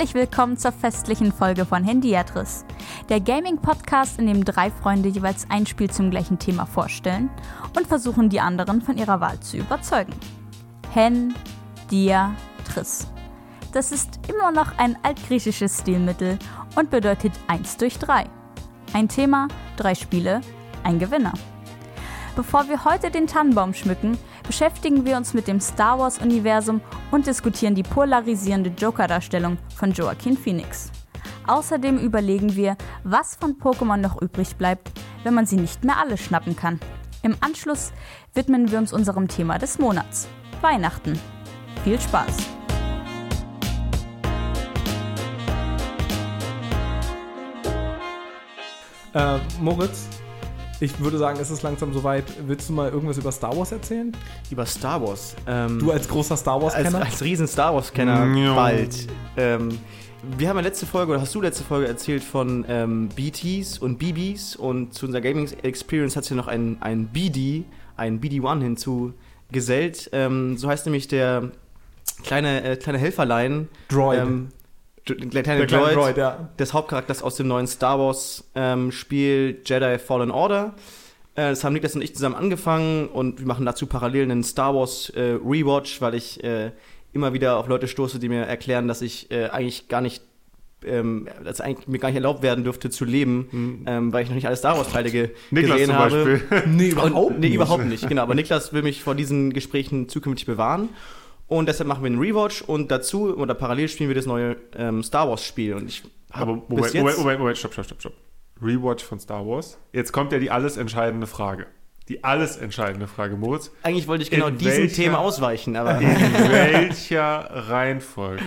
Herzlich willkommen zur festlichen Folge von Handyadress, der Gaming-Podcast, in dem drei Freunde jeweils ein Spiel zum gleichen Thema vorstellen und versuchen, die anderen von ihrer Wahl zu überzeugen. Hen, Dia, Triss. Das ist immer noch ein altgriechisches Stilmittel und bedeutet 1 durch 3. Ein Thema, drei Spiele, ein Gewinner. Bevor wir heute den Tannenbaum schmücken, beschäftigen wir uns mit dem Star Wars-Universum und diskutieren die polarisierende Joker-Darstellung von Joaquin Phoenix. Außerdem überlegen wir, was von Pokémon noch übrig bleibt, wenn man sie nicht mehr alle schnappen kann. Im Anschluss widmen wir uns unserem Thema des Monats, Weihnachten. Viel Spaß! Äh, Moritz, ich würde sagen, es ist langsam soweit. Willst du mal irgendwas über Star Wars erzählen? Über Star Wars. Ähm, Du als großer Star als, Wars-Kenner? als riesen Star Wars-Kenner Ja. bald. Ähm, wir haben ja letzte Folge, oder hast du letzte Folge erzählt von ähm, BTs und BBs und zu unserer Gaming Experience hat sich noch ein, ein BD, ein BD-1 hinzugesellt. Ähm, so heißt nämlich der kleine, äh, kleine Helferlein. Droid. Ähm, kleine Droid, Droid, ja. des Hauptcharakters aus dem neuen Star Wars ähm, Spiel Jedi Fallen Order. Äh, das haben Niklas und ich zusammen angefangen und wir machen dazu parallel einen Star Wars äh, Rewatch, weil ich äh, immer wieder auf Leute stoße, die mir erklären, dass ich äh, eigentlich gar nicht ähm, dass eigentlich mir gar nicht erlaubt werden dürfte zu leben, ähm, weil ich noch nicht alle Star Wars Teile ge Niklas gesehen zum habe. Beispiel. Nee, Und, nee, überhaupt nicht, genau. Aber Niklas will mich vor diesen Gesprächen zukünftig bewahren. Und deshalb machen wir einen Rewatch und dazu oder parallel spielen wir das neue ähm, Star Wars Spiel. Und ich habe bis Moment, jetzt Moment, Moment, Moment, stopp, stopp, stopp, stopp. Rewatch von Star Wars. Jetzt kommt ja die alles entscheidende Frage. Die alles entscheidende Frage, Moritz. eigentlich wollte ich genau In diesem welcher- Thema ausweichen, aber In welcher Reihenfolge?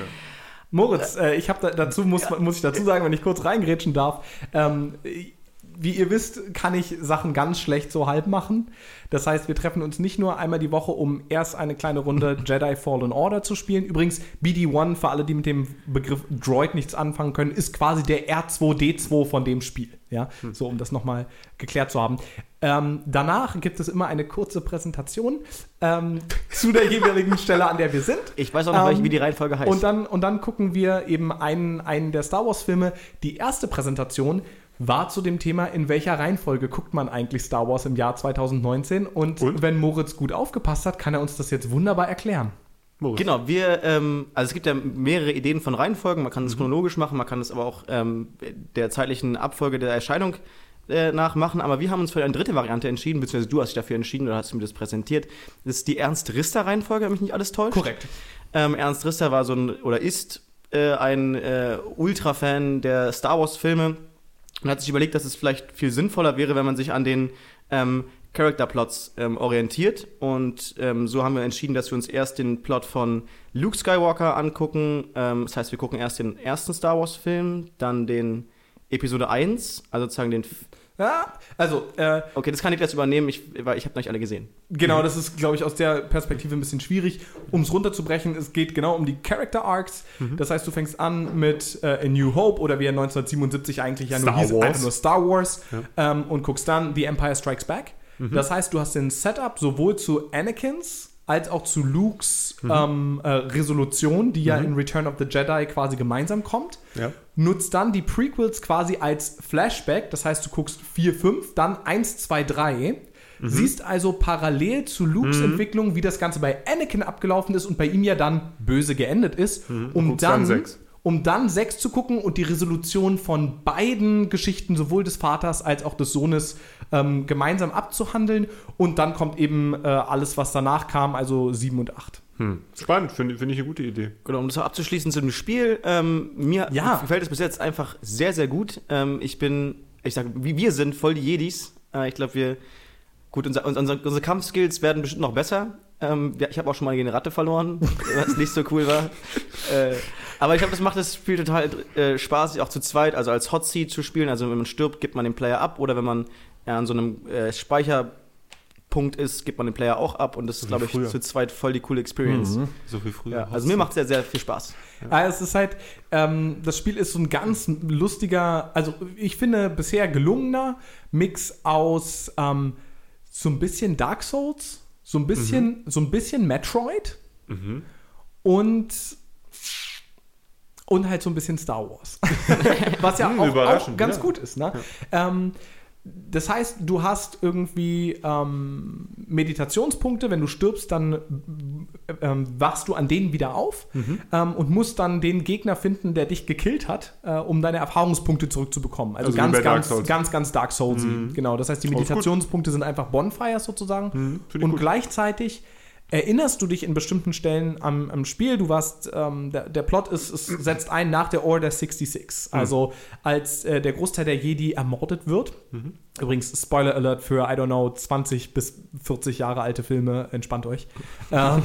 Moritz, äh, ich habe da, dazu muss, muss ich dazu sagen, wenn ich kurz reingrätschen darf. Ähm, wie ihr wisst, kann ich Sachen ganz schlecht so halb machen. Das heißt, wir treffen uns nicht nur einmal die Woche, um erst eine kleine Runde Jedi Fallen Order zu spielen. Übrigens, BD-1, für alle, die mit dem Begriff Droid nichts anfangen können, ist quasi der R2D2 von dem Spiel. Ja, so um das nochmal geklärt zu haben. Ähm, danach gibt es immer eine kurze Präsentation ähm, zu der jeweiligen Stelle, an der wir sind. ich weiß auch noch, Ähm, wie die Reihenfolge heißt. Und dann, und dann gucken wir eben einen, einen der Star Wars-Filme. Die erste Präsentation war zu dem Thema, in welcher Reihenfolge guckt man eigentlich Star Wars im Jahr 2019. Und, Und? wenn Moritz gut aufgepasst hat, kann er uns das jetzt wunderbar erklären. Moritz. Genau, wir, ähm, also es gibt ja mehrere Ideen von Reihenfolgen. Man kann Mhm. es chronologisch machen, man kann es aber auch ähm, der zeitlichen Abfolge der Erscheinung äh, nachmachen. Aber wir haben uns für eine dritte Variante entschieden, beziehungsweise du hast dich dafür entschieden oder hast mir das präsentiert. Das ist die Ernst-Rister-Reihenfolge, wenn mich nicht alles täuscht. Korrekt. Ähm, Ernst Rister war so ein, oder ist äh, ein äh, Ultra-Fan der Star Wars-Filme und hat sich überlegt, dass es vielleicht viel sinnvoller wäre, wenn man sich an den ähm, Character-Plots ähm, orientiert. Und ähm, so haben wir entschieden, dass wir uns erst den Plot von Luke Skywalker angucken. Ähm, das heißt, wir gucken erst den ersten Star Wars-Film, dann den Episode 1, also sozusagen den. Ja, also, äh, okay, das kann ich jetzt übernehmen, ich, weil ich habe noch nicht alle gesehen. Genau, das ist, glaube ich, aus der Perspektive ein bisschen schwierig. Um es runterzubrechen, es geht genau um die Character Arcs. Das heißt, du fängst an mit äh, A New Hope oder wie er 1977 eigentlich ja nur Star hieß, Wars. einfach nur Star Wars ähm, und guckst dann The Empire Strikes Back. Das heißt, du hast den Setup sowohl zu Anakins als auch zu Lukes ähm, äh, Resolution, die ja in Return of the Jedi quasi gemeinsam kommt. Ja. Nutzt dann die Prequels quasi als Flashback, das heißt, du guckst 4, 5, dann 1, 2, 3. Siehst also parallel zu Lukes Entwicklung, wie das Ganze bei Anakin abgelaufen ist und bei ihm ja dann böse geendet ist, um guckst dann, dann sechs. um dann 6 zu gucken und die Resolution von beiden Geschichten, sowohl des Vaters als auch des Sohnes, ähm, gemeinsam abzuhandeln. Und dann kommt eben äh, alles, was danach kam, also 7 und 8. Hm. Spannend, finde find ich eine gute Idee. Genau, um das abzuschließen zu dem Spiel, ähm, mir Ja. gefällt es bis jetzt einfach sehr, sehr gut. Ähm, ich bin, ich sag, wie wir sind voll die Jedis. Äh, ich glaube, wir, gut, unser, unsere, unsere Kampfskills werden bestimmt noch besser. Ähm, ja, ich habe auch schon mal gegen eine Ratte verloren, was nicht so cool war. Äh, aber ich glaube, das macht das Spiel total äh, Spaß, auch zu zweit, also als Hot Seat zu spielen. Also wenn man stirbt, gibt man den Player ab oder wenn man ja, an so einem äh, Speicherpunkt Punkt ist, gibt man den Player auch ab und das ist, wie glaube ich, früher. zu zweit voll die coole Experience. So viel früher. Ja, also mir macht es sehr, sehr viel Spaß. Ah, es ist halt, ähm, das Spiel ist so ein ganz lustiger, also ich finde bisher gelungener Mix aus ähm, so ein bisschen Dark Souls, so ein bisschen, so ein bisschen Metroid und und halt so ein bisschen Star Wars. Was ja Hm, auch, auch ganz ja. gut ist. Ne? Ähm, das heißt, du hast irgendwie ähm, Meditationspunkte. Wenn du stirbst, dann äh, ähm, wachst du an denen wieder auf Mhm. ähm, und musst dann den Gegner finden, der dich gekillt hat, äh, um deine Erfahrungspunkte zurückzubekommen. Also, Also ganz, ganz. Mhm. ganz, ganz Dark Souls. Genau. Das heißt, die. Meditationspunkte sind einfach Bonfires sozusagen. ich und gleichzeitig erinnerst du dich in bestimmten Stellen am, am Spiel. Du warst, ähm, der, der Plot ist, es setzt ein nach der Order 66. Mhm. Also als äh, der Großteil der Jedi ermordet wird. Mhm. Übrigens, Spoiler Alert für, I don't know, 20 bis 40 Jahre alte Filme. Entspannt euch. ähm,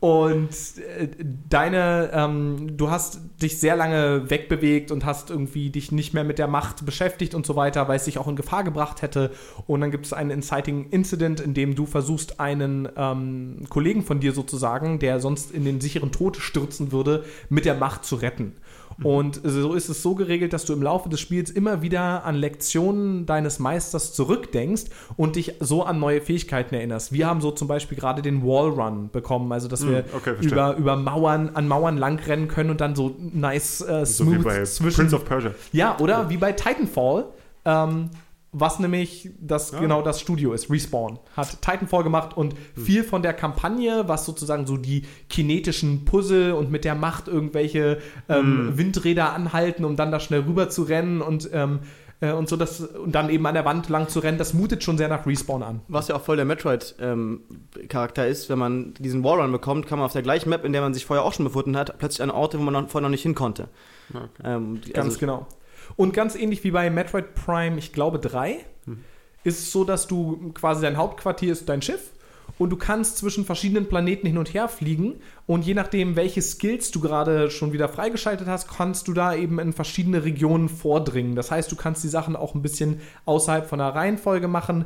und äh, deine, ähm, du hast dich sehr lange wegbewegt und hast irgendwie dich nicht mehr mit der Macht beschäftigt und so weiter, weil es dich auch in Gefahr gebracht hätte. Und dann gibt es einen Inciting Incident, in dem du versuchst, einen ähm, Kollegen von dir sozusagen, der sonst in den sicheren Tod stürzen würde, mit der Macht zu retten. Und so ist es so geregelt, dass du im Laufe des Spiels immer wieder an Lektionen deines Meisters zurückdenkst und dich so an neue Fähigkeiten erinnerst. Wir haben so zum Beispiel gerade den Wallrun bekommen, also dass wir okay, über, über Mauern, an Mauern langrennen können und dann so nice äh, so wie smooth bei zwischen. Prince of Persia. ja, oder wie bei Titanfall, ähm, was nämlich das Ah. genau das Studio ist. Respawn hat Titanfall gemacht und Hm. viel von der Kampagne, was sozusagen so die kinetischen Puzzle und mit der Macht irgendwelche ähm, Hm. Windräder anhalten, um dann da schnell rüber zu rennen und ähm, äh, und so das und dann eben an der Wand lang zu rennen, das mutet schon sehr nach Respawn an. Was ja auch voll der Metroid-Charakter ist, wenn man diesen Wallrun bekommt, kann man auf der gleichen Map, in der man sich vorher auch schon befunden hat, plötzlich an Orte, wo man noch, vorher noch nicht hin konnte. Okay. Ähm, die- Ganz also, genau. Und ganz ähnlich wie bei Metroid Prime, ich glaube 3, ist es so, dass du quasi dein Hauptquartier ist dein Schiff und du kannst zwischen verschiedenen Planeten hin und her fliegen und je nachdem, welche Skills du gerade schon wieder freigeschaltet hast, kannst du da eben in verschiedene Regionen vordringen. Das heißt, du kannst die Sachen auch ein bisschen außerhalb von der Reihenfolge machen.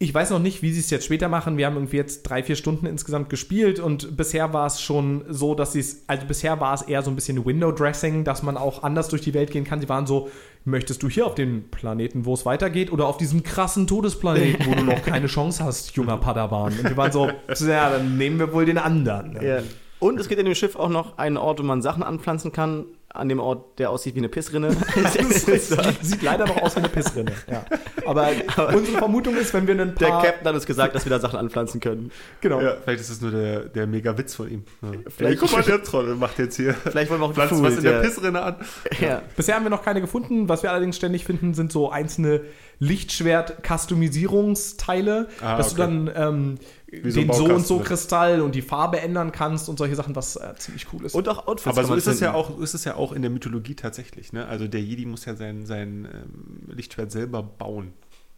Ich weiß noch nicht, wie sie es jetzt später machen. Wir haben irgendwie jetzt drei, vier Stunden insgesamt gespielt und bisher war es schon so, dass sie es, also bisher war es eher so ein bisschen Window-Dressing, dass man auch anders durch die Welt gehen kann. Sie waren so, möchtest du hier auf dem Planeten, wo es weitergeht, oder auf diesem krassen Todesplaneten, wo du noch keine Chance hast, junger Padawan? Und wir waren so, ja, dann nehmen wir wohl den anderen. Ja. Und es gibt in dem Schiff auch noch einen Ort, wo man Sachen anpflanzen kann. An dem Ort, der aussieht wie eine Pissrinne. Sieht, sieht leider noch aus wie eine Pissrinne. Ja. Aber unsere Vermutung ist, wenn wir einen der paar... Captain hat uns gesagt, dass wir da Sachen anpflanzen können. genau. Ja, vielleicht ist es nur der, der Mega-Witz von ihm. Ja. Vielleicht- guck mal, der Trottel macht jetzt hier. Vielleicht wollen wir auch Pflanzt Food, was in der. Pissrinne an. Ja. Bisher haben wir noch keine gefunden. Was wir allerdings ständig finden, sind so einzelne Lichtschwert-Customisierungsteile, Ah, dass du okay. dann ähm, Wie den so und so? Kristall und die Farbe ändern kannst und solche Sachen, was äh, ziemlich cool ist. Und auch Outfits Aber so ist es, ja auch, ist es ja auch in der Mythologie tatsächlich. Ne? Also der Jedi muss ja sein, sein ähm, Lichtschwert selber bauen,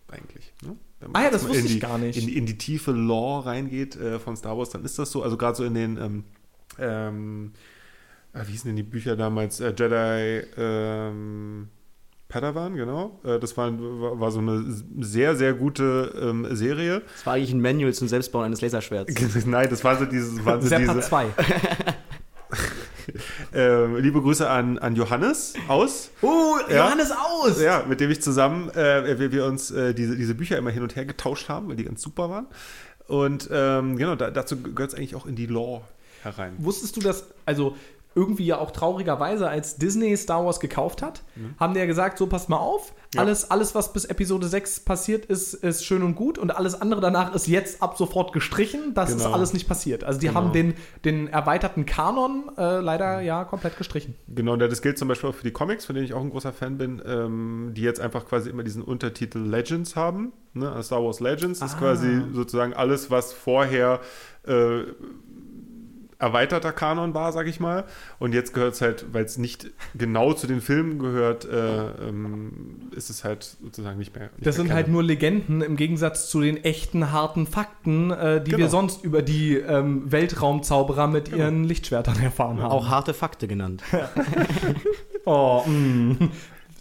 eigentlich. Ne? Wenn man Ah ja, das wusste in ich die, gar nicht. In, in die tiefe Lore reingeht äh, von Star Wars, dann ist das so. Also gerade so in den, ähm, ähm, äh, wie hießen denn die Bücher damals? Äh, Jedi ähm, Padawan, genau. Äh, das war, war, war so eine sehr, sehr gute ähm, Serie. Das war eigentlich ein Manual zum Selbstbauen eines Laserschwerts. Nein, das war so dieses, waren so diese, 2. äh, liebe Grüße an, an Johannes aus. Oh, Ja. Johannes aus! Ja, mit dem ich zusammen, äh, wir, wir uns äh, diese, diese Bücher immer hin und her getauscht haben, weil die ganz super waren. Und ähm, genau, da, dazu gehört es eigentlich auch in die Lore herein. Wusstest du, dass, also irgendwie ja auch traurigerweise, als Disney Star Wars gekauft hat, haben die ja gesagt, so passt mal auf, Mhm. Ja. alles, alles, was bis Episode 6 passiert ist, ist schön und gut und alles andere danach ist jetzt ab sofort gestrichen. Das ist Genau. alles nicht passiert. Also die Genau. haben den, den erweiterten Kanon äh, leider ja komplett gestrichen. Genau, und das gilt zum Beispiel auch für die Comics, von denen ich auch ein großer Fan bin, ähm, die jetzt einfach quasi immer diesen Untertitel Legends haben. Ne? Also Star Wars Legends ist Ah. quasi sozusagen alles, was vorher äh, erweiterter Kanon war, sag ich mal. Und jetzt gehört es halt, weil es nicht genau zu den Filmen gehört, äh, ähm, ist es halt sozusagen nicht mehr. Nicht Das mehr sind halt nur Legenden im Gegensatz zu den echten harten Fakten, äh, die Genau. wir sonst über die ähm, Weltraumzauberer mit ihren Lichtschwertern erfahren haben. Auch harte Fakte genannt. Oh, mm.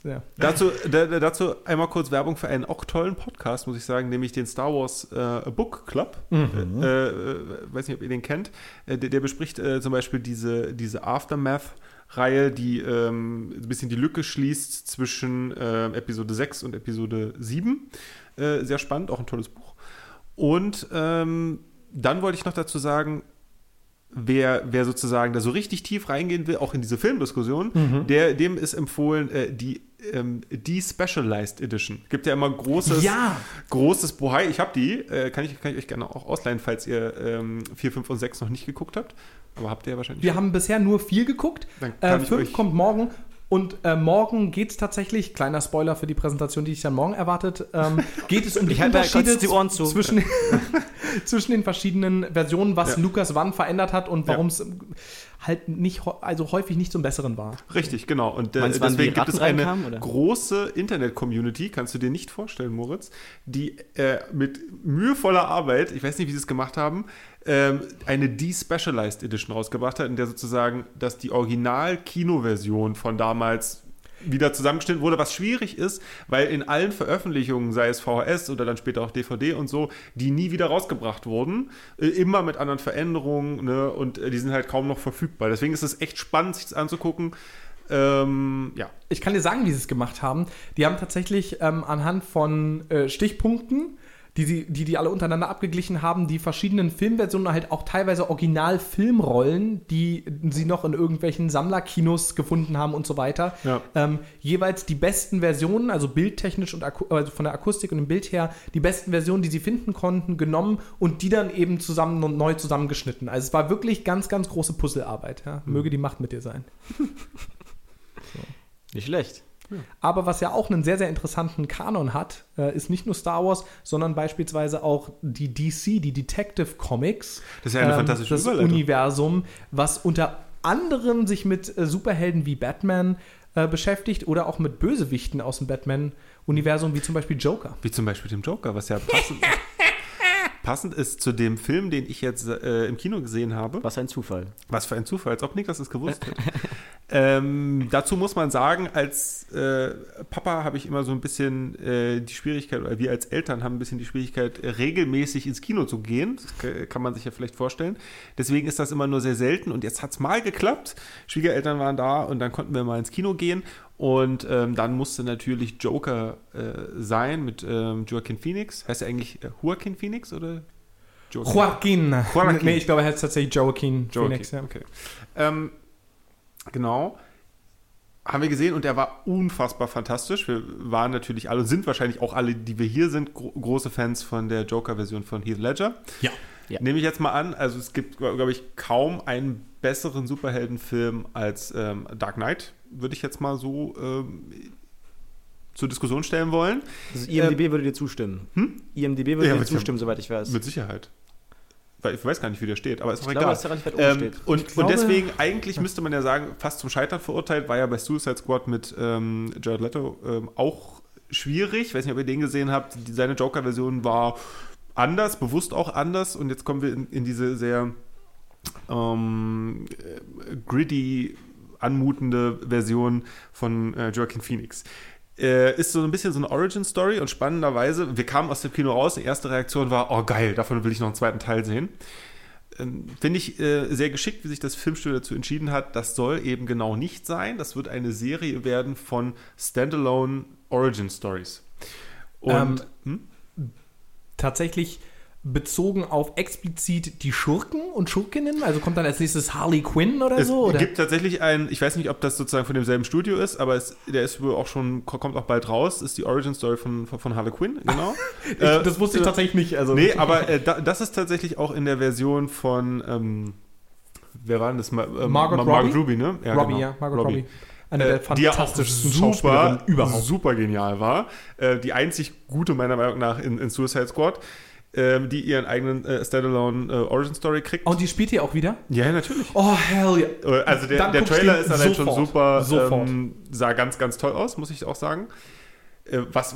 Ja. Dazu, da, dazu einmal kurz Werbung für einen auch tollen Podcast, muss ich sagen, nämlich den Star Wars äh, Book Club. Mhm. Äh, äh, weiß nicht, ob ihr den kennt. Äh, der, der bespricht äh, zum Beispiel diese, diese Aftermath-Reihe, die ähm, ein bisschen die Lücke schließt zwischen äh, Episode 6 und Episode 7. Äh, sehr spannend, auch ein tolles Buch. Und ähm, dann wollte ich noch dazu sagen, wer, wer sozusagen da so richtig tief reingehen will, auch in diese Filmdiskussion, Mhm. der, dem ist empfohlen äh, die ähm, die Specialized Edition. Gibt ja immer großes, Ja. großes Bohai. Ich habe die, äh, kann, ich, kann ich euch gerne auch ausleihen, falls ihr ähm, 4, 5 und 6 noch nicht geguckt habt. Aber habt ihr ja wahrscheinlich. Wir haben bisher nur vier geguckt. Dann kann Äh, ich fünf euch- kommt morgen. Und äh, morgen geht es tatsächlich, kleiner Spoiler für die Präsentation, die ich dann morgen erwartet, ähm, geht es um die Ich Unterschiede die Ohren zu. zwischen, zwischen den verschiedenen Versionen, was Ja. Lukas wann verändert hat und Ja. warum es halt nicht, also häufig nicht zum Besseren war. Richtig, genau. Und äh, Meinst deswegen gibt es eine oder? große Internet-Community, kannst du dir nicht vorstellen, Moritz, die äh, mit mühevoller Arbeit, ich weiß nicht, wie sie es gemacht haben, ähm, eine Despecialized Edition rausgebracht hat, in der sozusagen, dass die Original-Kinoversion von damals wieder zusammengestellt wurde, was schwierig ist, weil in allen Veröffentlichungen, sei es VHS oder dann später auch DVD und so, die nie wieder rausgebracht wurden, äh, immer mit anderen Veränderungen ne, und äh, die sind halt kaum noch verfügbar. Deswegen ist es echt spannend, sich das anzugucken. Ähm, ja, Ich kann dir sagen, wie sie es gemacht haben. Die haben tatsächlich ähm, anhand von äh, Stichpunkten, die, sie, die die alle untereinander abgeglichen haben, die verschiedenen Filmversionen halt auch teilweise Original-Filmrollen, die sie noch in irgendwelchen Sammlerkinos gefunden haben und so weiter, Ja. ähm, jeweils die besten Versionen, also bildtechnisch und also von der Akustik und dem Bild her, die besten Versionen, die sie finden konnten, genommen und die dann eben zusammen und neu zusammengeschnitten. Also es war wirklich ganz, ganz große Puzzlearbeit. Ja? Möge die Macht mit dir sein. Nicht schlecht. Aber was ja auch einen sehr, sehr interessanten Kanon hat, äh, ist nicht nur Star Wars, sondern beispielsweise auch die DC, die Detective Comics. Das ist ja eine fantastische Das. Universum, was unter anderem sich mit äh, Superhelden wie Batman äh, beschäftigt oder auch mit Bösewichten aus dem Batman-Universum, wie zum Beispiel Joker. Wie zum Beispiel dem Joker, was ja passend, passend ist zu dem Film, den ich jetzt äh, im Kino gesehen habe. Was ein Zufall. Was für ein Zufall, als ob Niklas es gewusst hätte. ähm, dazu muss man sagen, als äh, Papa habe ich immer so ein bisschen äh, die Schwierigkeit, oder wir als Eltern haben ein bisschen die Schwierigkeit, regelmäßig ins Kino zu gehen. Das kann man sich ja vielleicht vorstellen. Deswegen ist das immer nur sehr selten und jetzt hat es mal geklappt. Schwiegereltern waren da und dann konnten wir mal ins Kino gehen. Und ähm, dann musste natürlich Joker äh, sein mit ähm, Joaquin Phoenix. Heißt er eigentlich äh, Joaquin Phoenix oder Joaquin? Joaquin. Joaquin. Nee, ich glaube, er heißt tatsächlich Joaquin, Joaquin, Phoenix. Ja. okay. Ähm, genau. Haben wir gesehen und der war unfassbar fantastisch. Wir waren natürlich alle, sind wahrscheinlich auch alle, die wir hier sind, gro große Fans von der Joker-Version von Heath Ledger. Ja. Ja. Nehme ich jetzt mal an, also es gibt, glaube ich, kaum einen besseren Superheldenfilm als ähm, Dark Knight, würde ich jetzt mal so ähm, zur Diskussion stellen wollen. Das IMDB würde dir zustimmen. Hm? IMDB würde Ja, dir zustimmen, soweit ich weiß. Mit Sicherheit. Weil ich weiß gar nicht, wie der steht, aber ist glaube, egal. oben Ähm, und, glaube- und deswegen, eigentlich müsste man ja sagen, fast zum Scheitern verurteilt, war ja bei Suicide Squad mit ähm, Jared Leto ähm, auch schwierig. Ich weiß nicht, ob ihr den gesehen habt. Die, seine Joker-Version war anders, bewusst auch anders. Und jetzt kommen wir in, in diese sehr ähm, äh, gritty anmutende Version von äh, Joaquin Phoenix. Äh, ist so ein bisschen so eine Origin-Story und spannenderweise, wir kamen aus dem Kino raus, die erste Reaktion war, oh geil, davon will ich noch einen zweiten Teil sehen. Ähm, Finde ich äh, sehr geschickt, wie sich das Filmstudio dazu entschieden hat. Das soll eben genau nicht sein. Das wird eine Serie werden von Standalone Origin Stories. Und hm? Tatsächlich bezogen auf explizit die Schurken und Schurkinnen? Also kommt dann als nächstes Harley Quinn oder es so? Oder? gibt tatsächlich einen, ich weiß nicht, ob das sozusagen von demselben Studio ist, aber es, der ist wohl auch schon, kommt auch bald raus, ist die Origin Story von, von, Harley Quinn, genau. Ich, Äh, das wusste ich tatsächlich nicht. Also Nee, aber äh, da, das ist tatsächlich auch in der Version von, ähm, wer war denn das? Ma- ähm, Margot Ma- Robbie? Margot Robbie, ne? Ja, Robbie, genau. ja, Margot Robbie. Eine Äh, der die auch fantastischsten super, Schauspielerinnen überhaupt. super genial war. Äh, die einzig gute, meiner Meinung nach, in, in Suicide Squad, ähm, die ihren eigenen äh, Standalone äh, Origin Story kriegt. Und die spielt hier auch wieder? ja, natürlich. Oh, hell yeah. Äh, Also der, der Trailer ist allein schon sofort. super, Sofort. Ähm, sah ganz, ganz toll aus, muss ich auch sagen. Äh, Was,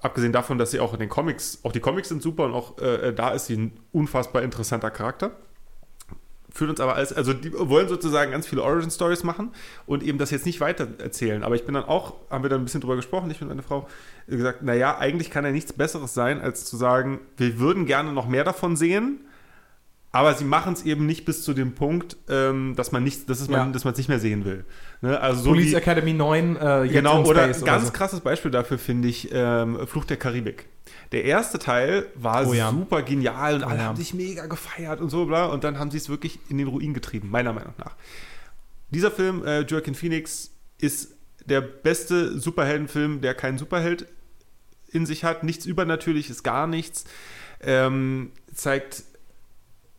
abgesehen davon, dass sie auch in den Comics, auch die Comics sind super und auch äh, da ist sie ein unfassbar interessanter Charakter. Führt uns aber als, also die wollen sozusagen ganz viele Origin Stories machen und eben das jetzt nicht weiter erzählen. Aber ich bin dann auch, haben wir dann ein bisschen drüber gesprochen, ich und meine Frau, gesagt, naja, eigentlich kann ja nichts Besseres sein, als zu sagen, wir würden gerne noch mehr davon sehen, aber sie machen es eben nicht bis zu dem Punkt, ähm, dass man nicht, dass es man, Ja. dass man es nicht mehr sehen will. Ne? Also so Police wie, Academy 9, äh, jetzt genau, oder ganz so. krasses Beispiel dafür finde ich ähm, Fluch der Karibik. Der erste Teil war Oh ja. super genial und alle ja. haben sich mega gefeiert und so bla und dann haben sie es wirklich in den Ruin getrieben, meiner Meinung nach. Dieser Film, äh, Joaquin Phoenix, ist der beste Superheldenfilm, der keinen Superheld in sich hat. Nichts Übernatürliches, gar nichts. Ähm, zeigt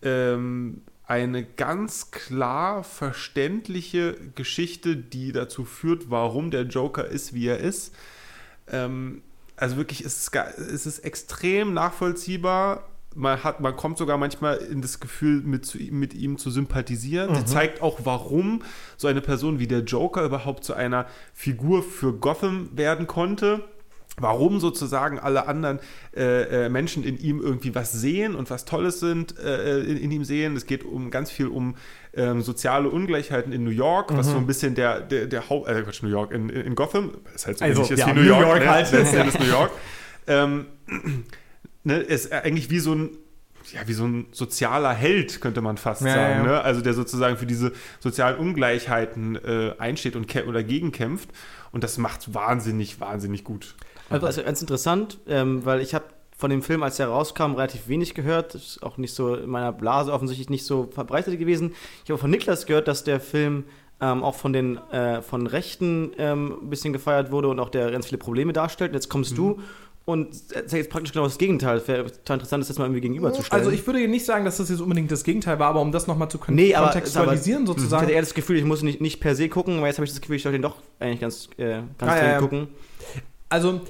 ähm, eine ganz klar verständliche Geschichte, die dazu führt, warum der Joker ist, wie er ist. Ähm, also wirklich, es ist, es ist extrem nachvollziehbar. Man, hat, man kommt sogar manchmal in das Gefühl, mit, mit ihm zu sympathisieren. Sie zeigt auch, warum so eine Person wie der Joker überhaupt zu einer Figur für Gotham werden konnte warum sozusagen alle anderen äh, äh, Menschen in ihm irgendwie was sehen und was Tolles sind, äh, in, in ihm sehen. Es geht um ganz viel um ähm, soziale Ungleichheiten in New York, was so ein bisschen der, der, der Haupt, äh, Quatsch, New York, in, in Gotham, das heißt so Also, ähnlich ist ja, wie New New York, York ne? halt. letzten Endes New York. Ähm, ne, ist eigentlich wie so ein ja, wie so ein sozialer Held, könnte man fast Ja, sagen. ja. Ne? Also der sozusagen für diese sozialen Ungleichheiten äh, einsteht und oder gegenkämpft. Und das macht wahnsinnig, wahnsinnig gut. Also, ganz interessant, ähm, weil ich habe von dem Film, als er rauskam, relativ wenig gehört. Das ist auch nicht so in meiner Blase offensichtlich nicht so verbreitet gewesen. Ich habe von Niklas gehört, dass der Film ähm, auch von den äh, von Rechten ähm, ein bisschen gefeiert wurde und auch der ganz viele Probleme darstellt. Und jetzt kommst du und jetzt praktisch genau das Gegenteil. Es wäre total interessant, das jetzt mal irgendwie gegenüberzustellen. Also ich würde nicht sagen, dass das jetzt unbedingt das Gegenteil war, aber um das nochmal zu kon Nee, aber- kontextualisieren ich sozusagen. hatte eher das Gefühl, ich muss nicht, nicht per se gucken, weil jetzt habe ich das Gefühl, ich sollte den doch eigentlich ganz, äh, ganz Ah, ja. gucken. Also,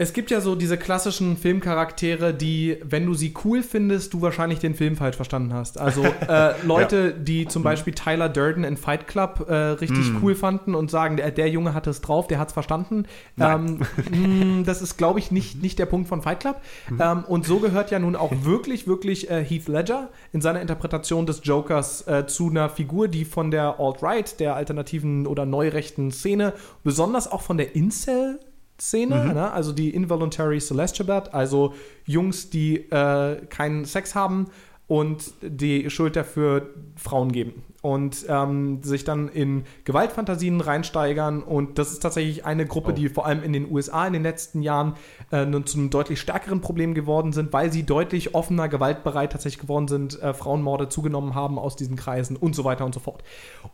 es gibt ja so diese klassischen Filmcharaktere, die, wenn du sie cool findest, du wahrscheinlich den Film falsch verstanden hast. Also äh, Leute, die zum Beispiel Tyler Durden in Fight Club äh, richtig cool fanden und sagen, der, der Junge hat es drauf, der hat es verstanden. Ähm, mh, das ist, glaube ich, nicht, nicht der Punkt von Fight Club. Ähm, und so gehört ja nun auch wirklich, wirklich äh, Heath Ledger in seiner Interpretation des Jokers äh, zu einer Figur, die von der Alt-Right, der alternativen oder neurechten Szene, besonders auch von der Incel Szene, ne? also die Involuntary Celestial also Jungs, die äh, keinen Sex haben und die Schuld dafür Frauen geben und ähm, sich dann in Gewaltfantasien reinsteigern und das ist tatsächlich eine Gruppe, Oh. die vor allem in den USA in den letzten Jahren äh, nun zu einem deutlich stärkeren Problem geworden sind, weil sie deutlich offener, gewaltbereit tatsächlich geworden sind, äh, Frauenmorde zugenommen haben aus diesen Kreisen und so weiter und so fort.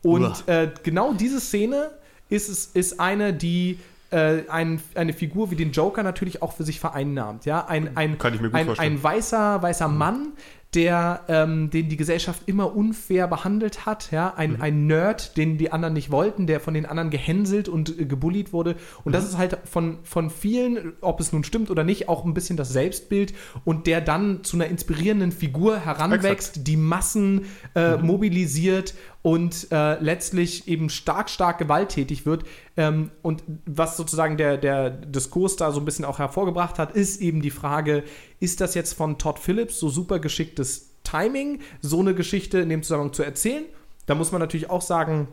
Und äh, genau diese Szene ist, es, ist eine, die äh, ein, eine Figur wie den Joker natürlich auch für sich vereinnahmt. Ja? Ein, ein, Kann ich mir gut ein, vorstellen. ein weißer, weißer Mann, der, ähm, den die Gesellschaft immer unfair behandelt hat, ja, ein, ein Nerd, den die anderen nicht wollten, der von den anderen gehänselt und äh, gebullied wurde. Und das ist halt von, von vielen, ob es nun stimmt oder nicht, auch ein bisschen das Selbstbild und der dann zu einer inspirierenden Figur heranwächst, die Massen äh, mobilisiert und äh, letztlich eben stark, stark gewalttätig wird. Ähm, und was sozusagen der, der Diskurs da so ein bisschen auch hervorgebracht hat, ist eben die Frage, ist das jetzt von Todd Phillips so super geschicktes Timing, so eine Geschichte in dem Zusammenhang zu erzählen? Da muss man natürlich auch sagen,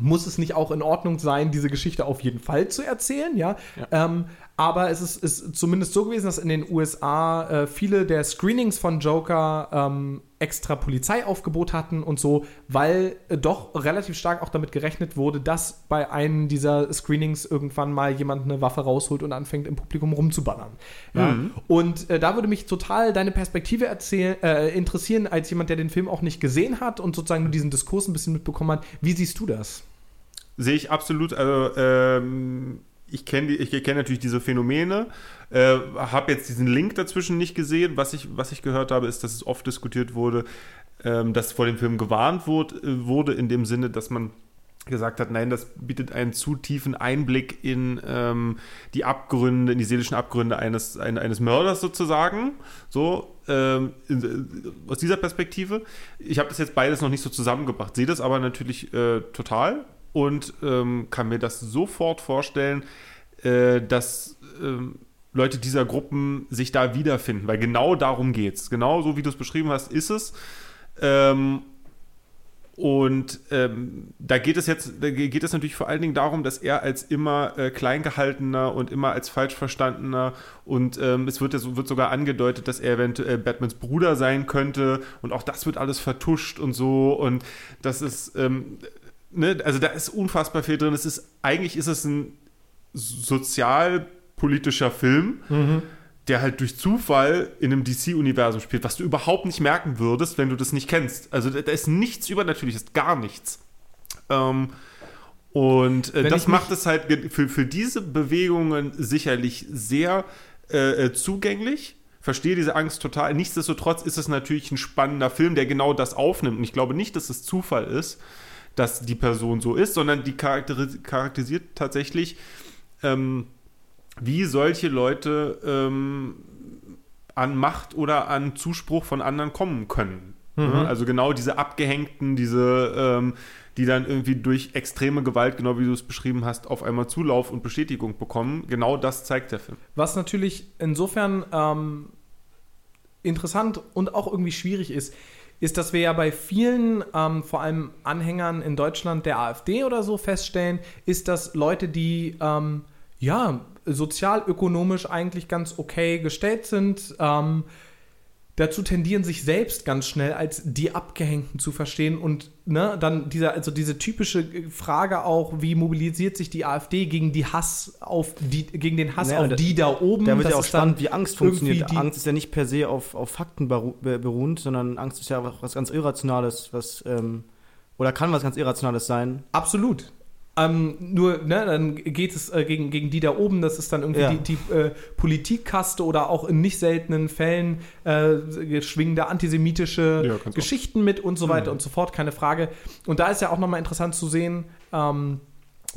muss es nicht auch in Ordnung sein, diese Geschichte auf jeden Fall zu erzählen, ja. Ähm, aber es ist, ist zumindest so gewesen, dass in den USA äh, viele der Screenings von Joker ähm, extra Polizeiaufgebot hatten und so, weil äh, doch relativ stark auch damit gerechnet wurde, dass bei einem dieser Screenings irgendwann mal jemand eine Waffe rausholt und anfängt im Publikum rumzuballern. Ja? Und äh, da würde mich total deine Perspektive erzählen, äh, interessieren, als jemand, der den Film auch nicht gesehen hat und sozusagen nur diesen Diskurs ein bisschen mitbekommen hat. Wie siehst du das? Sehe ich absolut. Also, ähm, ich kenne ich kenn natürlich diese Phänomene, äh, habe jetzt diesen Link dazwischen nicht gesehen. Was ich, was ich gehört habe, ist, dass es oft diskutiert wurde, ähm, dass vor dem Film gewarnt wurde, äh, wurde, in dem Sinne, dass man gesagt hat, nein, das bietet einen zu tiefen Einblick in ähm, die Abgründe, in die seelischen Abgründe eines, ein, eines Mörders sozusagen. So, ähm, äh, aus dieser Perspektive. Ich habe das jetzt beides noch nicht so zusammengebracht, sehe das aber natürlich äh, total und ähm, kann mir das sofort vorstellen, äh, dass ähm, Leute dieser Gruppen sich da wiederfinden, weil genau darum geht es. Genau so, wie du es beschrieben hast, ist es. Ähm, und ähm, da geht es jetzt, da geht es natürlich vor allen Dingen darum, dass er als immer äh, kleingehaltener und immer als falsch verstandener und ähm, es wird, wird sogar angedeutet, dass er eventuell Batmans Bruder sein könnte und auch das wird alles vertuscht und so und das ist, ähm, ne, also da ist unfassbar viel drin. Es ist, eigentlich ist es ein sozialpolitischer Film. Mhm der halt durch Zufall in einem DC-Universum spielt, was du überhaupt nicht merken würdest, wenn du das nicht kennst. Also da, ist nichts Übernatürliches, gar nichts. Ähm, und äh, das macht es halt für, für diese Bewegungen sicherlich sehr äh, äh, zugänglich. Verstehe diese Angst total. Nichtsdestotrotz ist es natürlich ein spannender Film, der genau das aufnimmt. Und ich glaube nicht, dass es Zufall ist, dass die Person so ist, sondern die charakteris charakterisiert tatsächlich ähm, wie solche Leute ähm, an Macht oder an Zuspruch von anderen kommen können. Mhm. Also genau diese Abgehängten, diese, ähm, die dann irgendwie durch extreme Gewalt, genau wie du es beschrieben hast, auf einmal Zulauf und Bestätigung bekommen. Genau das zeigt der Film. Was natürlich insofern ähm, interessant und auch irgendwie schwierig ist, ist, dass wir ja bei vielen, ähm, vor allem Anhängern in Deutschland der AfD oder so feststellen, ist, dass Leute, die ähm, ja sozialökonomisch eigentlich ganz okay gestellt sind. Ähm, dazu tendieren sich selbst ganz schnell als die Abgehängten zu verstehen und ne, dann dieser, also diese typische Frage auch, wie mobilisiert sich die AfD gegen die Hass auf die, gegen den Hass Ja, auf da- die da oben. Da wird Das ja auch spannend, wie Angst funktioniert. Angst ist ja nicht per se auf, auf Fakten beru be- beruhend, sondern Angst ist ja was was ganz Irrationales, was ähm, oder kann was ganz Irrationales sein. Absolut. Ähm, nur, ne, dann geht es äh, gegen, gegen die da oben, das ist dann irgendwie Ja. die, die äh, Politikkaste oder auch in nicht seltenen Fällen äh, schwingen da antisemitische Ja, Geschichten mit und so weiter Mhm. und so fort, keine Frage. Und da ist ja auch nochmal interessant zu sehen, ähm,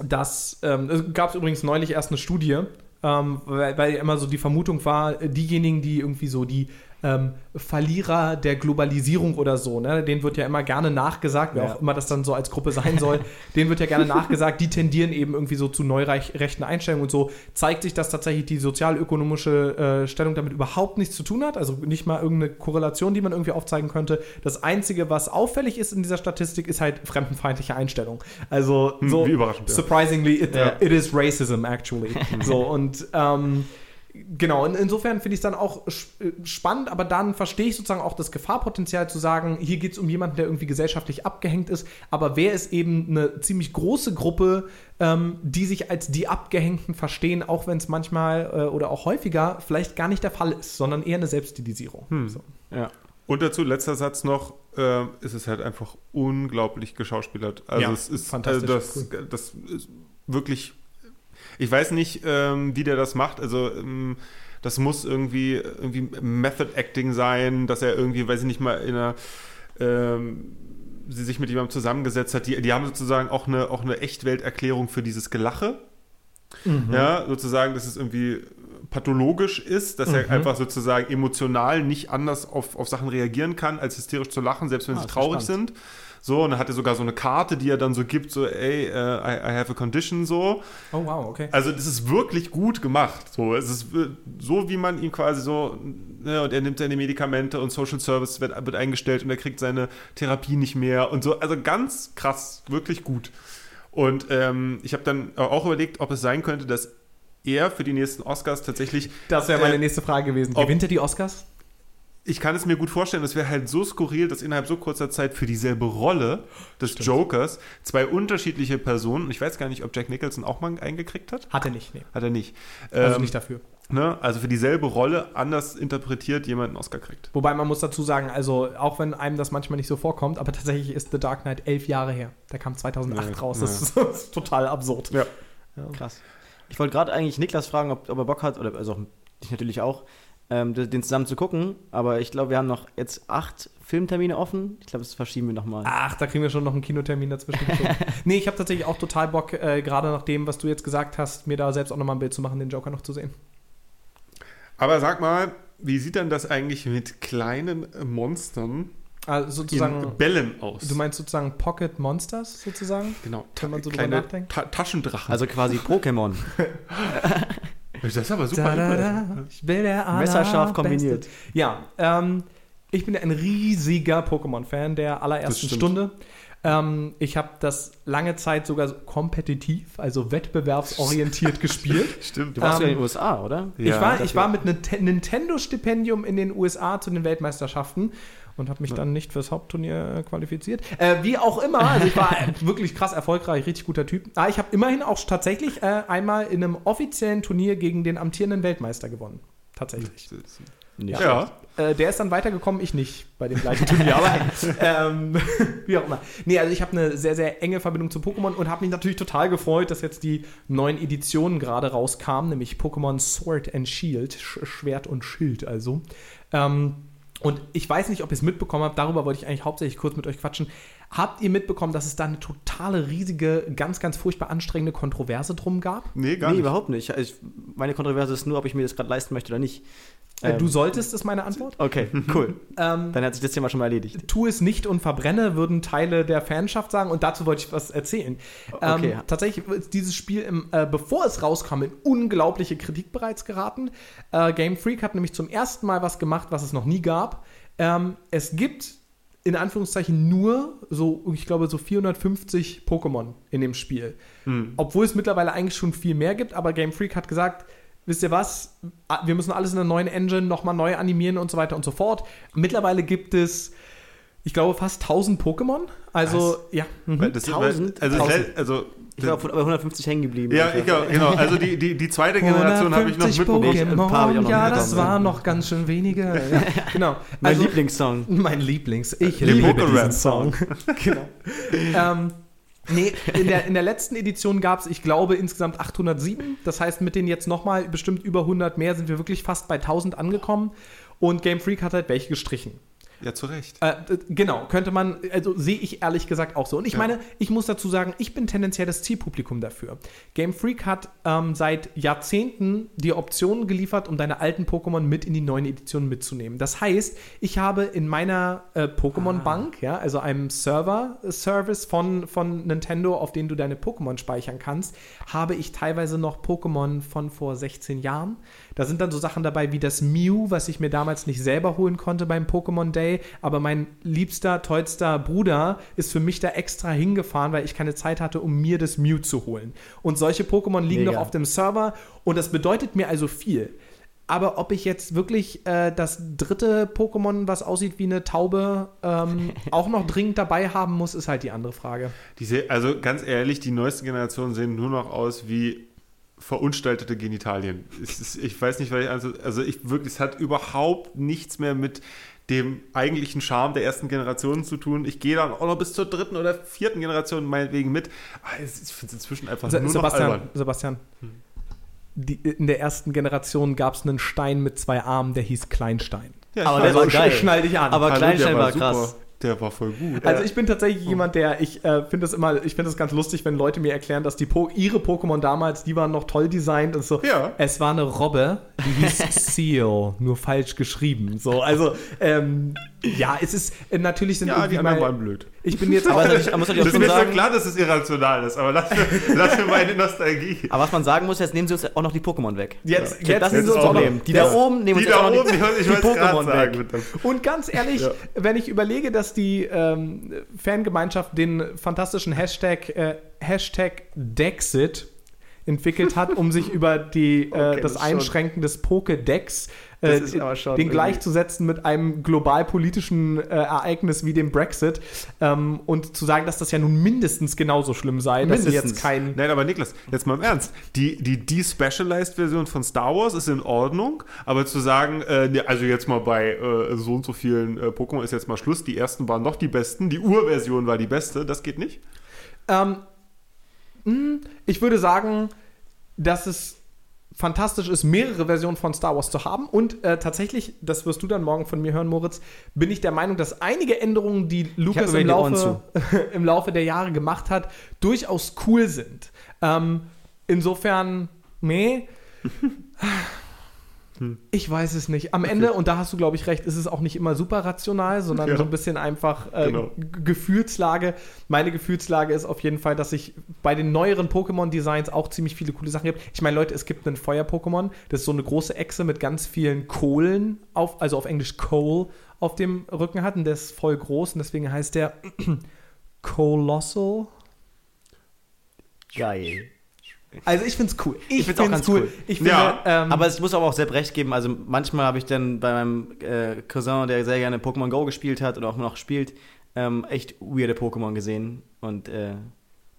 dass, ähm, es gab übrigens neulich erst eine Studie, ähm, weil, weil immer so die Vermutung war, äh, diejenigen, die irgendwie so die ähm, Verlierer der Globalisierung oder so, ne, denen wird ja immer gerne nachgesagt, wer Ja. auch immer das dann so als Gruppe sein soll, denen wird ja gerne nachgesagt, die tendieren eben irgendwie so zu neurechten Einstellungen und so. Zeigt sich, dass tatsächlich die sozialökonomische äh, Stellung damit überhaupt nichts zu tun hat, also nicht mal irgendeine Korrelation, die man irgendwie aufzeigen könnte. Das Einzige, was auffällig ist in dieser Statistik, ist halt fremdenfeindliche Einstellung. Also Hm, so wie überraschend, ja. surprisingly, it, Ja. it is racism actually. so und ähm, Genau, in, insofern finde ich es dann auch äh, spannend, aber dann verstehe ich sozusagen auch das Gefahrpotenzial zu sagen, hier geht es um jemanden, der irgendwie gesellschaftlich abgehängt ist, aber wer ist eben eine ziemlich große Gruppe, ähm, die sich als die Abgehängten verstehen, auch wenn es manchmal äh, oder auch häufiger vielleicht gar nicht der Fall ist, sondern eher eine Selbststilisierung. Hm. So. Ja. Und dazu, letzter Satz noch, äh, ist es halt einfach unglaublich geschauspielert. Also Ja, es ist, fantastisch, also das, das ist wirklich, ich weiß nicht, ähm, wie der das macht. Also ähm, das muss irgendwie, irgendwie Method Acting sein, dass er irgendwie, weiß ich nicht mal, in einer ähm, sie sich mit jemandem zusammengesetzt hat. Die, die haben sozusagen auch eine, auch eine Echtwelterklärung für dieses Gelache. Ja, sozusagen, dass es irgendwie pathologisch ist, dass er Mhm. einfach sozusagen emotional nicht anders auf, auf Sachen reagieren kann, als hysterisch zu lachen, selbst wenn Ah, sie traurig spannend. So, und dann hat er sogar so eine Karte, die er dann so gibt, so, ey, äh, I, I have a condition, so. Oh wow, okay. Also das ist wirklich gut gemacht. So, es ist äh, so, wie man ihn quasi so, ne, und er nimmt seine Medikamente und Social Service wird, wird eingestellt und er kriegt seine Therapie nicht mehr und so. Also ganz krass, wirklich gut. Und ähm, ich habe dann auch überlegt, ob es sein könnte, dass er für die nächsten Oscars tatsächlich Das wäre meine äh, nächste Frage gewesen. Gewinnt er die Oscars? Ich kann es mir gut vorstellen, das wäre halt so skurril, dass innerhalb so kurzer Zeit für dieselbe Rolle des Stimmt. Jokers zwei unterschiedliche Personen, und ich weiß gar nicht, ob Jack Nicholson auch mal eingekriegt hat. Hat er nicht, nee. Hat er nicht. Also Ähm, nicht dafür. ne? Also für dieselbe Rolle anders interpretiert jemand einen Oscar kriegt. Wobei man muss dazu sagen, also auch wenn einem das manchmal nicht so vorkommt, aber tatsächlich ist The Dark Knight elf Jahre her. Der kam 2008 Ja, raus. ja. Das, ist, das ist total absurd. Ja. Krass. Ich wollte gerade eigentlich Niklas fragen, ob, ob er Bock hat, oder also dich natürlich auch, ähm, den zusammen zu gucken. Aber ich glaube, wir haben noch jetzt acht Filmtermine offen. Ich glaube, das verschieben wir nochmal. Ach, da kriegen wir schon noch einen Kinotermin dazwischen. nee, ich habe tatsächlich auch total Bock, äh, gerade nach dem, was du jetzt gesagt hast, mir da selbst auch nochmal ein Bild zu machen, den Joker noch zu sehen. Aber sag mal, wie sieht denn das eigentlich mit kleinen Monstern Also in sozusagen, Bällen aus? du meinst sozusagen Pocket Monsters sozusagen? genau, wenn man so drüber nachdenkt? Ta Taschendrachen. Also quasi Pokémon. das ist aber super. Da, da, ich will der Messerscharf kombiniert. Ja, ähm, ich bin ein riesiger Pokémon-Fan der allerersten. Stunde. Ähm, ich habe das lange Zeit sogar so kompetitiv, also wettbewerbsorientiert gespielt. Stimmt. Du warst Ähm, ja in den USA, oder? ich Ja, war, ich war mit Ninte- Nintendo-Stipendium in den USA zu den Weltmeisterschaften und habe mich dann nicht fürs Hauptturnier äh, qualifiziert. Äh, wie auch immer, also ich war wirklich krass erfolgreich, richtig guter Typ. Aber ich habe immerhin auch tatsächlich äh, einmal in einem offiziellen Turnier gegen den amtierenden Weltmeister gewonnen. Tatsächlich. Nicht Ja. Äh, der ist dann weitergekommen, ich nicht bei dem gleichen Turnier, aber ähm, wie auch immer. Nee, also ich habe eine sehr, sehr enge Verbindung zu Pokémon und habe mich natürlich total gefreut, dass jetzt die neuen Editionen gerade rauskamen, nämlich Pokémon Sword and Shield, Sch Schwert und Schild also. Ähm, und ich weiß nicht, ob ihr es mitbekommen habt, darüber wollte ich eigentlich hauptsächlich kurz mit euch quatschen. Habt ihr mitbekommen, dass es da eine totale, riesige, ganz, ganz furchtbar anstrengende Kontroverse drum gab? Nee, gar nee, nicht. überhaupt nicht. Ich, meine Kontroverse ist nur, ob ich mir das gerade leisten möchte oder nicht. Äh, Ähm, du solltest, ist meine Antwort. Okay, cool. Ähm, Dann hat sich das Thema schon mal erledigt. tu es nicht und verbrenne, würden Teile der Fanschaft sagen. Und dazu wollte ich was erzählen. Okay. Ähm, tatsächlich ist dieses Spiel, im, äh, bevor es rauskam, in unglaubliche Kritik bereits geraten. Äh, Game Freak hat nämlich zum ersten Mal was gemacht, was es noch nie gab. Ähm, es gibt in Anführungszeichen nur so, ich glaube, so 450 Pokémon in dem Spiel. Obwohl es mittlerweile eigentlich schon viel mehr gibt, aber Game Freak hat gesagt, wisst ihr was, Ah, wir müssen alles in der neuen Engine nochmal neu animieren und so weiter und so fort. Mittlerweile gibt es, ich glaube, fast 1000 Pokémon. Also, ja. mhm. Weil das, Tausend? Also, Tausend. also Ich war bei 150 hängen geblieben. ja, ich, glaub, genau. Also die, die, die zweite Generation habe ich noch 150 mitbekommen. Pokémon, ja, das waren noch ganz schön wenige. Ja, genau. Mein Also- Lieblingssong. Mein Lieblings. Ich liebe diesen Song. genau. ähm, nee, in der, in der letzten Edition gab es, ich glaube, insgesamt 807. Das heißt, mit den jetzt nochmal bestimmt über 100 mehr sind wir wirklich fast bei 1000 angekommen. Und Game Freak hat halt welche gestrichen. Ja, zu Recht. Äh, genau, könnte man, also sehe ich ehrlich gesagt auch so. Und ich Ja. meine, ich muss dazu sagen, ich bin tendenziell das Zielpublikum dafür. Game Freak hat ähm, seit Jahrzehnten die Optionen geliefert, um deine alten Pokémon mit in die neuen Editionen mitzunehmen. Das heißt, ich habe in meiner äh, Pokémon-Bank, ja, also einem Server-Service von, von Nintendo, auf den du deine Pokémon speichern kannst, habe ich teilweise noch Pokémon von vor 16 Jahren. Da sind dann so Sachen dabei wie das Mew, was ich mir damals nicht selber holen konnte beim Pokémon Day, aber mein liebster, tollster Bruder ist für mich da extra hingefahren, weil ich keine Zeit hatte, um mir das Mew zu holen. Und solche Pokémon liegen Mega. noch auf dem Server und das bedeutet mir also viel. Aber ob ich jetzt wirklich äh, das dritte Pokémon, was aussieht wie eine Taube, ähm, auch noch dringend dabei haben muss, ist halt die andere Frage. Die se- also ganz ehrlich, die neuesten Generationen sehen nur noch aus wie verunstaltete Genitalien. Es ist, ich weiß nicht, weil ich, also, also ich wirklich, es hat überhaupt nichts mehr mit dem eigentlichen Charme der ersten Generation zu tun. Ich gehe dann auch noch bis zur dritten oder vierten Generation meinetwegen mit. Aber es- ich finde es inzwischen einfach Se nur noch Sebastian, albern. Sebastian. Die, in der ersten Generation gab es einen Stein mit zwei Armen, der hieß Kleinstein. Ja, Aber der war geil. schnall dich an. Aber Hallo, Kleinstein war super. krass. Der war voll gut. Also ich bin tatsächlich jemand, der, ich äh, finde das immer, ich finde es ganz lustig, wenn Leute mir erklären, dass die po ihre Pokémon damals, die waren noch toll designt und so. Ja. Es war eine Robbe, die hieß Seal, nur falsch geschrieben. So, also, ähm, ja, es ist, äh, natürlich sind ja, die irgendwie anderen mal, waren blöd. ich bin jetzt Aber man muss natürlich auch Das ist schon sagen, klar, dass es irrational ist, aber lass mir, lass mir meine Nostalgie. aber was man sagen muss, jetzt nehmen sie uns auch noch die Pokémon weg. jetzt, Ja. jetzt das sind ist sie das uns auch noch- Problem. Die das- da oben nehmen Die uns jetzt da auch noch oben, die, ich die Pokémon sagen. weg. Und ganz ehrlich, Ja. wenn ich überlege, dass die ähm, Fangemeinschaft den fantastischen Hashtag, äh, Hashtag Dexit entwickelt hat, um sich über die, äh, Okay, das das ist schon- Einschränken des Pokédex äh, Schon den gleichzusetzen mit einem global-politischen äh, Ereignis wie dem Brexit ähm, und zu sagen, dass das ja nun mindestens genauso schlimm sei, dass sie Mindestens. jetzt kein Nein, aber Niklas, jetzt mal im Ernst. Die, die Despecialized-Version von Star Wars ist in Ordnung, aber zu sagen, äh, ne, also jetzt mal bei äh, so und so vielen äh, Pokémon ist jetzt mal Schluss, die ersten waren noch die besten, die Urversion war die beste, das geht nicht. Ähm, mh, ich würde sagen, dass es fantastisch ist, mehrere Versionen von Star Wars zu haben. Und äh, tatsächlich, das wirst du dann morgen von mir hören, Moritz, bin ich der Meinung, dass einige Änderungen, die Lukas mir im Laufe, im Laufe der Jahre gemacht hat, durchaus cool sind. Ähm, insofern, nee. Ich weiß es nicht. Am Ende, und da hast du, glaube ich, recht, ist es auch nicht immer super rational, sondern Ja. so ein bisschen einfach äh, Genau. Gefühlslage. Meine Gefühlslage ist auf jeden Fall, dass ich bei den neueren Pokémon-Designs auch ziemlich viele coole Sachen gibt. Ich meine, Leute, es gibt einen Feuer-Pokémon, das ist so eine große Echse mit ganz vielen Kohlen, auf, also auf Englisch Coal, auf dem Rücken hat. Und der ist voll groß und deswegen heißt der Colossal. Geil. Also ich find's cool. Ich, find's auch ganz cool. Ich finde, Ja, ähm, Aber es muss aber auch Sepp recht geben. Also manchmal habe ich dann bei meinem äh, Cousin, der sehr gerne Pokémon Go gespielt hat oder auch noch spielt, ähm, echt weirde Pokémon gesehen. Und äh,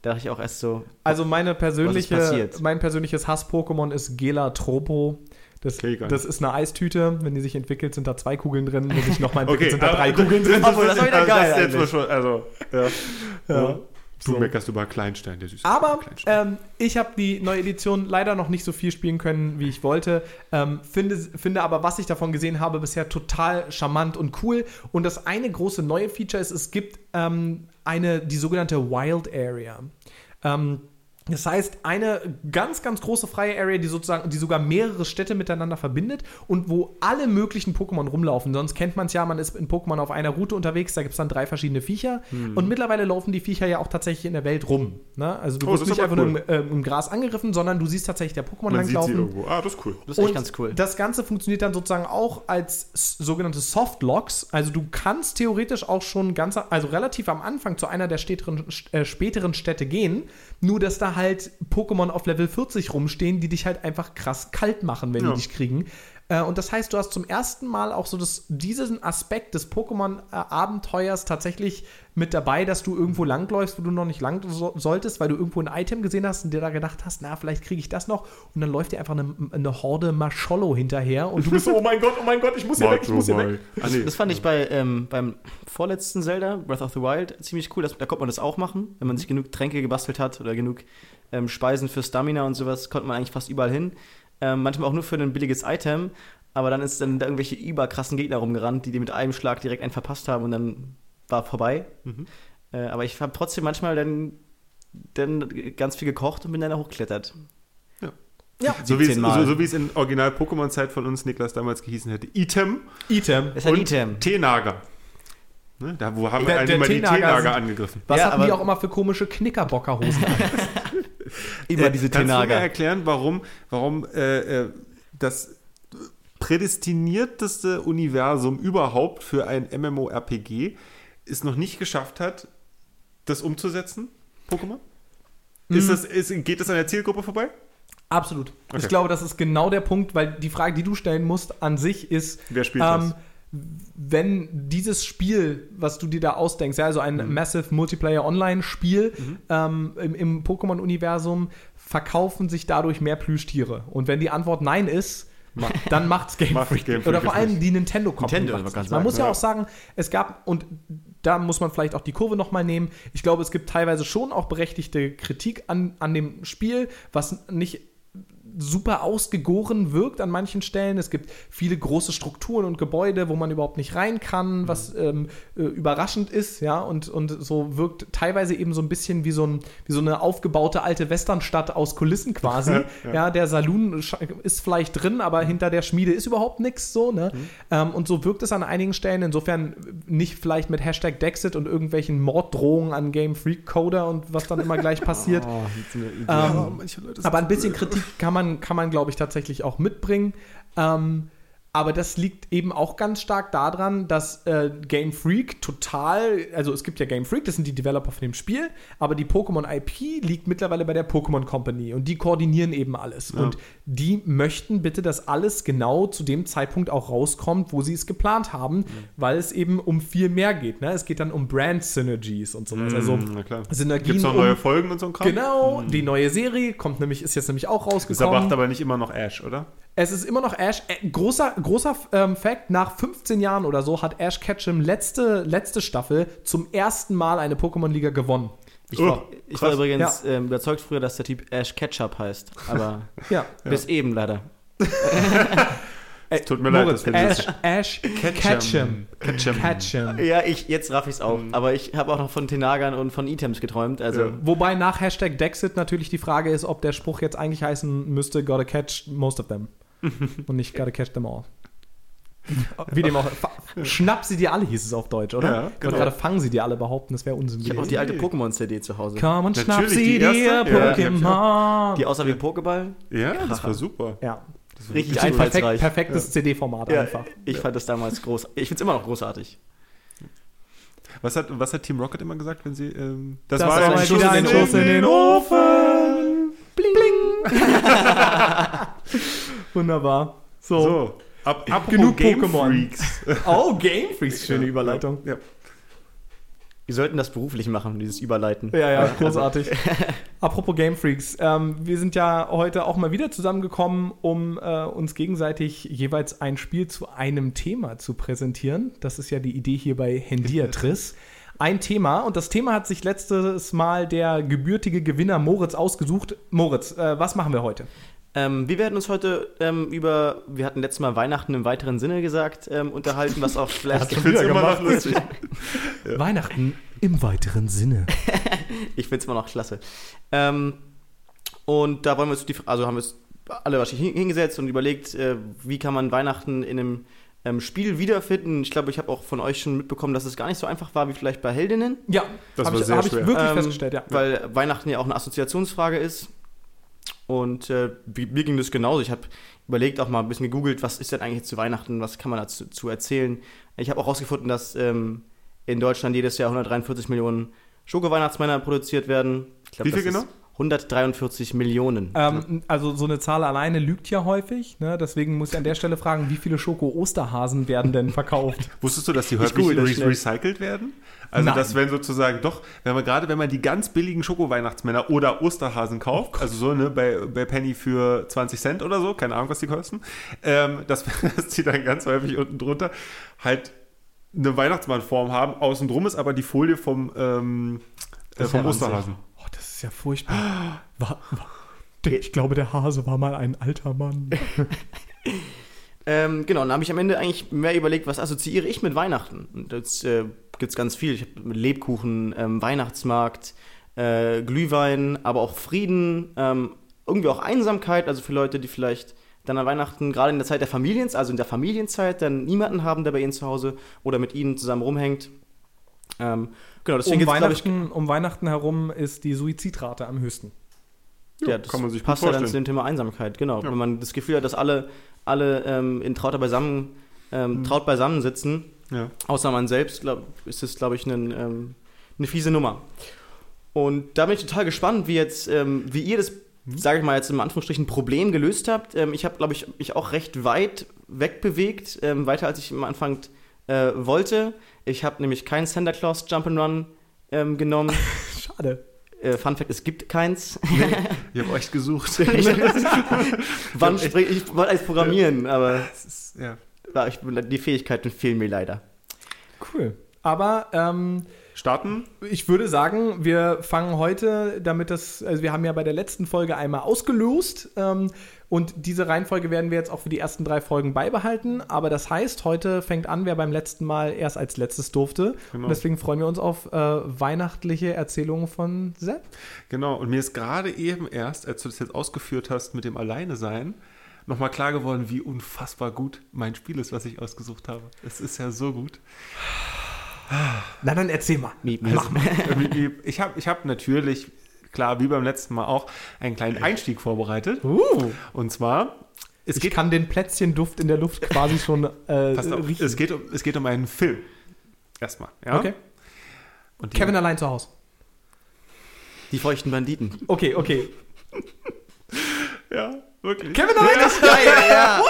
da dachte ich auch erst so, Also meine persönliche, mein persönliches Hass-Pokémon ist Gelatropo. Das, ich das ist eine Eistüte. Wenn die sich entwickelt, sind da zwei Kugeln drin. Wenn sich nochmal entwickelt, Okay, sind da drei Kugeln drin. Obwohl, das war wieder also geil Das ist jetzt schon, also, ja. Ja. Du So. meckerst über Kleinstein, der süße Aber Kleinstein. ähm, ich habe die neue Edition leider noch nicht so viel spielen können, wie ich wollte. Ähm, finde, finde aber, was ich davon gesehen habe, bisher total charmant und cool. Und das eine große neue Feature ist, es gibt ähm, eine, die sogenannte Wild Area. Ähm, das heißt, eine ganz, ganz große freie Area, die sozusagen, die sogar mehrere Städte miteinander verbindet und wo alle möglichen Pokémon rumlaufen. Sonst kennt man es ja, man ist in Pokémon auf einer Route unterwegs, da gibt es dann drei verschiedene Viecher. Und mittlerweile laufen die Viecher ja auch tatsächlich in der Welt rum. Ne? Also du Oh, wirst nicht einfach aber nur im, ähm, im Gras angegriffen, sondern du siehst tatsächlich der Pokémon langlaufen. irgendwo. Ah, das ist cool. das ist echt ganz cool. Das Ganze funktioniert dann sozusagen auch als sogenannte Softlocks. Also du kannst theoretisch auch schon ganz, also relativ am Anfang zu einer der späteren, äh, späteren Städte gehen. Nur dass da halt Pokémon auf Level 40 rumstehen, die dich halt einfach krass kalt machen, wenn Ja. die dich kriegen. Äh, Und das heißt, du hast zum ersten Mal auch so das, diesen Aspekt des Pokémon-Abenteuers tatsächlich mit dabei, dass du irgendwo langläufst, wo du noch nicht lang so solltest, weil du irgendwo ein Item gesehen hast und dir da gedacht hast, na, vielleicht kriege ich das noch. Und dann läuft dir einfach eine, eine Horde Maschollo hinterher und du bist so, oh mein Gott, oh mein Gott, ich muss hier weg, ich muss hier weg. Ah, nee. Das fand ich bei, ähm, beim vorletzten Zelda, Breath of the Wild, ziemlich cool. Das, da konnte man das auch machen. Wenn man sich genug Tränke gebastelt hat oder genug ähm, Speisen für Stamina und sowas, konnte man eigentlich fast überall hin. Ähm, manchmal auch nur für ein billiges Item. Aber dann ist dann da irgendwelche überkrassen Gegner rumgerannt, die dir mit einem Schlag direkt einen verpasst haben und dann war vorbei. Mhm. Äh, aber ich habe trotzdem manchmal dann, dann ganz viel gekocht und bin dann da hochgeklettert. Ja, So wie, es, 17 Mal. so, so wie es in Original-Pokémon-Zeit von uns Niklas damals gehießen hätte. Item Item. Das ist ein und Item. T-Nager. Ne, da wo haben wir immer die sind- angegriffen. Was Ja, hatten die auch immer für komische Knickerbockerhosen? Immer diese Kannst du mir Tenaga. erklären, warum, warum äh, äh, das prädestinierteste Universum überhaupt für ein MMORPG es noch nicht geschafft hat, das umzusetzen? Pokémon? Mhm. Ist das, ist, geht das an der Zielgruppe vorbei? Absolut. Ich Okay. glaube, das ist genau der Punkt, weil die Frage, die du stellen musst an sich ist, Wer spielt ähm, wenn dieses Spiel, was du dir da ausdenkst, ja, also ein Mhm. Massive Multiplayer Online-Spiel ähm, im, im Pokémon-Universum, verkaufen sich dadurch mehr Plüschtiere? Und wenn die Antwort nein ist, dann macht's Game Macht Freak. Game Freak Oder vor allem die Nintendo Company. Nintendo, man. Man sagen, muss ja ja. auch sagen, es gab, und da muss man vielleicht auch die Kurve nochmal nehmen, ich glaube, es gibt teilweise schon auch berechtigte Kritik an, an dem Spiel, was nicht super ausgegoren wirkt an manchen Stellen. Es gibt viele große Strukturen und Gebäude, wo man überhaupt nicht rein kann, was ähm, äh, überraschend ist, ja, und, und so wirkt teilweise eben so ein bisschen wie so, ein, wie so eine aufgebaute alte Westernstadt aus Kulissen quasi. ja. der Saloon ist vielleicht drin, aber hinter der Schmiede ist überhaupt nichts so, ne? Ähm, und so wirkt es an einigen Stellen. Insofern nicht vielleicht mit Hashtag Dexit und irgendwelchen Morddrohungen an Game Freak Coder und was dann immer gleich passiert. Oh, Ähm, aber ein bisschen Kritik kann man, kann man glaube ich, tatsächlich auch mitbringen. Ähm, aber das liegt eben auch ganz stark daran, dass äh, Game Freak total, also es gibt ja Game Freak, das sind die Developer von dem Spiel, aber die Pokémon IP liegt mittlerweile bei der Pokémon Company und die koordinieren eben alles. Und die möchten bitte, dass alles genau zu dem Zeitpunkt auch rauskommt, wo sie es geplant haben, weil es eben um viel mehr geht. Ne? Es geht dann um Brand Synergies und sowas. Also na klar. Synergien Gibt es noch um- neue Folgen und so ein Kram? Genau, die neue Serie kommt nämlich, ist jetzt nämlich auch Das rausgekommen. macht aber nicht immer noch Ash, oder? Es ist immer noch Ash. Äh, großer großer ähm, Fact: Nach 15 Jahren oder so hat Ash Ketchum letzte, letzte Staffel zum ersten Mal eine Pokémon-Liga gewonnen. Ich war, Oh, ich war übrigens ähm, überzeugt früher, dass der Typ Ash Ketchup heißt. Aber Ja. bis eben leider. Tut mir leid, Moritz, ich Ash, Ash Ketchum. Ketchum. Ketchum. Ja, ich, jetzt raff ich's auch. Aber ich habe auch noch von Tenagern und von Items geträumt. Also, Ja. Wobei nach Hashtag Dexit natürlich die Frage ist, ob der Spruch jetzt eigentlich heißen müsste, gotta catch most of them. Und nicht gotta catch them all. Wie dem auch. Schnapp sie dir alle, hieß es auf Deutsch, oder? Ja, genau. gerade fangen sie dir alle behaupten, das wäre Unsinn ich habe auch die alte Pokémon-CD zu Hause. Komm und schnapp Natürlich, sie die dir. Ja, die Pokémon. Die aussah wie ein Pokéball. Ja, das war super. Ja. Das war Richtig wirklich Ein cool. perfekt, einfallsreich. perfektes CD-Format Ja, einfach. ich fand das damals groß. Ich finde es immer noch großartig. Was hat, was hat Team Rocket immer gesagt, wenn sie. Ähm, das, Das war war ein Schuss wieder in ein den Schuss in den Ofen. Bling, bling. Wunderbar. So. So, ab, apropos Genug Game Pokémon. Freaks. Oh, Game Freaks. Schöne Überleitung. Ja. Wir sollten das beruflich machen, dieses Überleiten. Ja, ja, großartig. Apropos Game Freaks, ähm, wir sind ja heute auch mal wieder zusammengekommen, um äh, uns gegenseitig jeweils ein Spiel zu einem Thema zu präsentieren. Das ist ja die Idee hier bei Hendiatris. Ein Thema und das Thema hat sich letztes Mal der gebürtige Gewinner Moritz ausgesucht. Moritz, äh, was machen wir heute? Ähm, wir werden uns heute ähm, über, wir hatten letztes Mal Weihnachten im weiteren Sinne gesagt, ähm, unterhalten, was auch vielleicht. Ich noch lustig. Weihnachten im weiteren Sinne. ich finde es immer noch klasse. Ähm, und da wollen wir uns die, also haben wir uns alle wahrscheinlich hin- hingesetzt und überlegt, äh, wie kann man Weihnachten in einem ähm, Spiel wiederfinden. Ich glaube, ich habe auch von euch schon mitbekommen, dass es gar nicht so einfach war wie vielleicht bei Heldinnen. Ja, Das habe war ich, sehr hab ich wirklich Ähm, festgestellt, ja. Weil Weihnachten ja auch eine Assoziationsfrage ist. Und äh, wie- mir ging das genauso. Ich habe überlegt, auch mal ein bisschen gegoogelt, was ist denn eigentlich zu Weihnachten, was kann man dazu zu erzählen. Ich habe auch herausgefunden, dass ähm, in Deutschland jedes Jahr 143 Millionen Schoko-Weihnachtsmänner produziert werden. Ich glaub, Wie viel das genau? ist 143 Millionen. Ähm, also so eine Zahl alleine lügt ja häufig. Ne? Deswegen muss ich an der Stelle fragen, wie viele Schoko-Osterhasen werden denn verkauft? Wusstest du, dass die häufig das re recycelt werden? Also, Nein. dass wenn sozusagen doch, wenn man gerade, wenn man die ganz billigen Schoko-Weihnachtsmänner oder Osterhasen kauft, also so, ne, bei, bei Penny für 20 Cent oder so, keine Ahnung, was die kosten, ähm, dass, dass die dann ganz häufig unten drunter halt eine Weihnachtsmannform haben. Außen drum ist aber die Folie vom, ähm, äh, vom ja. Osterhasen. Oh, das ist ja furchtbar. War, war, ich glaube, der Hase war mal ein alter Mann. Ähm, genau, dann habe ich am Ende eigentlich mehr überlegt, was assoziiere ich mit Weihnachten. Und das äh, gibt es ganz viel. Ich habe Lebkuchen, ähm, Weihnachtsmarkt, äh, Glühwein, aber auch Frieden, ähm, irgendwie auch Einsamkeit, also für Leute, die vielleicht dann an Weihnachten, gerade in der Zeit der Familien, also in der Familienzeit, dann niemanden haben, der bei ihnen zu Hause oder mit ihnen zusammen rumhängt. Ähm, genau, deswegen Um glaub ich, Weihnachten, um Weihnachten herum ist die Suizidrate am höchsten. Ja, das kann man sich passt ja dann zu dem Thema Einsamkeit, genau. Ja. Wenn man das Gefühl hat, dass alle, alle ähm, in trauter beisammen, ähm, Mhm. traut beisammen sitzen, Ja. außer man selbst, glaub, ist es, glaube ich, ein, ähm, eine fiese Nummer. Und da bin ich total gespannt, wie jetzt, ähm, wie ihr das, sage ich mal jetzt im Anführungsstrichen, Problem gelöst habt. Ähm, ich habe, glaube ich, mich auch recht weit wegbewegt, ähm, weiter als ich am Anfang äh, wollte. Ich habe nämlich keinen Santa Claus Jump'n'Run ähm, genommen. Schade. äh, Fun Fact, es gibt keins. Ich habe euch gesucht. Wann spring, ich wollte eigentlich programmieren, aber Das ist, ja. Ich, die Fähigkeiten fehlen mir leider. Cool. Aber ähm, Starten? ich würde sagen, wir fangen heute, damit das, also wir haben ja bei der letzten Folge einmal ausgelost ähm, und diese Reihenfolge werden wir jetzt auch für die ersten drei Folgen beibehalten. Aber das heißt, heute fängt an, wer beim letzten Mal erst als letztes durfte. Genau. Und deswegen freuen wir uns auf äh, weihnachtliche Erzählungen von Sepp. Genau, und mir ist gerade eben erst, als du das jetzt ausgeführt hast mit dem Alleine sein, nochmal klar geworden, wie unfassbar gut mein Spiel ist, was ich ausgesucht habe. Es ist ja so gut. Na dann erzähl mal. Miep, Mach mal. Ich habe ich hab natürlich, klar, wie beim letzten Mal auch, einen kleinen Einstieg vorbereitet. Uh, Und zwar, es ich geht, kann den Plätzchenduft in der Luft quasi schon äh, passt auf, riechen. es, geht um, es geht um einen Film. Erstmal. Ja? Okay. Und die, Kevin allein zu Hause. Die feuchten Banditen. Okay, okay. Ja, wirklich. Kevin allein zu Geil, ja.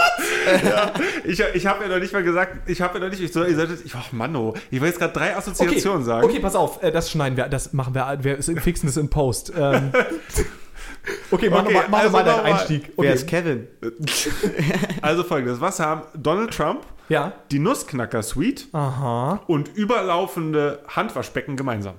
ja, ich ich habe ja noch nicht mal gesagt, ich habe ja noch nicht, ich soll, ihr solltet, ich, ach Mann, oh, ich will jetzt gerade drei Assoziationen okay. sagen. Okay, pass auf, äh, das schneiden wir, das machen wir, wir fixen das in Post. Ähm, okay, mach Okay, mal, mach also mal deinen. Einstieg. Wer Okay. ist Kevin? Also folgendes, was haben Donald Trump, Ja. die Nussknacker Suite Aha. und überlaufende Handwaschbecken gemeinsam?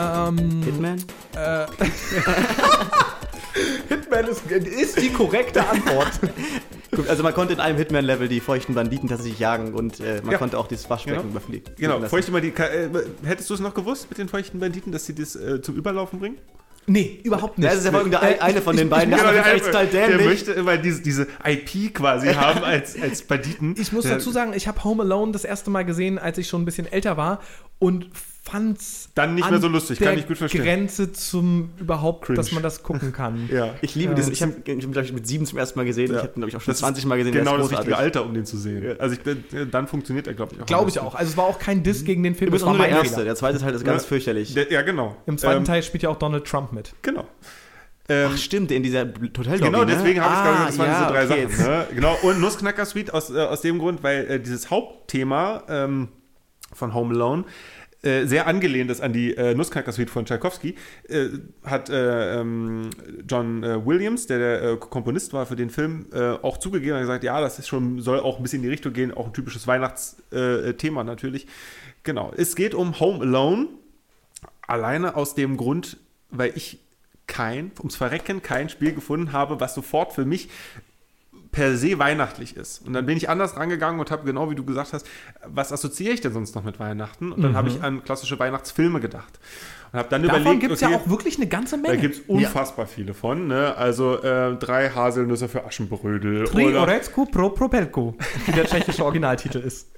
Ähm, Hitman? äh, Hitman ist, ist die korrekte Antwort. Gut, also man konnte in einem Hitman-Level die feuchten Banditen tatsächlich jagen und äh, man Ja. konnte auch dieses Waschbecken Genau. überfliegen. Genau, lassen. feuchte mal die, Ka- äh, hättest du es noch gewusst mit den feuchten Banditen, dass sie das äh, zum Überlaufen bringen? Nee, überhaupt nicht. Das ist ja der Äh, eine von den beiden. Genau, Der der, total der dämlich. möchte immer diese, diese IP quasi haben als, als Banditen. Ich muss Der- dazu sagen, ich habe Home Alone das erste Mal gesehen, als ich schon ein bisschen älter war und fand's Dann nicht an mehr so lustig, kann ich gut verstehen. Grenze zum überhaupt, Cringe. dass man das gucken kann. Ja. Ich liebe Ja. das. Ich habe, glaube ich, mit sieben zum ersten Mal gesehen. Ja. Ich habe ihn, glaube ich, auch schon Das ist 20 Mal gesehen. Genau das richtige. Alter, um den zu sehen. Also ich, dann funktioniert er, glaube ich, auch. Glaube ich auch. Also es war auch kein Diss gegen den Film, Du bist es auch war nur der mein Erste. Fehler. Der zweite Teil ist ganz Ja. fürchterlich. Der, ja, genau. Im zweiten Ähm, Teil spielt ja auch Donald Trump mit. Genau. Ähm, Ach, stimmt, in dieser Hotel Genau, deswegen habe ich gerade ah, gesagt, das waren ja, diese drei okay, Sachen. Ne? Genau, und Nussknacker Suite aus, äh, aus dem Grund, weil äh, dieses Hauptthema ähm, von Home Alone äh, sehr angelehnt ist an die äh, Nussknacker Suite von Tchaikovsky, äh, hat äh, ähm, John äh, Williams, der der Komponist war für den Film, auch zugegeben und gesagt, ja, das ist schon, soll auch ein bisschen in die Richtung gehen, auch ein typisches Weihnachtsthema natürlich. Genau, es geht um Home Alone, alleine aus dem Grund, weil ich kein, ums Verrecken kein Spiel gefunden habe, was sofort für mich per se weihnachtlich ist. Und dann bin ich anders rangegangen und habe genau wie du gesagt hast, was assoziiere ich denn sonst noch mit Weihnachten? Und dann habe ich an klassische Weihnachtsfilme gedacht. Und habe dann Davon überlegt, gibt es ja auch wirklich eine ganze da Menge. gibt es unfassbar viele von. Ne? Also äh, drei Haselnüsse für Aschenbrödel. Tri oder- Orecku pro Propelko, wie der tschechische Originaltitel ist.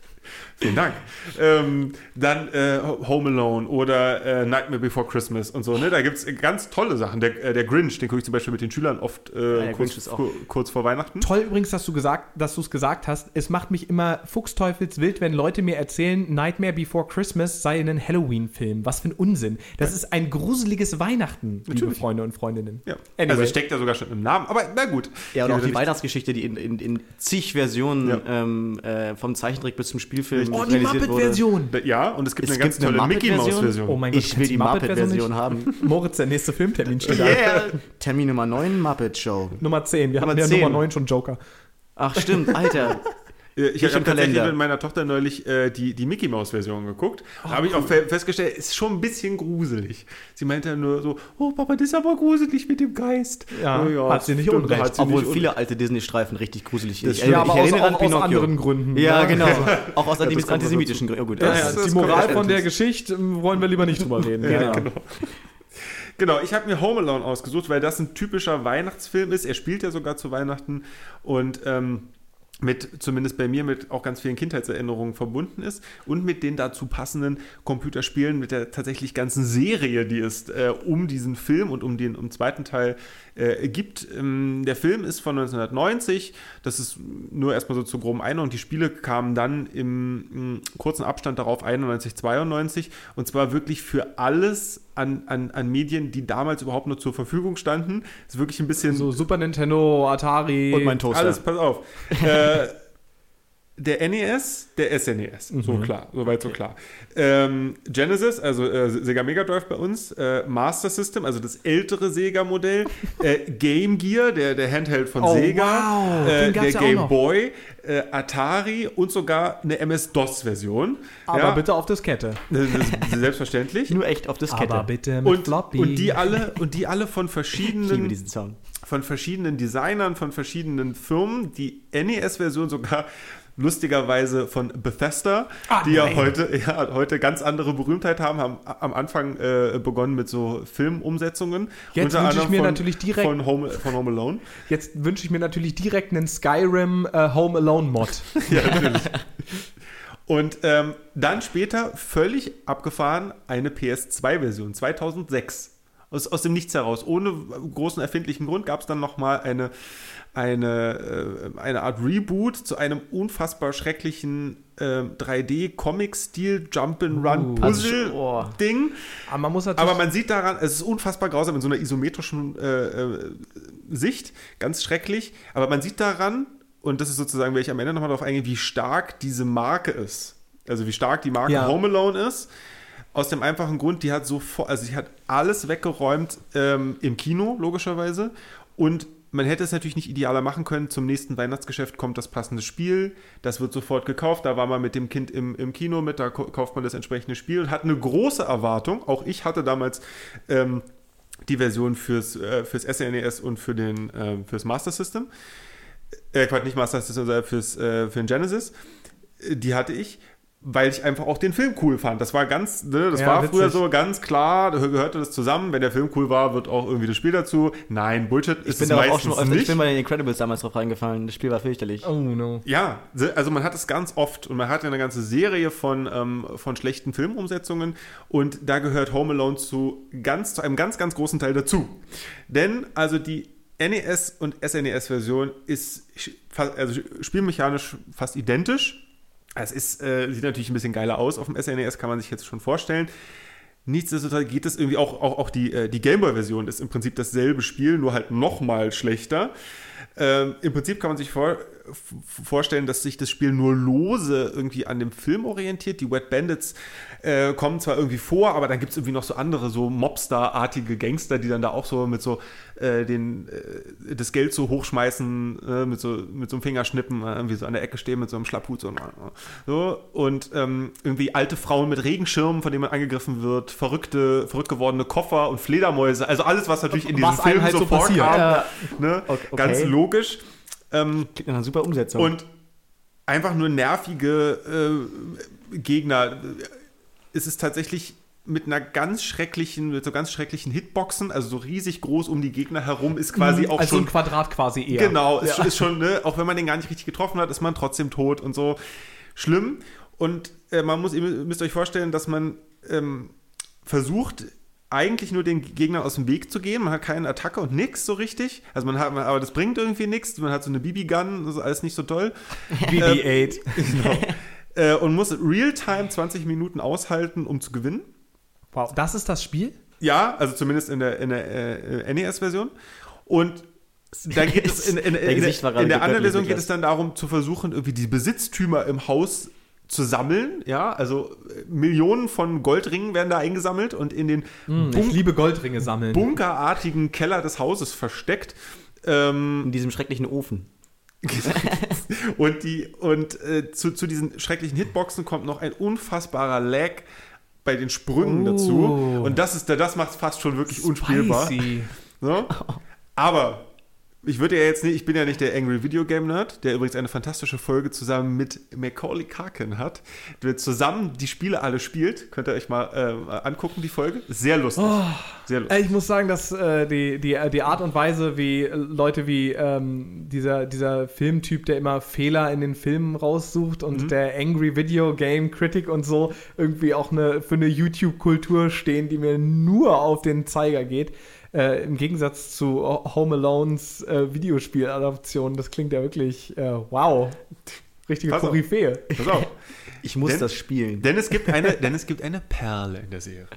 Vielen Dank. Ähm, dann äh, Home Alone oder äh, Nightmare Before Christmas und so. Ne? Da gibt es ganz tolle Sachen. Der, äh, der Grinch, den gucke ich zum Beispiel mit den Schülern oft äh, der kurz, Grinch ist auch- ku- kurz vor Weihnachten. Toll übrigens, dass du gesagt, dass du es gesagt hast. Es macht mich immer fuchsteufelswild, wenn Leute mir erzählen, Nightmare Before Christmas sei ein Halloween-Film. Was für ein Unsinn. Das ist ein gruseliges Weihnachten, liebe Natürlich. Freunde und Freundinnen. Ja. Anyway. Also steckt ja sogar schon im Namen. Aber na gut. Ja, und auch die Weihnachtsgeschichte, die in, in, in zig Versionen Ja. ähm, äh, vom Zeichentrick bis zum Spielfilm Oh, die. Muppet-Version. Ja, und es gibt Es eine ganz gibt eine tolle Mickey Muppet-Version? Mouse-Version. Oh mein Gott, Ich will die Muppet-Version haben. Moritz, der nächste Filmtermin steht da. Yeah! Termin Nummer 9, Muppet Show. Nummer 10. Wir Nummer hatten ja 10. Nummer 9 schon Joker. Ach stimmt, Alter. Äh, Ich habe tatsächlich mit meiner Tochter neulich äh, die, die Mickey Mouse-Version geguckt. Da habe ich auch fe festgestellt, ist schon ein bisschen gruselig. Sie meinte nur so, oh Papa, das ist aber gruselig mit dem Geist. Ja, Oh hat sie nicht stimmt, unrecht. hat sie Obwohl nicht viele alte Disney-Streifen richtig gruselig Das Ich. Ja, aber ich aus, erinnere an auch aus Pinocchio. anderen Gründen. Ja, genau. Auch aus noch antisemitischen Gründen. Ja, gut, Ja, das- ja, das die Moral von der. Geschichte ähm, wollen wir lieber nicht drüber reden. Genau. Genau. Genau, ich habe mir Home Alone ausgesucht, weil das ein typischer Weihnachtsfilm ist. Er spielt ja sogar zu Weihnachten und ähm, mit, zumindest bei mir, mit auch ganz vielen Kindheitserinnerungen verbunden ist und mit den dazu passenden Computerspielen, mit der tatsächlich ganzen Serie, die es äh, um diesen Film und um den um zweiten Teil äh, gibt. Ähm, der Film ist von 1990, das ist nur erstmal so zur groben Einordnung. Die Spiele kamen dann im, m, kurzen Abstand darauf 91, 92 und zwar wirklich für alles an, an, an Medien, die damals überhaupt nur zur Verfügung standen. ist wirklich ein bisschen So Super Nintendo, Atari. Und mein Toaster. alles, pass auf. äh, der NES, der SNES, so Mhm. klar, soweit so klar. Ähm, Genesis, also äh, Sega Mega Drive bei uns, äh, Master System, also das ältere Sega-Modell, äh, Game Gear, der, der Handheld von Oh, Sega, wow, äh, den gab's der ja auch Game. Boy, äh, Atari und sogar eine MS-DOS-Version. aber ja, bitte auf Diskette. Selbstverständlich. Nur echt auf Diskette. Aber bitte mit Und, Floppy. und die alle und die alle von ich liebe verschiedenen diesen Sound. von verschiedenen Designern, von verschiedenen Firmen. Die NES-Version sogar lustigerweise von Bethesda, Ah, die ja nein. heute, ja heute ganz andere Berühmtheit haben, haben am Anfang äh, begonnen mit so Filmumsetzungen. Jetzt wünsche ich mir von, natürlich direkt- von Home, von Home Alone. Jetzt wünsche ich mir natürlich direkt einen Skyrim äh, Home Alone Mod. Ja, natürlich. Und ähm, dann später völlig abgefahren eine PS2-Version 2006. Aus, aus dem Nichts heraus. Ohne großen erfindlichen Grund gab es dann nochmal eine, eine, äh, eine Art Reboot zu einem unfassbar schrecklichen äh, 3D-Comic-Stil Also, Jump'n'Run-Puzzle-Ding. Aber man. Aber man sieht daran, es ist unfassbar grausam in so einer isometrischen äh, äh, Sicht, ganz schrecklich. Aber man sieht daran, und das ist sozusagen, werde ich am Ende nochmal darauf eingehen, wie stark diese Marke ist. Also wie stark die Marke Ja. Home Alone ist. Aus dem einfachen Grund, die hat sofort, also sie hat alles weggeräumt ähm, im Kino, logischerweise. Und man hätte es natürlich nicht idealer machen können. Zum nächsten Weihnachtsgeschäft kommt das passende Spiel. Das wird sofort gekauft. Da war man mit dem Kind im, im Kino mit, da kauft man das entsprechende Spiel und hat eine große Erwartung. Auch ich hatte damals ähm, die Version fürs, äh, fürs SNES und für den, äh, fürs Master System. Äh, Quatsch, nicht Master System, sondern fürs, äh, für den Genesis. Äh, Die hatte ich. Weil ich einfach auch den Film cool fand. Das war ganz, ne, das Ja, war früher witzig. so ganz klar, da gehörte das zusammen. Wenn der Film cool war, wird auch irgendwie das Spiel dazu. Nein, Bullshit Ich ist bin es da auch schon öfter, nicht. ich bin bei den Incredibles damals drauf reingefallen. Das Spiel war fürchterlich. Oh no. Ja, also man hat es ganz oft und man hat eine ganze Serie von, ähm, von schlechten Filmumsetzungen und da gehört Home Alone zu, ganz, zu einem ganz, ganz großen Teil dazu. Denn also die NES und SNES-Version ist also spielmechanisch fast identisch. Es ist, äh, sieht natürlich ein bisschen geiler aus auf dem SNES, kann man sich jetzt schon vorstellen. Nichtsdestotrotz geht es irgendwie auch, auch, auch die, äh, die Gameboy-Version ist im Prinzip dasselbe Spiel, nur halt noch mal schlechter. Ähm, Im Prinzip kann man sich vor, vorstellen, dass sich das Spiel nur lose irgendwie an dem Film orientiert. Die Wet Bandits äh, kommen zwar irgendwie vor, aber dann gibt es irgendwie noch so andere, so Mobstar-artige Gangster, die dann da auch so mit so äh, den, äh, das Geld so hochschmeißen, äh, mit, so, mit so einem Fingerschnippen, äh, irgendwie so an der Ecke stehen mit so einem Schlapphut. So, so. Und ähm, irgendwie alte Frauen mit Regenschirmen, von denen man angegriffen wird, verrückte, verrückt gewordene Koffer und Fledermäuse. Also alles, was natürlich in diesem Film halt so passiert. vorkam. Ne? Okay. Ganz logisch. Ähm, Klingt einer super Umsetzung. und einfach nur nervige äh, Gegner. Es ist tatsächlich mit einer ganz schrecklichen, mit so ganz schrecklichen Hitboxen, also so riesig groß um die Gegner herum, ist quasi auch also schon. ein Quadrat quasi eher. Genau, ist, ist schon, ne, auch wenn man den gar nicht richtig getroffen hat, ist man trotzdem tot und so. Schlimm. Und äh, man muss, ihr müsst euch vorstellen, dass man ähm, versucht, eigentlich nur den Gegnern aus dem Weg zu gehen. Man hat keine Attacke und nix so richtig. Also man hat, aber das bringt irgendwie nichts. Man hat so eine BB-Gun, das ist alles nicht so toll. BB-8. Genau. Äh, und muss Realtime 20 Minuten aushalten, um zu gewinnen. Wow, das ist das Spiel? Ja, also zumindest in der, in der äh, NES-Version. Und da geht es in, in, in, Der in, der, in der anderen Version geht es dann darum, zu versuchen, irgendwie die Besitztümer im Haus zu sammeln. Ja, also äh, Millionen von Goldringen werden da eingesammelt und in den Hm, Ich Bun liebe Goldringe sammeln. bunkerartigen Keller des Hauses versteckt. Ähm, in diesem schrecklichen Ofen. und die, und äh, zu, zu diesen schrecklichen Hitboxen kommt noch ein unfassbarer Lag bei den Sprüngen Oh. dazu. Und das ist, das macht es fast schon wirklich unspielbar. Spicy. So. Aber ich würde ja jetzt nicht, ich bin ja nicht der Angry Video Game Nerd, der übrigens eine fantastische Folge zusammen mit Macaulay Culkin hat, der zusammen die Spiele alle spielt. Könnt ihr euch mal äh, angucken, die Folge. Sehr lustig. Sehr lustig. Ich muss sagen, dass äh, die, die, die Art und Weise, wie äh, Leute wie ähm, dieser, dieser Filmtyp, der immer Fehler in den Filmen raussucht und der Angry Video Game Critic und so irgendwie auch eine, für eine YouTube-Kultur stehen, die mir nur auf den Zeiger geht. Äh, Im Gegensatz zu Home Alones äh, Videospieladaption, das klingt ja wirklich äh, wow. Richtige Pass auf. Koryphäe. Pass auf. Ich muss Denn- das spielen. Denn es gibt eine, denn es gibt eine Perle in der Serie.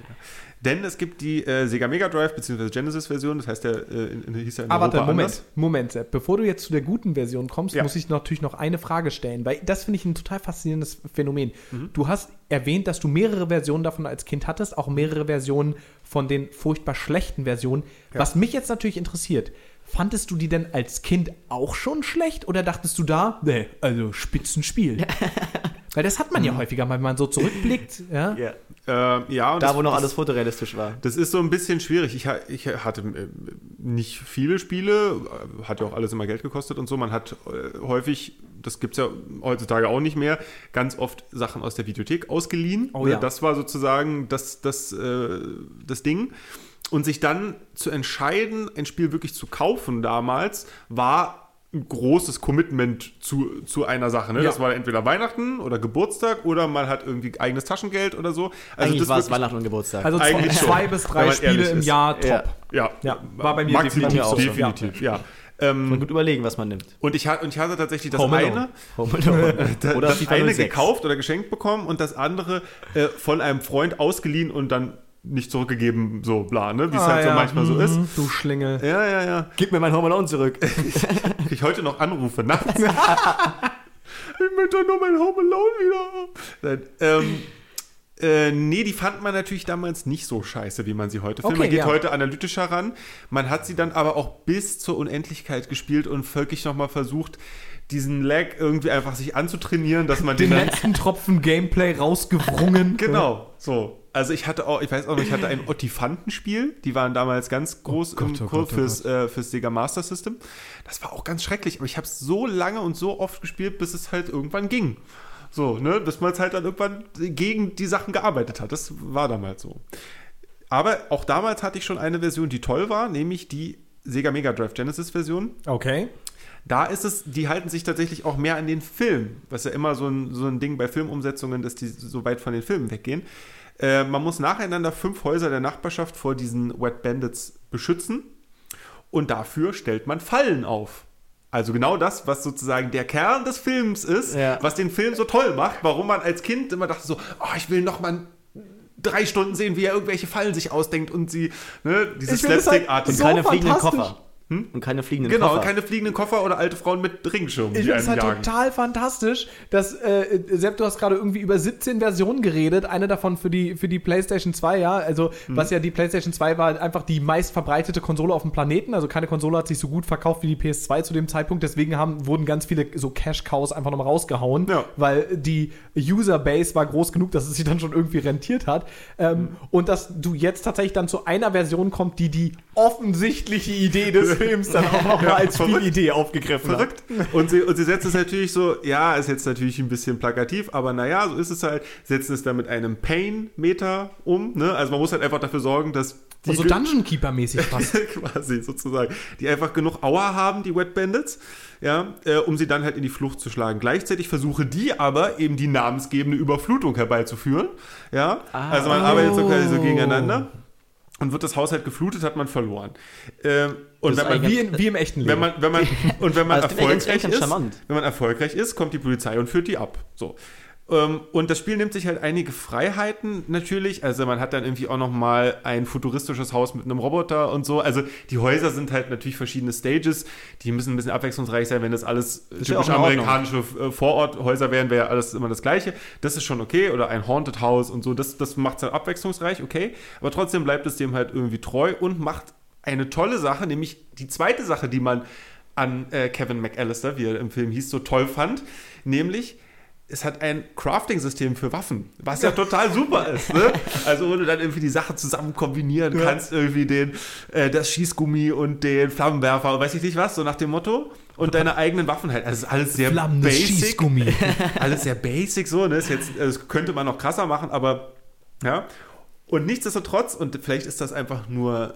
Denn es gibt die äh, Sega Mega Drive bzw. Genesis-Version, das heißt, der äh, in, in, hieß ja in Aber Europa warte, Moment, anders. Moment, Sepp. Bevor du jetzt zu der guten Version kommst, Ja. muss ich natürlich noch eine Frage stellen, weil das finde ich ein total faszinierendes Phänomen. Mhm. Du hast erwähnt, dass du mehrere Versionen davon als Kind hattest, auch mehrere Versionen von den furchtbar schlechten Versionen. Was mich jetzt natürlich interessiert, fandest du die denn als Kind auch schon schlecht oder dachtest du da, nee, also Spitzenspiel? weil das hat man Mhm. ja häufiger, wenn man so zurückblickt. Ja? Ja. Ähm, ja, und Da, das- wo noch das- alles fotorealistisch war. Das ist so ein bisschen schwierig. Ich, ich hatte äh, nicht viele Spiele, äh, hat ja auch alles immer Geld gekostet und so. Man hat äh, häufig, das gibt es ja heutzutage auch nicht mehr, ganz oft Sachen aus der Videothek ausgeliehen. Oh Ne, ja. Das war sozusagen das, das, das Ding. Und sich dann zu entscheiden, ein Spiel wirklich zu kaufen damals, war ein großes Commitment zu, zu einer Sache. Ne? Ja. Das war entweder Weihnachten oder Geburtstag oder man hat irgendwie eigenes Taschengeld oder so. Also Eigentlich das war es Weihnachten und Geburtstag. Also zwei, zwei bis drei Spiele im ist. Jahr top. Ja. Ja, war bei mir Maximum, definitiv so. definitiv, ja. Ähm, Man gut überlegen, was man nimmt. und, ich, und ich hatte tatsächlich das Home eine, Home Alone. da- Oder das eine 06. gekauft oder geschenkt bekommen und das andere äh, von einem Freund ausgeliehen und dann nicht zurückgegeben, so bla, ne? wie es Ah, halt so ja. manchmal so ist. Mhm, Du Schlingel. Ja, ja, ja. Gib mir mein Home Alone zurück. Ich heute noch Anrufe nachts. ich möchte nur mein Home Alone wieder. Nein, ähm, äh, nee, die fand man natürlich damals nicht so scheiße, wie man sie heute findet. Okay, man geht ja. heute analytischer ran. Man hat sie dann aber auch bis zur Unendlichkeit gespielt und wirklich nochmal versucht, diesen Lag irgendwie einfach sich anzutrainieren, dass man den, Den letzten Tropfen Gameplay rausgewrungen. Genau, so. Also ich hatte auch, ich weiß auch noch, ich hatte ein Ottifantenspiel, die waren damals ganz groß Oh Gott, im oh Kurs oh fürs, äh, fürs Sega Master System. Das war auch ganz schrecklich, aber ich habe es so lange und so oft gespielt, bis es halt irgendwann ging. So, ne, bis man es halt dann irgendwann gegen die Sachen gearbeitet hat. Das war damals so. Aber auch damals hatte ich schon eine Version, die toll war, nämlich die Sega Mega Drive Genesis Version. Okay. Da ist es, die halten sich tatsächlich auch mehr an den Film, was ja immer so ein, so ein Ding bei Filmumsetzungen, dass die so weit von den Filmen weggehen. Äh, man muss nacheinander fünf Häuser der Nachbarschaft vor diesen Wet Bandits beschützen und dafür stellt man Fallen auf. Also genau das, was sozusagen der Kern des Films ist, Ja. was den Film so toll macht, warum man als Kind immer dachte so, oh, ich will noch mal drei Stunden sehen, wie er irgendwelche Fallen sich ausdenkt und sie, ne, dieses finde es halt so keine fliegenden fantastisch. Koffer. Und keine fliegenden Genau, Koffer. keine fliegenden Koffer oder alte Frauen mit Regenschirmen, Ich finde es halt jagen. total fantastisch, dass, äh, Sepp, du hast gerade irgendwie über 17 Versionen geredet, eine davon für die, für die PlayStation 2, ja, also Mhm. was ja die PlayStation 2 war, einfach die meist verbreitete Konsole auf dem Planeten, also keine Konsole hat sich so gut verkauft wie die PS2 zu dem Zeitpunkt, deswegen haben, wurden ganz viele so Cash-Cows einfach nochmal rausgehauen, Ja. weil die User-Base war groß genug, dass es sich dann schon irgendwie rentiert hat ähm, und dass du jetzt tatsächlich dann zu einer Version kommt, die die offensichtliche Idee des Films dann auch nochmal Ja, als verrückt. Spielidee aufgegriffen hat. Verrückt. Und sie, und sie setzt es natürlich so, ja, ist jetzt natürlich ein bisschen plakativ, aber naja, so ist es halt, setzen es dann mit einem Pain-Meter um. Ne? Also man muss halt einfach dafür sorgen, dass die Also ge- Dungeon Keeper-mäßig fast. quasi sozusagen, die einfach genug Aua haben, die Wet Bandits, ja, äh, um sie dann halt in die Flucht zu schlagen. Gleichzeitig versuche die aber eben die namensgebende Überflutung herbeizuführen, ja. also man arbeitet so quasi so gegeneinander. Und wird das Haus halt geflutet, hat man verloren. Ähm, und Das wenn man, Wie, in, wie im echten Leben. wenn man, wenn man, und wenn man erfolgreich ist, wenn man erfolgreich ist, kommt die Polizei und führt die ab. So. Ähm, Und das Spiel nimmt sich halt einige Freiheiten natürlich. Also man hat dann irgendwie auch noch mal ein futuristisches Haus mit einem Roboter und so. Also die Häuser sind halt natürlich verschiedene Stages. Die müssen ein bisschen abwechslungsreich sein. Wenn das alles ist ja typisch Ordnung. amerikanische äh, Vororthäuser wären, wäre alles immer das Gleiche. Das ist schon okay. Oder ein Haunted House und so. Das, das macht es halt abwechslungsreich, okay. Aber trotzdem bleibt es dem halt irgendwie treu und macht eine tolle Sache, nämlich die zweite Sache, die man an äh, Kevin McAllister, wie er im Film hieß, so toll fand, nämlich es hat ein Crafting-System für Waffen, was ja total super ist. Ne? Also wo du dann irgendwie die Sachen zusammen kombinieren kannst, irgendwie den, äh, das Schießgummi und den Flammenwerfer und weiß ich nicht was, so nach dem Motto. Und deine eigenen Waffen halt. Also ist alles sehr Flammendes basic. Schießgummi. Alles sehr basic so. Ne? Ist jetzt, das könnte man noch krasser machen, aber ja. Und nichtsdestotrotz, und vielleicht ist das einfach nur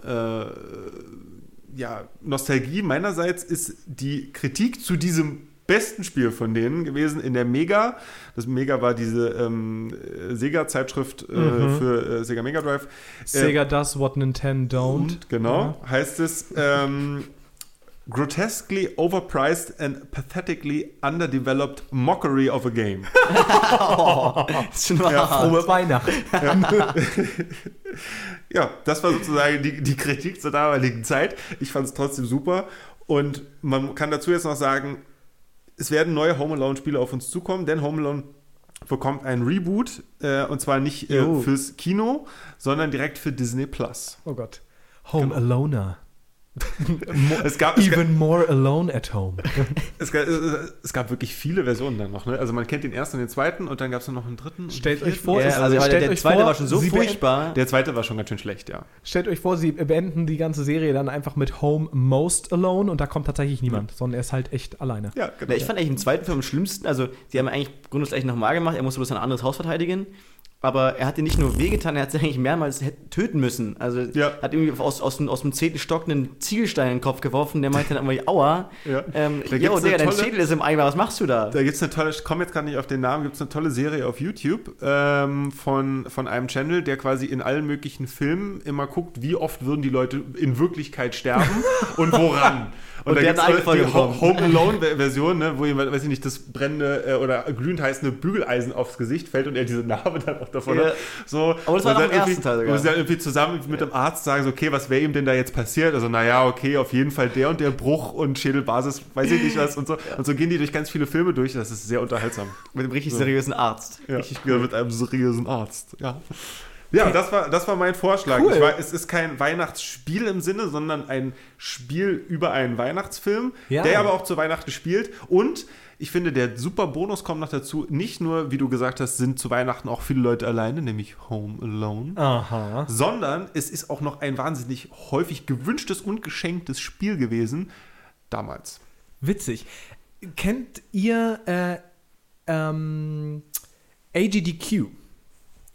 äh, ja, Nostalgie meinerseits, ist die Kritik zu diesem besten Spiel von denen gewesen in der Mega. Das Mega war diese ähm, äh, Sega-Zeitschrift äh, für äh, Sega Mega Drive. Sega does what Nintendo don't. Und, genau, heißt es ähm, grotesquely overpriced and pathetically underdeveloped mockery of a game. ist schon wahr. Frohe Weihnachten. Ja, das war sozusagen die, die Kritik zur damaligen Zeit. Ich fand es trotzdem super. Und man kann dazu jetzt noch sagen, es werden neue Home Alone-Spiele auf uns zukommen, denn Home Alone bekommt ein Reboot. Äh, und zwar nicht äh, fürs Kino, sondern direkt für Disney Plus. Oh Gott. Home Aloner. Es gab, es, gab, Even more alone at home. es, gab, es gab wirklich viele Versionen dann noch. Ne? Also man kennt den ersten und den zweiten und dann gab es noch einen dritten. Stellt euch vor, Ja, also stellt der, der euch zweite vor, war schon so sie beenden- furchtbar. Der zweite war schon ganz schön schlecht, ja. Stellt euch vor, sie beenden die ganze Serie dann einfach mit Home Most Alone und da kommt tatsächlich niemand, sondern er ist halt echt alleine. Ja, genau. Na, ich fand eigentlich im zweiten Film am schlimmsten, also die haben eigentlich grundsätzlich nochmal gemacht, er musste bloß ein anderes Haus verteidigen. Aber er hat dir nicht nur wehgetan, er hat sich eigentlich mehrmals töten müssen. Also Ja. hat irgendwie aus, aus, dem, aus dem zehnten Stock einen Ziegelstein in den Kopf geworfen, der meinte dann irgendwie, aua, Ja. ähm, Da Digga, eine dein Schädel ist im Eimer, was machst du da? Da gibt es eine tolle, ich komme jetzt gerade nicht auf den Namen, gibt es eine tolle Serie auf YouTube ähm, von, von einem Channel, der quasi in allen möglichen Filmen immer guckt, wie oft würden die Leute in Wirklichkeit sterben und woran. Und da der gibt's hat eine die Folge Ho- bekommen. Home Alone-Version, ne, wo jemand, weiß ich nicht, das brennende äh, oder glühend heißende Bügeleisen aufs Gesicht fällt und er diese Narbe dann auch davon Ja. hat. So, Aber das war und noch dann im ersten irgendwie- Teil sogar. Sie dann irgendwie zusammen mit dem Arzt sagen, so, okay, was wäre ihm denn da jetzt passiert? Also, naja, okay, auf jeden Fall der und der Bruch und Schädelbasis, weiß ich nicht was und so. Und so gehen die durch ganz viele Filme durch. Das ist sehr unterhaltsam. Mit einem richtig seriösen Arzt. Ja, ja, mit einem seriösen Arzt. Ja. Ja, das war, das war mein Vorschlag. Cool. War, es ist kein Weihnachtsspiel im Sinne, sondern ein Spiel über einen Weihnachtsfilm, Ja. der aber auch zu Weihnachten spielt. Und ich finde, der super Bonus kommt noch dazu. Nicht nur, wie du gesagt hast, sind zu Weihnachten auch viele Leute alleine, nämlich Home Alone, Aha. sondern es ist auch noch ein wahnsinnig häufig gewünschtes und geschenktes Spiel gewesen damals. Witzig. Kennt ihr äh, ähm, AGDQ.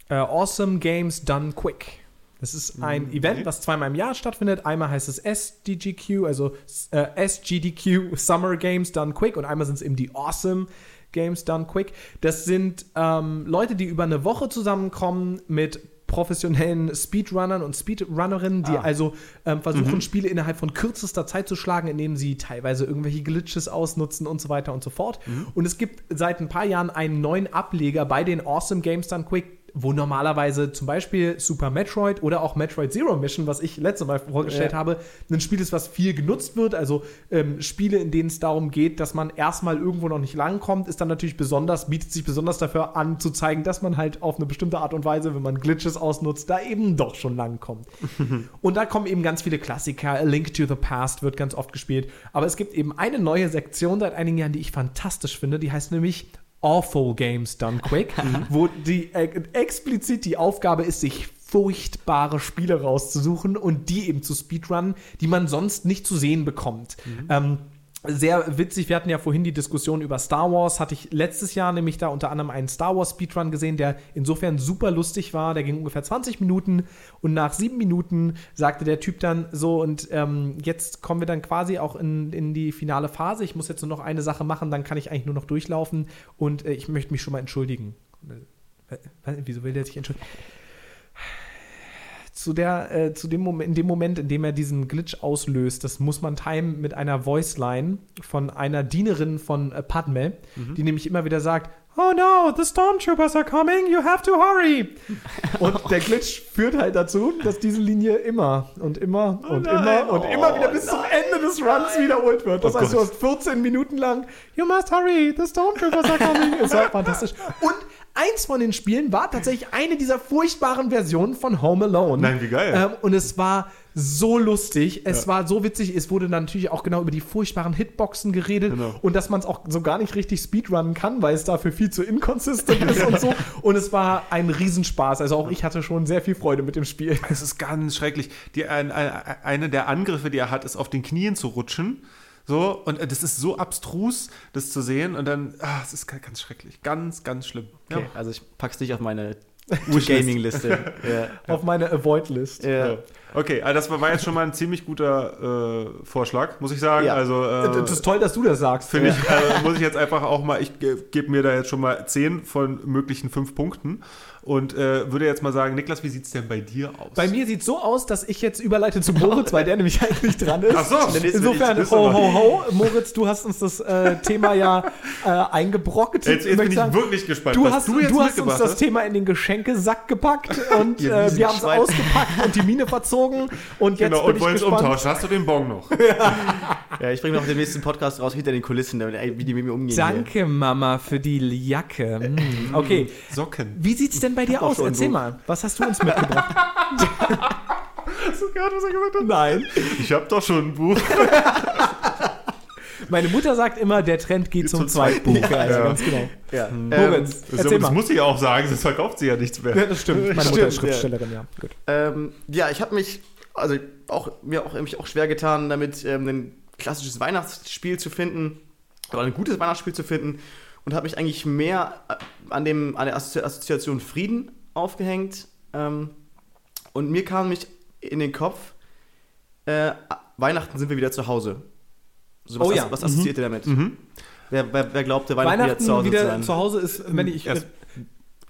Äh, awesome Games Done Quick. Das ist ein Mhm. Event, was zweimal im Jahr stattfindet. Einmal heißt es SDGQ, also äh, SGDQ Summer Games Done Quick und einmal sind es eben die Awesome Games Done Quick. Das sind ähm, Leute, die über eine Woche zusammenkommen mit professionellen Speedrunnern und Speedrunnerinnen, die Ah. also ähm, versuchen, Spiele innerhalb von kürzester Zeit zu schlagen, indem sie teilweise irgendwelche Glitches ausnutzen und so weiter und so fort. Und es gibt seit ein paar Jahren einen neuen Ableger bei den Awesome Games Done Quick, wo normalerweise zum Beispiel Super Metroid oder auch Metroid Zero Mission, was ich letztes Mal vorgestellt Ja. habe, ein Spiel ist, was viel genutzt wird. Also ähm, Spiele, in denen es darum geht, dass man erstmal irgendwo noch nicht langkommt, ist dann natürlich besonders, bietet sich besonders dafür an, zu zeigen, dass man halt auf eine bestimmte Art und Weise, wenn man Glitches ausnutzt, da eben doch schon langkommt. und da kommen eben ganz viele Klassiker. A Link to the Past wird ganz oft gespielt. Aber es gibt eben eine neue Sektion seit einigen Jahren, die ich fantastisch finde. Die heißt nämlich Awful Games Done Quick, wo die äh, explizit die Aufgabe ist, sich furchtbare Spiele rauszusuchen und die eben zu speedrunnen, die man sonst nicht zu sehen bekommt. Ähm, sehr witzig, wir hatten ja vorhin die Diskussion über Star Wars, hatte ich letztes Jahr nämlich da unter anderem einen Star Wars Speedrun gesehen, der insofern super lustig war, der ging ungefähr 20 Minuten und nach sieben Minuten sagte der Typ dann so und ähm, jetzt kommen wir dann quasi auch in, in die finale Phase, ich muss jetzt nur noch eine Sache machen, dann kann ich eigentlich nur noch durchlaufen und äh, ich möchte mich schon mal entschuldigen. Äh, Wieso will der sich entschuldigen? Zu der, äh, zu dem Moment, in dem Moment, in dem er diesen Glitch auslöst, das muss man timen mit einer Voiceline von einer Dienerin von äh, Padme, die nämlich immer wieder sagt, Oh no, the Stormtroopers are coming, you have to hurry. Und der Glitch führt halt dazu, dass diese Linie immer und immer und nein, immer und oh immer wieder bis zum Ende des Runs wiederholt wird. Das Oh heißt, du Gott. hast 14 Minuten lang, you must hurry, the Stormtroopers are coming. Es war fantastisch. Und eins von den Spielen war tatsächlich eine dieser furchtbaren Versionen von Home Alone. Nein, wie geil. Ähm, und es war so lustig, es war so witzig, es wurde dann natürlich auch genau über die furchtbaren Hitboxen geredet Genau. und dass man es auch so gar nicht richtig speedrunnen kann, weil es dafür viel zu inconsistent ist und so. Und es war ein Riesenspaß. Also auch ich hatte schon sehr viel Freude mit dem Spiel. Es ist ganz schrecklich. Die, ein, ein, eine der Angriffe, die er hat, ist auf den Knien zu rutschen. So, und äh, das ist so abstrus, das zu sehen. Und dann, ah, es ist ga- ganz schrecklich. Ganz, ganz schlimm. Okay, also ich pack's nicht auf meine. Gaming-Liste. ja. Auf meine Avoid-List. Ja. Ja. Okay, also das war, jetzt schon mal ein ziemlich guter äh, Vorschlag, muss ich sagen. Ja. Also, äh, Das ist toll, dass du das sagst. Finde ich, äh, muss ich jetzt einfach auch mal, ich ge- gebe mir da jetzt schon mal 10 von möglichen 5 Punkten und äh, würde jetzt mal sagen, Niklas, wie sieht es denn bei dir aus? Bei mir sieht es so aus, dass ich jetzt überleite zu Moritz, weil der nämlich eigentlich dran ist. Ach so, Insofern, ho, ho, ho. Moritz, du hast uns das äh, Thema ja äh, eingebrockt. Jetzt, jetzt bin ich sagen, wirklich gespannt, Du was hast, du jetzt du hast uns das hast. Thema in den Geschenkesack gepackt und äh, wir haben es ausgepackt und die Mine verzogen und jetzt Genau, bin und ich wollen es gespannt. umtauschen. Hast du den Bon noch? ja, ich bringe noch den nächsten Podcast raus hinter den Kulissen, damit, ey, wie die mit mir umgehen. Danke, Mama, für die Jacke. Hm, Okay, Socken. wie sieht's denn bei dir aus? Erzähl mal, was hast du uns mitgebracht? Hast du gehört, was er gesagt hat? Nein. Ich habe doch schon ein Buch. Meine Mutter sagt immer, der Trend geht zum, zum Zweitbuch. Zweitbuch. also Ja. ganz genau. Ja. Moritz, Das, erzähl das mal. muss ich auch sagen, sonst verkauft sie ja nichts mehr. Ja, das stimmt. Meine Mutter Stimmt, ist Schriftstellerin, ja. Gut. Ähm, ja, ich habe mich, also auch, mir auch, mich auch schwer getan, damit ähm, ein klassisches Weihnachtsspiel zu finden oder ein gutes Weihnachtsspiel zu finden und habe mich eigentlich mehr äh, an, dem, an der Assozi Assoziation Frieden aufgehängt. Ähm, und mir kam mich in den Kopf, äh, Weihnachten sind wir wieder zu Hause. So, was, Oh ja. was assoziiert ihr damit? Mhm. Wer, wer, wer glaubte, Weihnachten, Weihnachten wieder zu Hause wieder zu sein? zu Hause ist, wenn ich. Erst-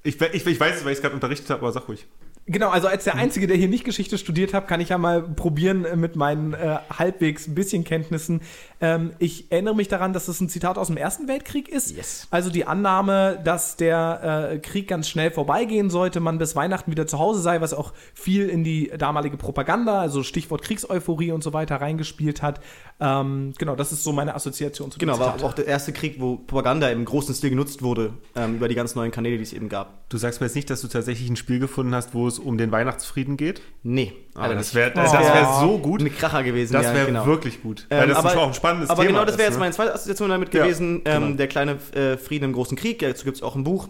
Ich, ich, ich weiß es, weil ich es gerade unterrichtet habe, aber sag ruhig. Genau, also als Mhm. der Einzige, der hier nicht Geschichte studiert hat, kann ich ja mal probieren äh, mit meinen äh, halbwegs ein bisschen Kenntnissen. Ähm, ich erinnere mich daran, dass es ein Zitat aus dem Ersten Weltkrieg ist. Yes. Also die Annahme, dass der äh, Krieg ganz schnell vorbeigehen sollte, man bis Weihnachten wieder zu Hause sei, was auch viel in die damalige Propaganda, also Stichwort Kriegseuphorie und so weiter reingespielt hat. Ähm, genau, das ist so meine Assoziation zu dem Genau, war auch der erste Krieg, wo Propaganda im großen Stil genutzt wurde, ähm, über die ganz neuen Kanäle, die es eben gab. Du sagst mir jetzt nicht, dass du tatsächlich ein Spiel gefunden hast, wo es um den Weihnachtsfrieden geht? Nee. Ah, das wäre das Oh. wär so gut. Ein Kracher gewesen, Das ja, wäre genau. wirklich gut. Ähm, weil das aber- ist auch ein spannendes Aber Thema. genau, das wäre jetzt ne? meine zweite Assoziation damit Ja, gewesen. Ähm, genau. Der kleine äh, Frieden im großen Krieg. Dazu gibt es auch ein Buch.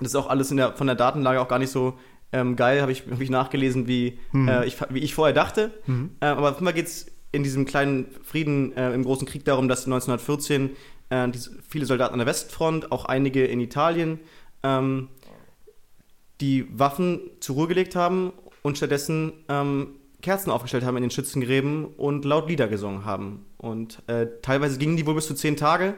Das ist auch alles in der, von der Datenlage auch gar nicht so ähm, geil, habe ich, hab ich nachgelesen, wie, Mhm. äh, ich, wie ich vorher dachte. Ähm, aber auf jeden Fall geht es in diesem kleinen Frieden äh, im großen Krieg darum, dass 1914 äh, die, viele Soldaten an der Westfront, auch einige in Italien, ähm, die Waffen zur Ruhe gelegt haben und stattdessen ähm, Kerzen aufgestellt haben in den Schützengräben und laut Lieder gesungen haben. Und äh, teilweise gingen die wohl bis zu zehn Tage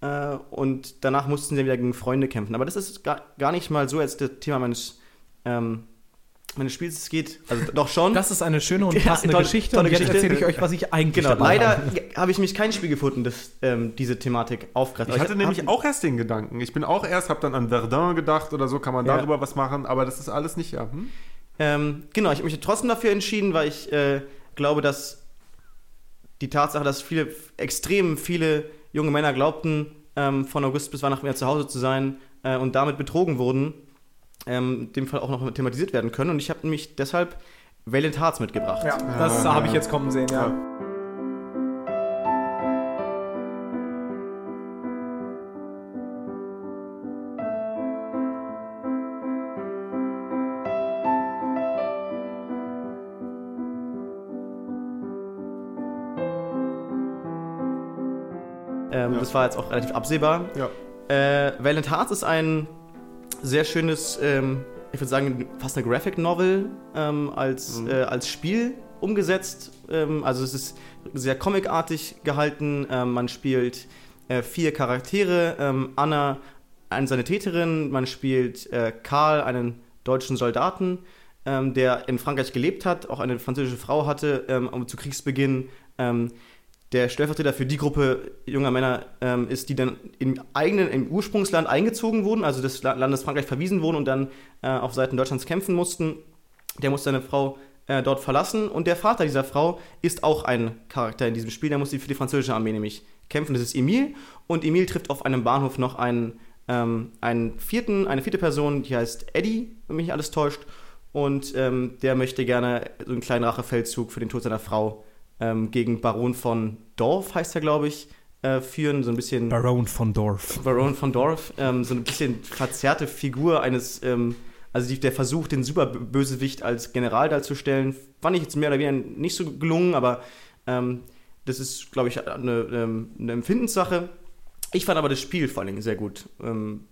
äh, und danach mussten sie wieder gegen Freunde kämpfen. Aber das ist gar, gar nicht mal so jetzt das Thema meines, ähm, meines Spiels. Es geht, also doch schon. Das ist eine schöne und Ja, passende tolle- Geschichte. tolle und jetzt Geschichte. erzähle ich euch, was ich eigentlich genau, dabei leider habe. habe ich mich kein Spiel gefunden, das ähm, diese Thematik aufgreift. Ich hatte hab- nämlich hab- auch erst den Gedanken. Ich bin auch erst, habe dann an Verdun gedacht oder so, kann man Ja. darüber was machen, aber das ist alles nicht, ja. Hm? Ähm, genau, ich habe mich trotzdem dafür entschieden, weil ich äh, glaube, dass die Tatsache, dass viele, extrem viele junge Männer glaubten, ähm, von August bis Weihnachten wieder zu Hause zu sein äh, und damit betrogen wurden, ähm, in dem Fall auch noch thematisiert werden können. Und ich habe nämlich deshalb Valiant Hearts mitgebracht. Ja, das habe ich jetzt kommen sehen, ja. Ähm, Ja. Das war jetzt auch relativ absehbar. Ja. Äh, Valiant Hearts ist ein sehr schönes, ähm, ich würde sagen, fast eine Graphic Novel ähm, als, Mhm. äh, als Spiel umgesetzt. Ähm, also es ist sehr comicartig gehalten. Ähm, man spielt äh, vier Charaktere. Ähm, Anna, eine Sanitäterin. Man spielt äh, Karl, einen deutschen Soldaten, der in Frankreich gelebt hat, auch eine französische Frau hatte ähm, zu Kriegsbeginn der Stellvertreter für die Gruppe junger Männer ähm, ist, die dann im eigenen, im Ursprungsland eingezogen wurden, also des La- Landes Frankreich verwiesen wurden und dann äh, auf Seiten Deutschlands kämpfen mussten. Der muss seine Frau äh, dort verlassen und der Vater dieser Frau ist auch ein Charakter in diesem Spiel. Der muss für die französische Armee nämlich kämpfen. Das ist Emil und Emil trifft auf einem Bahnhof noch einen, ähm, einen vierten, eine vierte Person, die heißt Eddie, wenn mich alles täuscht. Und ähm, der möchte gerne so einen kleinen Rachefeldzug für den Tod seiner Frau ähm, gegen Baron von Dorf, heißt er, glaube ich, äh, führen. So ein bisschen. Baron von Dorf. Baron von Dorf, ähm, so ein bisschen verzerrte Figur eines, ähm, also der Versuch, den Superbösewicht als General darzustellen, fand ich jetzt mehr oder weniger nicht so gelungen, aber ähm, das ist, glaube ich, eine, ähm, eine Empfindenssache. Ich fand aber das Spiel vor allen Dingen sehr gut. Ähm,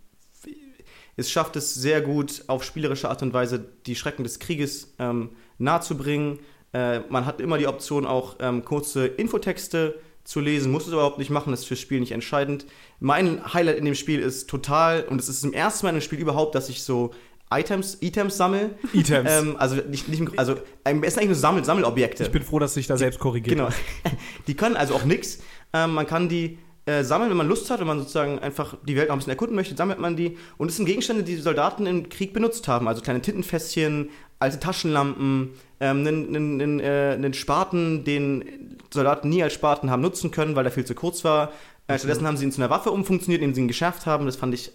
es schafft es sehr gut, auf spielerische Art und Weise die Schrecken des Krieges ähm, nahezubringen. Äh, man hat immer die Option, auch ähm, kurze Infotexte zu lesen, muss es überhaupt nicht machen, das ist fürs Spiel nicht entscheidend. Mein Highlight in dem Spiel ist total, und es ist zum ersten Mal in dem Spiel überhaupt, dass ich so Items, Items sammle. Items. Ähm, also nicht, nicht also ähm, es sind eigentlich nur Sammel, Sammelobjekte. ich bin froh, dass sich da selbst korrigiert. Genau. Die können also auch nichts. Ähm, man kann die äh, sammeln, wenn man Lust hat, wenn man sozusagen einfach die Welt noch ein bisschen erkunden möchte, sammelt man die. Und es sind Gegenstände, die die Soldaten im Krieg benutzt haben. Also kleine Tintenfässchen, alte Taschenlampen, ähm, einen, einen, einen, äh, einen Spaten, den Soldaten nie als Spaten haben nutzen können, weil der viel zu kurz war. Äh, stattdessen haben sie ihn zu einer Waffe umfunktioniert, indem sie ihn geschärft haben. Das fand ich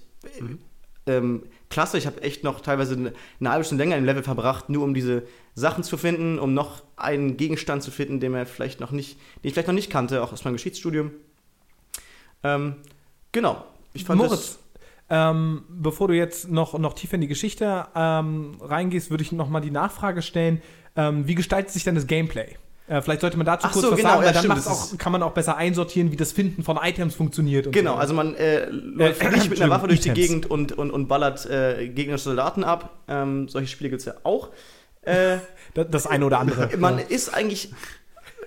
äh, ähm, klasse. Ich habe echt noch teilweise eine, eine halbe Stunde länger im Level verbracht, nur um diese Sachen zu finden, um noch einen Gegenstand zu finden, den man vielleicht noch nicht, den ich vielleicht noch nicht kannte, auch aus meinem Geschichtsstudium. Ähm, genau. Ich fand Moritz, ähm, bevor du jetzt noch, noch tiefer in die Geschichte ähm, reingehst, würde ich noch mal die Nachfrage stellen, ähm, wie gestaltet sich denn das Gameplay? Äh, vielleicht sollte man dazu Ach kurz so, was genau, sagen, ja, weil dann macht's das auch, kann man auch besser einsortieren, wie das Finden von Items funktioniert. Genau, so. also man äh, läuft Äh, nicht mit einer Waffe durch die Items. Gegend und, und, und ballert äh, gegnerische Soldaten ab. Ähm, solche Spiele gibt es ja auch. Äh, das, das eine oder andere. man ja. ist eigentlich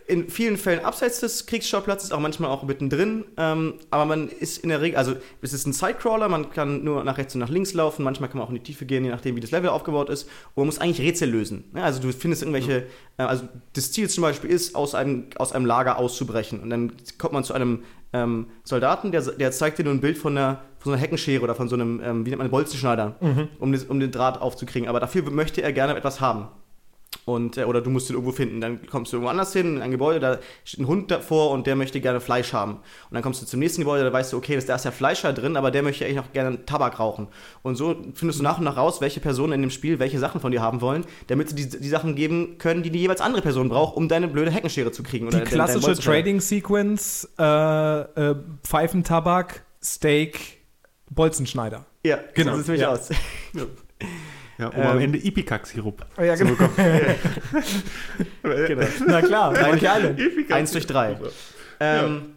in vielen Fällen abseits des Kriegsschauplatz, auch manchmal auch mittendrin. Ähm, aber man ist in der Regel, also es ist ein Sidecrawler, man kann nur nach rechts und nach links laufen, manchmal kann man auch in die Tiefe gehen, je nachdem, wie das Level aufgebaut ist. Und man muss eigentlich Rätsel lösen. Ja, also du findest irgendwelche, äh, also das Ziel zum Beispiel ist, aus einem, aus einem Lager auszubrechen. Und dann kommt man zu einem ähm, Soldaten, der, der zeigt dir nur ein Bild von einer, von so einer Heckenschere oder von so einem, ähm, wie nennt man, Bolzenschneider, um, das, um den Draht aufzukriegen. Aber dafür möchte er gerne etwas haben. Und, äh, oder du musst ihn irgendwo finden. Dann kommst du irgendwo anders hin, in ein Gebäude, da steht ein Hund davor und der möchte gerne Fleisch haben. Und dann kommst du zum nächsten Gebäude, da weißt du, okay, da ist ja Fleisch da drin, aber der möchte eigentlich noch gerne Tabak rauchen. Und so findest du nach und nach raus, welche Personen in dem Spiel welche Sachen von dir haben wollen, damit sie die, die Sachen geben können, die die jeweils andere Person braucht, um deine blöde Heckenschere zu kriegen. die klassische. Trading-Sequence, äh, äh, Pfeifentabak, Steak, Bolzenschneider. Ja, Genau, so sieht's nämlich ja. aus. Ja, um Ähm, am Ende Ipecac-Sirup Ja, zu genau. bekommen. genau. Na klar, manche alle. Eins durch drei. Ähm,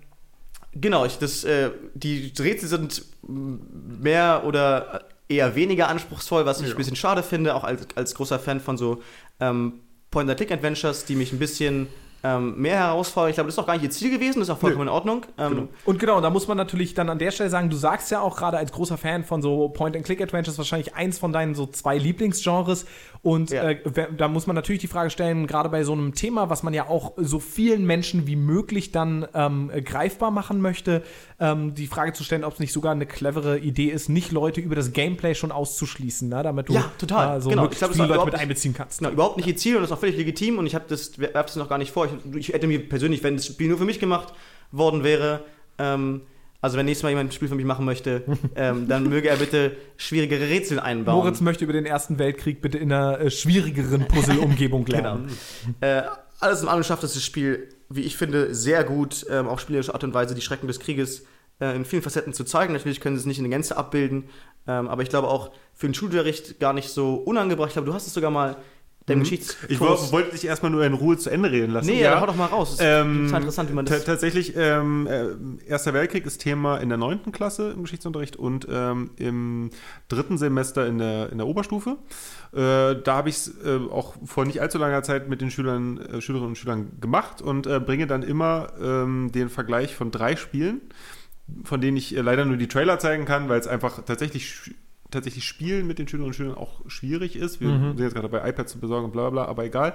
Genau, ich, das, äh, die Rätsel sind mehr oder eher weniger anspruchsvoll, was ich Ja. ein bisschen schade finde, auch als, als großer Fan von so ähm, Point-and-Click-Adventures, die mich ein bisschen ähm, mehr herausfordern. Ich glaube, das ist auch gar nicht ihr Ziel gewesen, das ist auch vollkommen in Ordnung. Ähm, Genau. Und genau, da muss man natürlich dann an der Stelle sagen, du sagst ja auch gerade als großer Fan von so Point-and-Click-Adventures wahrscheinlich eins von deinen so zwei Lieblingsgenres. Und Ja. äh, da muss man natürlich die Frage stellen, gerade bei so einem Thema, was man ja auch so vielen Menschen wie möglich dann ähm, äh, greifbar machen möchte, ähm, die Frage zu stellen, ob es nicht sogar eine clevere Idee ist, nicht Leute über das Gameplay schon auszuschließen, ne? damit du Ja, total. äh, so Genau. möglichst Ich glaub, viele Leute mit einbeziehen kannst. Genau, überhaupt nicht ihr Ziel und das ist auch völlig legitim und ich habe das, werfe das noch gar nicht vor. Ich, ich hätte mir persönlich, wenn das Spiel nur für mich gemacht worden wäre, ähm, also wenn nächstes Mal jemand ein Spiel für mich machen möchte, ähm, dann möge er bitte schwierigere Rätsel einbauen. Moritz möchte über den Ersten Weltkrieg bitte in einer äh, schwierigeren Puzzle-Umgebung Genau. lernen. Äh, alles in allem schafft es das Spiel, wie ich finde, sehr gut, ähm, auf spielerische Art und Weise die Schrecken des Krieges äh, in vielen Facetten zu zeigen. Natürlich können sie es nicht in der Gänze abbilden, ähm, aber ich glaube auch für den Schulunterricht gar nicht so unangebracht. Ich glaube, du hast es sogar mal deinem Geschichtskurs... Ich wo- wollte dich erstmal nur in Ruhe zu Ende reden lassen. Nee, ja. hau doch mal raus. Das ist Ähm, total interessant, wie man das... Tatsächlich, ähm, äh, Erster Weltkrieg ist Thema in der neunten Klasse im Geschichtsunterricht und ähm, im dritten Semester in der, in der Oberstufe. Äh, da habe ich es äh, auch vor nicht allzu langer Zeit mit den Schülern, äh, Schülerinnen und Schülern gemacht und äh, bringe dann immer ähm, den Vergleich von drei Spielen, von denen ich leider nur die Trailer zeigen kann, weil es einfach tatsächlich tatsächlich Spielen mit den Schülerinnen und Schülern auch schwierig ist. Wir sind jetzt gerade dabei, iPads zu besorgen und bla bla bla, aber egal.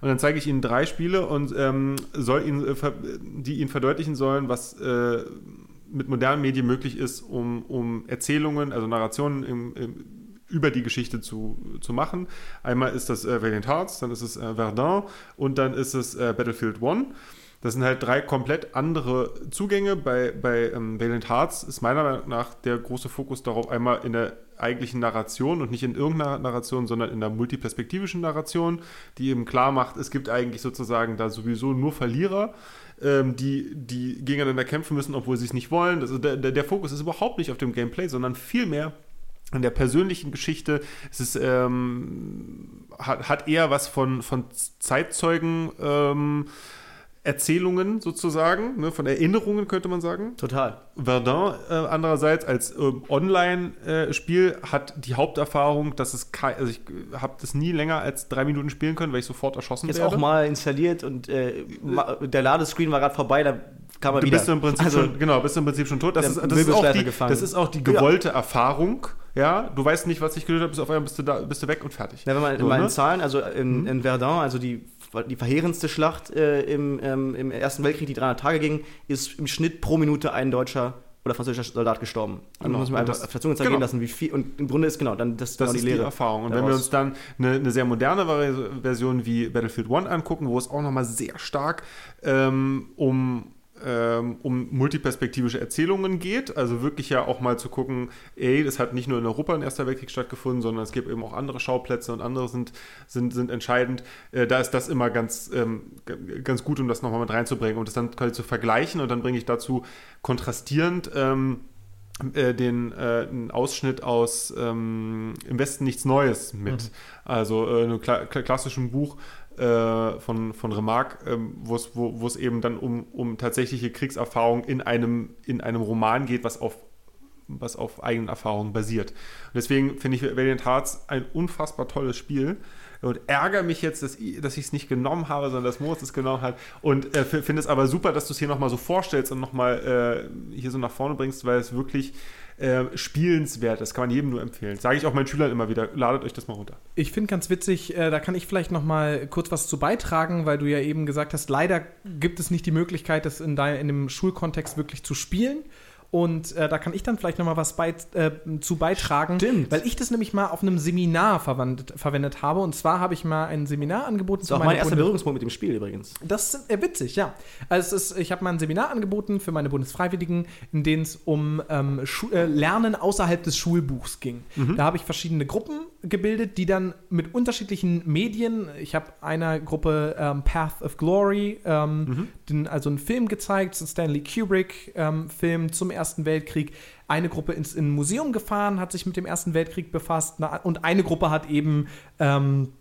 Und dann zeige ich ihnen drei Spiele und ähm, soll ihnen, äh, die ihnen verdeutlichen sollen, was äh, mit modernen Medien möglich ist, um, um Erzählungen, also Narrationen im, im, über die Geschichte zu, zu machen. Einmal ist das äh, Valiant Hearts, dann ist es äh, Verdun und dann ist es äh, Battlefield One. Das sind halt drei komplett andere Zugänge. Bei, bei ähm, Valiant Hearts ist meiner Meinung nach der große Fokus darauf, einmal in der eigentlichen Narration und nicht in irgendeiner Narration, sondern in der multiperspektivischen Narration, die eben klar macht, es gibt eigentlich sozusagen da sowieso nur Verlierer, ähm, die, die gegeneinander kämpfen müssen, obwohl sie es nicht wollen. Also der, der, der Fokus ist überhaupt nicht auf dem Gameplay, sondern vielmehr in der persönlichen Geschichte. Es ist, ähm, hat, hat eher was von, von Zeitzeugen. Ähm, Erzählungen sozusagen, ne, von Erinnerungen könnte man sagen. Total. Verdun äh, andererseits als ähm, Online-Spiel hat die Haupterfahrung, dass es kein, also ich habe das nie länger als drei Minuten spielen können, weil ich sofort erschossen Jetzt werde. auch mal installiert und äh, der Ladescreen war gerade vorbei, da kam er Du wieder. bist im Prinzip also, schon, genau, bist im Prinzip schon tot. Das, ist, das, ist, auch die, das ist auch die gewollte Erfahrung. Ja, du weißt nicht, was dich getötet hat, bis auf einmal bist du da, bist du weg und fertig. Ja, wenn man So, in ne? Zahlen, also in, in Verdun, also die, die verheerendste Schlacht äh, im, ähm, im Ersten Weltkrieg, die 300 Tage ging, ist im Schnitt pro Minute ein deutscher oder französischer Soldat gestorben. Und Genau. muss man einfach auf der Zunge zergehen genau. lassen, wie viel. Und im Grunde ist genau dann das, Das genau ist die Erfahrung. Und wenn wir daraus. uns dann eine, eine sehr moderne Version wie Battlefield One angucken, wo es auch nochmal sehr stark ähm, um, um multiperspektivische Erzählungen geht, also wirklich ja auch mal zu gucken, ey, das hat nicht nur in Europa ein Erster Weltkrieg stattgefunden, sondern es gibt eben auch andere Schauplätze und andere sind, sind, sind entscheidend. Äh, da ist das immer ganz, ähm, ganz gut, um das nochmal mit reinzubringen und das dann quasi zu vergleichen und dann bringe ich dazu kontrastierend ähm, äh, den äh, einen Ausschnitt aus ähm, Im Westen nichts Neues mit. Also äh, einem kla klassischen Buch äh, von, von Remarque, ähm, wo es wo, es eben dann um, um tatsächliche Kriegserfahrung in einem, in einem Roman geht, was auf was auf eigenen Erfahrungen basiert. Und deswegen finde ich Valiant Hearts ein unfassbar tolles Spiel und ärgere mich jetzt, dass, ich- es nicht genommen habe, sondern dass Moritz es genommen hat. Und äh, finde es aber super, dass du es hier nochmal so vorstellst und nochmal äh, hier so nach vorne bringst, weil es wirklich äh, spielenswert ist. Kann man jedem nur empfehlen. Sage ich auch meinen Schülern immer wieder, ladet euch das mal runter. Ich finde ganz witzig, äh, da kann ich vielleicht noch mal kurz was zu beitragen, weil du ja eben gesagt hast, leider gibt es nicht die Möglichkeit, das in, dein, in dem Schulkontext wirklich zu spielen. Und äh, da kann ich dann vielleicht noch mal was bei, äh, zu beitragen, Stimmt. weil ich das nämlich mal auf einem Seminar verwendet habe. Und zwar habe ich mal ein Seminar angeboten Das ist auch mein erster Berührungspunkt mit dem Spiel übrigens. das ist äh, witzig, ja. Also es ist, ich habe mal ein Seminar angeboten für meine Bundesfreiwilligen, in denen es um ähm, äh, Lernen außerhalb des Schulbuchs ging. Da habe ich verschiedene Gruppen gebildet, die dann mit unterschiedlichen Medien, ich habe einer Gruppe ähm, Path of Glory, ähm, den, also einen Film gezeigt, einen Stanley Kubrick-Film zum Ersten Weltkrieg. Eine Gruppe ins in ein Museum gefahren, hat sich mit dem Ersten Weltkrieg befasst na, und eine Gruppe hat eben ähm,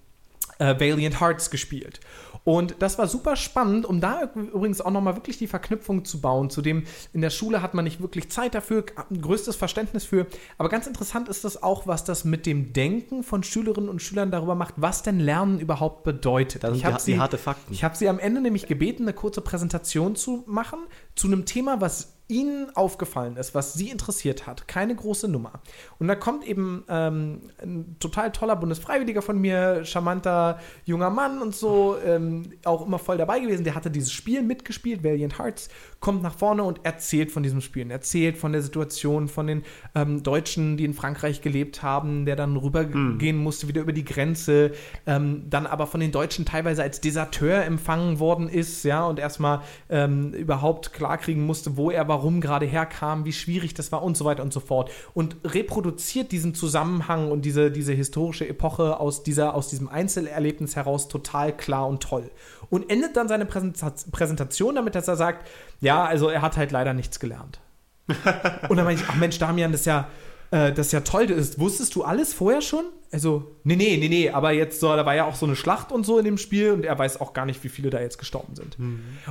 äh, Valiant Hearts gespielt. Und das war super spannend, um da übrigens auch nochmal wirklich die Verknüpfung zu bauen. Zu dem, in der Schule hat man nicht wirklich Zeit dafür, größtes Verständnis für. Aber ganz interessant ist das auch, was das mit dem Denken von Schülerinnen und Schülern darüber macht, was denn Lernen überhaupt bedeutet. Sind ich habe sie, harte Fakten. ich habe sie am Ende nämlich gebeten, eine kurze Präsentation zu machen zu einem Thema, was Ihnen aufgefallen ist, was Sie interessiert hat. Keine große Nummer. Und da kommt eben ähm, ein total toller Bundesfreiwilliger von mir, charmanter junger Mann und so, ähm, auch immer voll dabei gewesen. Der hatte dieses Spiel mitgespielt, Valiant Hearts, kommt nach vorne und erzählt von diesem Spiel, erzählt von der Situation von den ähm, Deutschen, die in Frankreich gelebt haben, der dann rübergehen musste, wieder über die Grenze, ähm, dann aber von den Deutschen teilweise als Deserteur empfangen worden ist, ja, und erstmal ähm, überhaupt klarkriegen musste, wo er warum gerade herkam, wie schwierig das war und so weiter und so fort. Und reproduziert diesen Zusammenhang und diese, diese historische Epoche aus, dieser, aus diesem Einzelerlebnis heraus total klar und toll. Und endet dann seine Präsenta- Präsentation damit, dass er sagt, ja, also er hat halt leider nichts gelernt. und dann meine ich, ach Mensch, Damian, das ist ja, äh, das ist ja toll. Das ist, wusstest du alles vorher schon? Also, nee, nee, nee, nee, aber jetzt so, da war ja auch so eine Schlacht und so in dem Spiel und er weiß auch gar nicht, wie viele da jetzt gestorben sind.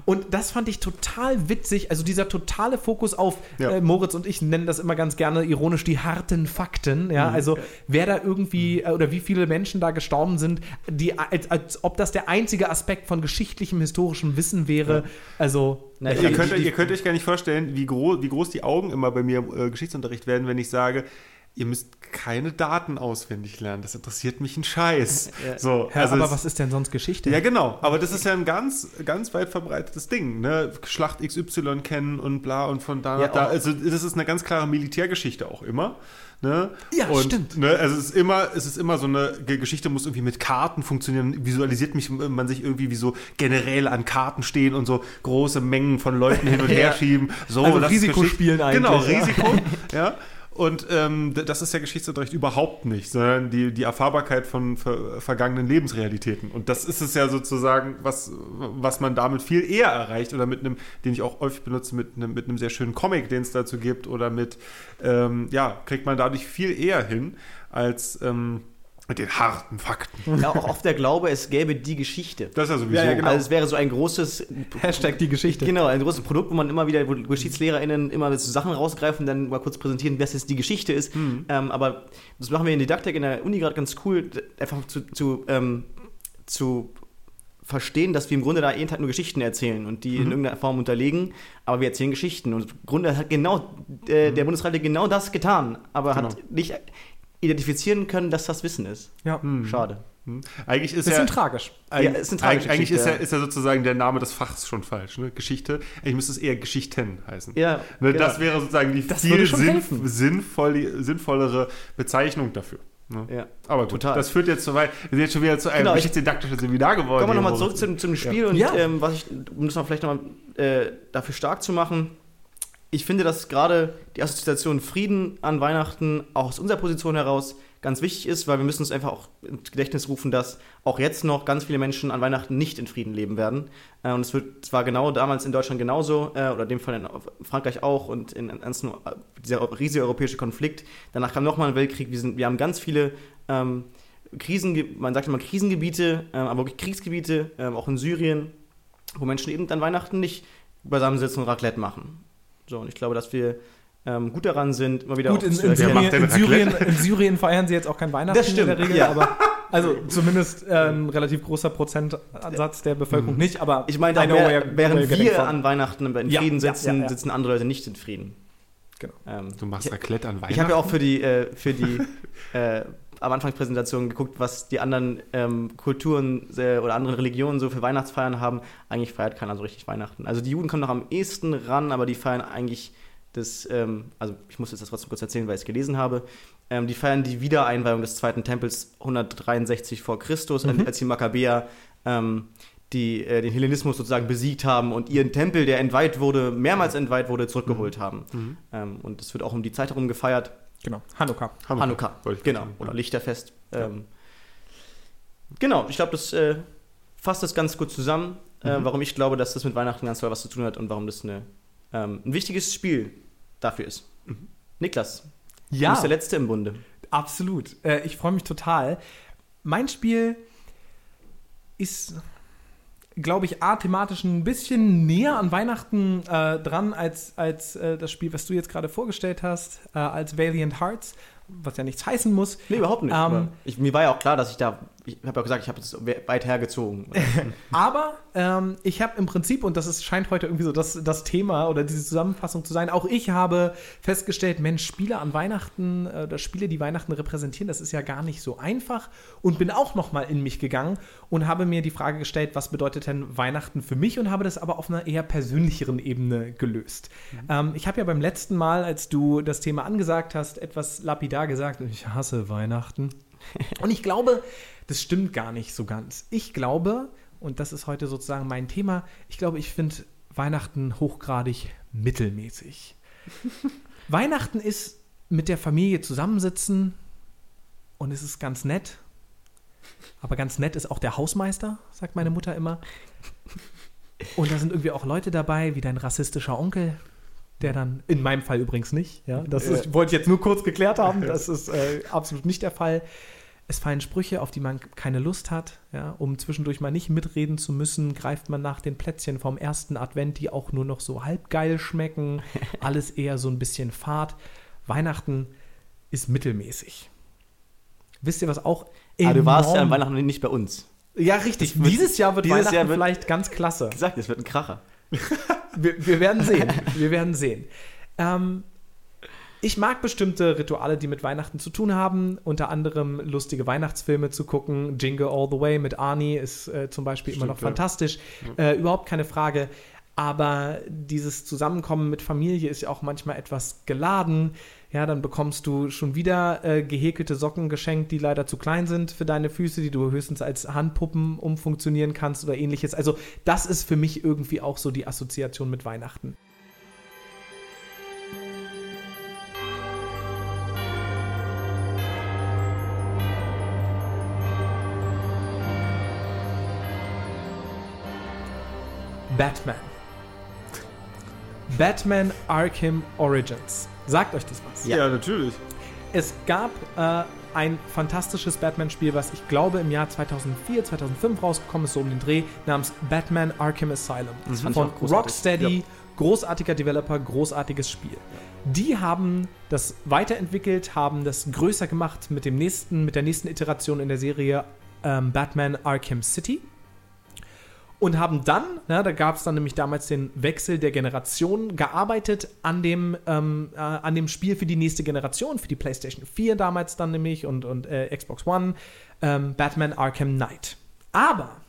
Und das fand ich total witzig, also dieser totale Fokus auf Ja. äh, Moritz und ich nennen das immer ganz gerne ironisch die harten Fakten, ja, also wer da irgendwie äh, oder wie viele Menschen da gestorben sind, die als, als ob das der einzige Aspekt von geschichtlichem, historischem Wissen wäre, also Na, ihr, die- könnt, die- ihr könnt euch gar nicht vorstellen, wie, gro wie groß die Augen immer bei mir im äh, Geschichtsunterricht werden, wenn ich sage, ihr müsst keine Daten auswendig lernen. Das interessiert mich ein Scheiß. Ja. So, ja, also aber es- was ist denn sonst Geschichte? Ja, genau. Aber das ist ja ein ganz, ganz weit verbreitetes Ding. Ne? Schlacht XY kennen und bla und von da Ja, da. Also das ist eine ganz klare Militärgeschichte auch immer. Ne? Ja, und, stimmt. Ne, also es ist immer, es ist immer so eine Ge- Geschichte muss irgendwie mit Karten funktionieren. Visualisiert mich man sich irgendwie wie so Generäle an Karten stehen und so große Mengen von Leuten hin und her schieben. So, Also ist Risiko spielen eigentlich, Genau. Risiko. ja. Und ähm, das ist ja Geschichtsunterricht überhaupt nicht, sondern die, die Erfahrbarkeit von ver vergangenen Lebensrealitäten. Und das ist es ja sozusagen, was, was man damit viel eher erreicht oder mit einem, den ich auch häufig benutze, mit einem, mit einem sehr schönen Comic, den es dazu gibt oder mit, ähm, ja, kriegt man dadurch viel eher hin als ähm, mit den harten Fakten. Ja, auch oft der Glaube, es gäbe die Geschichte. Das ist ja sowieso. Ja, ja, genau. Also es wäre so ein großes Hashtag die Geschichte. Genau, ein großes Produkt, wo man immer wieder, wo GeschichtslehrerInnen immer so Sachen rausgreifen, dann mal kurz präsentieren, was jetzt die Geschichte ist. Mhm. Ähm, aber das machen wir in Didaktik in der Uni gerade ganz cool, einfach zu, zu, ähm, zu verstehen, dass wir im Grunde da jeden Tag nur Geschichten erzählen und die in Mhm. irgendeiner Form unterlegen, aber wir erzählen Geschichten. Und im Grunde hat genau äh, Mhm. der Bundesrat hat genau das getan, aber Genau. hat nicht identifizieren können, dass das Wissen ist. Ja. Schade. Hm. Eigentlich ist Bisschen ja, tragisch. Eig Ja, ist eine tragische eigentlich ist, Geschichte, ja, ja. ist ja sozusagen der Name des Fachs schon falsch. Ne? Geschichte. Eigentlich müsste es eher Geschichten heißen. Ja, Ne, genau. Das wäre sozusagen die Das viel schon sinn helfen. sinnvoll, sinnvollere Bezeichnung dafür. Ne? Ja. Aber gut, Total. das führt jetzt zu weit. Wir sind jetzt schon wieder zu einem Genau, ich- geschichtsdidaktischen Seminar geworden. Kommen wir nochmal zurück zum, zum Spiel und Ja. ähm, was ich, um das mal vielleicht nochmal äh, dafür stark zu machen. Ich finde, dass gerade die Assoziation Frieden an Weihnachten auch aus unserer Position heraus ganz wichtig ist, weil wir müssen uns einfach auch ins Gedächtnis rufen, dass auch jetzt noch ganz viele Menschen an Weihnachten nicht in Frieden leben werden. Äh, und es wird zwar genau damals in Deutschland genauso, äh, oder in dem Fall in Frankreich auch und in, in dieser riesige europäische Konflikt. Danach kam nochmal ein Weltkrieg. Wir, sind, wir haben ganz viele ähm, Krisen, man sagt immer Krisengebiete, ähm, aber wirklich Kriegsgebiete, ähm, auch in Syrien, wo Menschen eben an Weihnachten nicht beisammensitzen und Raclette machen. So, und ich glaube, dass wir ähm, gut daran sind, immer wieder Gut, in, zu in, Syrien, in, Syrien, in Syrien feiern sie jetzt auch kein Weihnachten Das stimmt, in der Regel, ja. aber also zumindest äh, ein relativ großer Prozentansatz der Bevölkerung nicht, aber Ich meine, während getting wir an Weihnachten in Frieden ja, sitzen, ja, ja. sitzen andere Leute nicht in Frieden. Genau. Ähm, Du machst Raclette an Weihnachten. ich habe ja auch für die, äh, für die äh, am Anfangspräsentation geguckt, was die anderen ähm, Kulturen äh, oder anderen Religionen so für Weihnachtsfeiern haben. Eigentlich feiert keiner so richtig Weihnachten. Also die Juden kommen noch am ehesten ran, aber die feiern eigentlich das, ähm, also ich muss jetzt das trotzdem kurz erzählen, weil ich es gelesen habe. Ähm, die feiern die Wiedereinweihung des zweiten Tempels 163 vor Christus, Mhm. als die Makkabäer ähm, die äh, den Hellenismus sozusagen besiegt haben und ihren Tempel, der entweiht wurde, mehrmals entweiht wurde, zurückgeholt haben. Mhm. Ähm, und es wird auch um die Zeit herum gefeiert. Genau, Hanukkah. Hanukkah, ich genau. Oder ja. Lichterfest. Ähm, genau, ich glaube, das äh, fasst das ganz gut zusammen, äh, Mhm. warum ich glaube, dass das mit Weihnachten ganz toll was zu tun hat und warum das eine, ähm, ein wichtiges Spiel dafür ist. Mhm. Niklas, du Ja, bist der Letzte im Bunde. absolut. Äh, ich freue mich total. Mein Spiel ist, glaube ich, A, thematisch ein bisschen näher an Weihnachten äh, dran als, als äh, das Spiel, was du jetzt gerade vorgestellt hast, äh, als Valiant Hearts, was ja nichts heißen muss. Nee, überhaupt nicht. Ähm, ich, mir war ja auch klar, dass ich da, ich habe ja gesagt, ich habe es weit hergezogen. Aber ähm, ich habe im Prinzip, und das ist, scheint heute irgendwie so das, das Thema oder diese Zusammenfassung zu sein, auch ich habe festgestellt, Mensch, Spiele an Weihnachten äh, oder Spiele, die Weihnachten repräsentieren, das ist ja gar nicht so einfach und bin auch nochmal in mich gegangen und habe mir die Frage gestellt, was bedeutet denn Weihnachten für mich und habe das aber auf einer eher persönlicheren Ebene gelöst. Ähm, ich habe ja beim letzten Mal, als du das Thema angesagt hast, etwas lapidar gesagt, ich hasse Weihnachten. Und ich glaube, das stimmt gar nicht so ganz. Ich glaube, und das ist heute sozusagen mein Thema, ich glaube, ich finde Weihnachten hochgradig mittelmäßig. Weihnachten ist mit der Familie zusammensitzen und es ist ganz nett. Aber ganz nett ist auch der Hausmeister, sagt meine Mutter immer. Und da sind irgendwie auch Leute dabei, wie dein rassistischer Onkel, der dann, in meinem Fall übrigens nicht, ja, das ist, wollte ich jetzt nur kurz geklärt haben, das ist äh, absolut nicht der Fall. Es fallen Sprüche, auf die man keine Lust hat, ja, um zwischendurch mal nicht mitreden zu müssen, greift man nach den Plätzchen vom ersten Advent, die auch nur noch so halb geil schmecken, alles eher so ein bisschen fad. Weihnachten ist mittelmäßig. Wisst ihr, was auch Aber du warst ja an enorm- Weihnachten nicht bei uns. Ja, richtig. wird- dieses Jahr wird dieses Weihnachten Jahr wird- vielleicht ganz klasse. Gesagt, es wird ein Kracher. Wir, wir werden sehen. Wir werden sehen. Ähm, ich mag bestimmte Rituale, die mit Weihnachten zu tun haben. Unter anderem lustige Weihnachtsfilme zu gucken. Jingle All the Way mit Arnie ist äh, zum Beispiel immer Stimmt, noch ja. fantastisch. Äh, überhaupt keine Frage. Aber dieses Zusammenkommen mit Familie ist ja auch manchmal etwas geladen. Ja, dann bekommst du schon wieder äh, gehäkelte Socken geschenkt, die leider zu klein sind für deine Füße, die du höchstens als Handpuppen umfunktionieren kannst oder ähnliches. Also das ist für mich irgendwie auch so die Assoziation mit Weihnachten. Batman. Batman Arkham Origins. Sagt euch das was? Ja, natürlich. Es gab äh, ein fantastisches Batman-Spiel, was ich glaube im Jahr 2004, 2005 rausgekommen ist, so um den Dreh, namens Batman Arkham Asylum. fand ich Von auch großartig. Rocksteady, großartiger Developer, großartiges Spiel. Die haben das weiterentwickelt, haben das größer gemacht mit dem nächsten, mit der nächsten Iteration in der Serie ähm, Batman Arkham City und haben dann, na, da gab es dann nämlich damals den Wechsel der Generation, gearbeitet an dem, ähm, äh, an dem Spiel für die nächste Generation, für die PlayStation 4 damals dann nämlich und, und äh, Xbox One, ähm, Batman Arkham Knight. Aber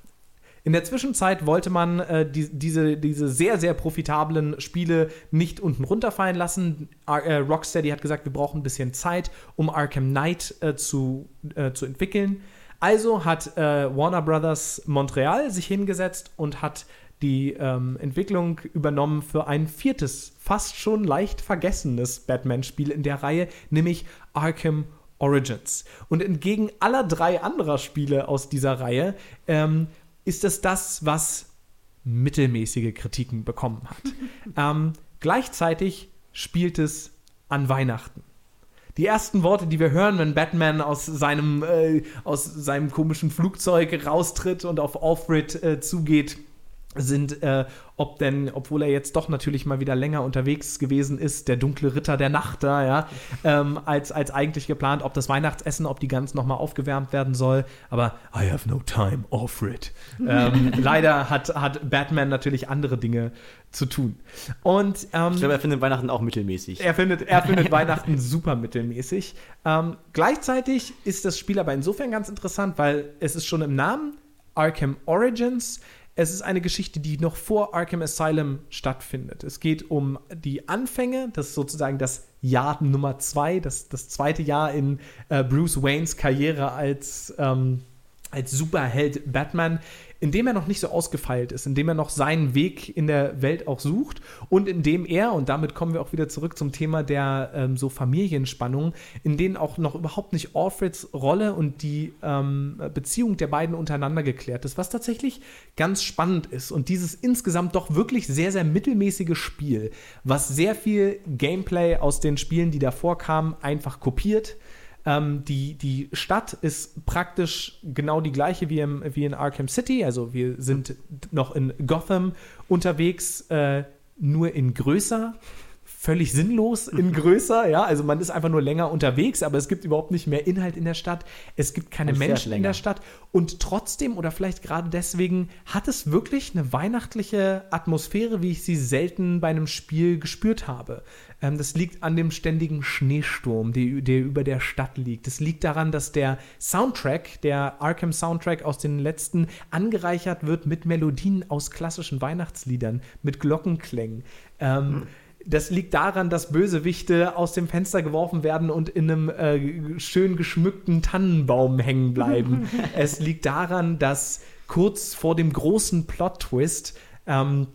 in der Zwischenzeit wollte man äh, die, diese, diese sehr, sehr profitablen Spiele nicht unten runterfallen lassen. Ar äh, Rocksteady hat gesagt, wir brauchen ein bisschen Zeit, um Arkham Knight äh, zu, äh, zu entwickeln. Also hat äh, Warner Brothers Montreal sich hingesetzt und hat die ähm, Entwicklung übernommen für ein viertes, fast schon leicht vergessenes Batman-Spiel in der Reihe, nämlich Arkham Origins. Und entgegen aller drei anderer Spiele aus dieser Reihe ähm, ist es das, was mittelmäßige Kritiken bekommen hat. ähm, gleichzeitig spielt es an Weihnachten. Die ersten Worte, die wir hören, wenn Batman aus seinem, äh, aus seinem komischen Flugzeug raustritt und auf Alfred äh, zugeht, sind, äh, ob denn, obwohl er jetzt doch natürlich mal wieder länger unterwegs gewesen ist, der dunkle Ritter der Nacht da, ja, ähm, als, als eigentlich geplant, ob das Weihnachtsessen, ob die Gans nochmal aufgewärmt werden soll. Aber I have no time, Alfred. ähm, leider hat, hat Batman natürlich andere Dinge zu tun. Und ähm, Ich glaube, er findet Weihnachten auch mittelmäßig. er findet, er findet Weihnachten super mittelmäßig. Ähm, gleichzeitig ist das Spiel aber insofern ganz interessant, weil es ist schon im Namen Arkham Origins. Es ist eine Geschichte, die noch vor Arkham Asylum stattfindet. Es geht um die Anfänge, das ist sozusagen das Jahr Nummer zwei, das, das zweite Jahr in äh, Bruce Waynes Karriere als, ähm, als Superheld Batman, in dem er noch nicht so ausgefeilt ist, in dem er noch seinen Weg in der Welt auch sucht und in dem er, und damit kommen wir auch wieder zurück zum Thema der ähm, so Familienspannung, in denen auch noch überhaupt nicht Alfreds Rolle und die ähm, Beziehung der beiden untereinander geklärt ist, was tatsächlich ganz spannend ist. Und dieses insgesamt doch wirklich sehr, sehr mittelmäßige Spiel, was sehr viel Gameplay aus den Spielen, die davor kamen, einfach kopiert, Ähm, die, die Stadt ist praktisch genau die gleiche wie, im, wie in Arkham City. Also wir sind noch in Gotham unterwegs, äh, nur in größer völlig sinnlos in größer, ja, also man ist einfach nur länger unterwegs, aber es gibt überhaupt nicht mehr Inhalt in der Stadt, es gibt keine Menschen in länger. der Stadt und trotzdem oder vielleicht gerade deswegen hat es wirklich eine weihnachtliche Atmosphäre, wie ich sie selten bei einem Spiel gespürt habe. Ähm, das liegt an dem ständigen Schneesturm, die, der über der Stadt liegt. Es liegt daran, dass der Soundtrack, der Arkham Soundtrack aus den letzten, angereichert wird mit Melodien aus klassischen Weihnachtsliedern, mit Glockenklängen. Ähm, Das liegt daran, dass Bösewichte aus dem Fenster geworfen werden und in einem äh, schön geschmückten Tannenbaum hängen bleiben. es liegt daran, dass kurz vor dem großen Plot-Twist ähm,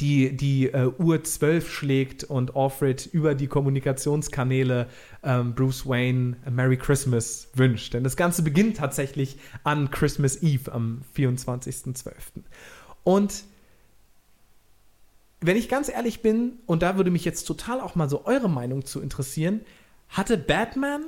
die, die äh, Uhr 12 schlägt und Alfred über die Kommunikationskanäle ähm, Bruce Wayne a Merry Christmas wünscht. Denn das Ganze beginnt tatsächlich an Christmas Eve am 24.12. Und wenn ich ganz ehrlich bin, und da würde mich jetzt total auch mal so eure Meinung zu interessieren, hatte Batman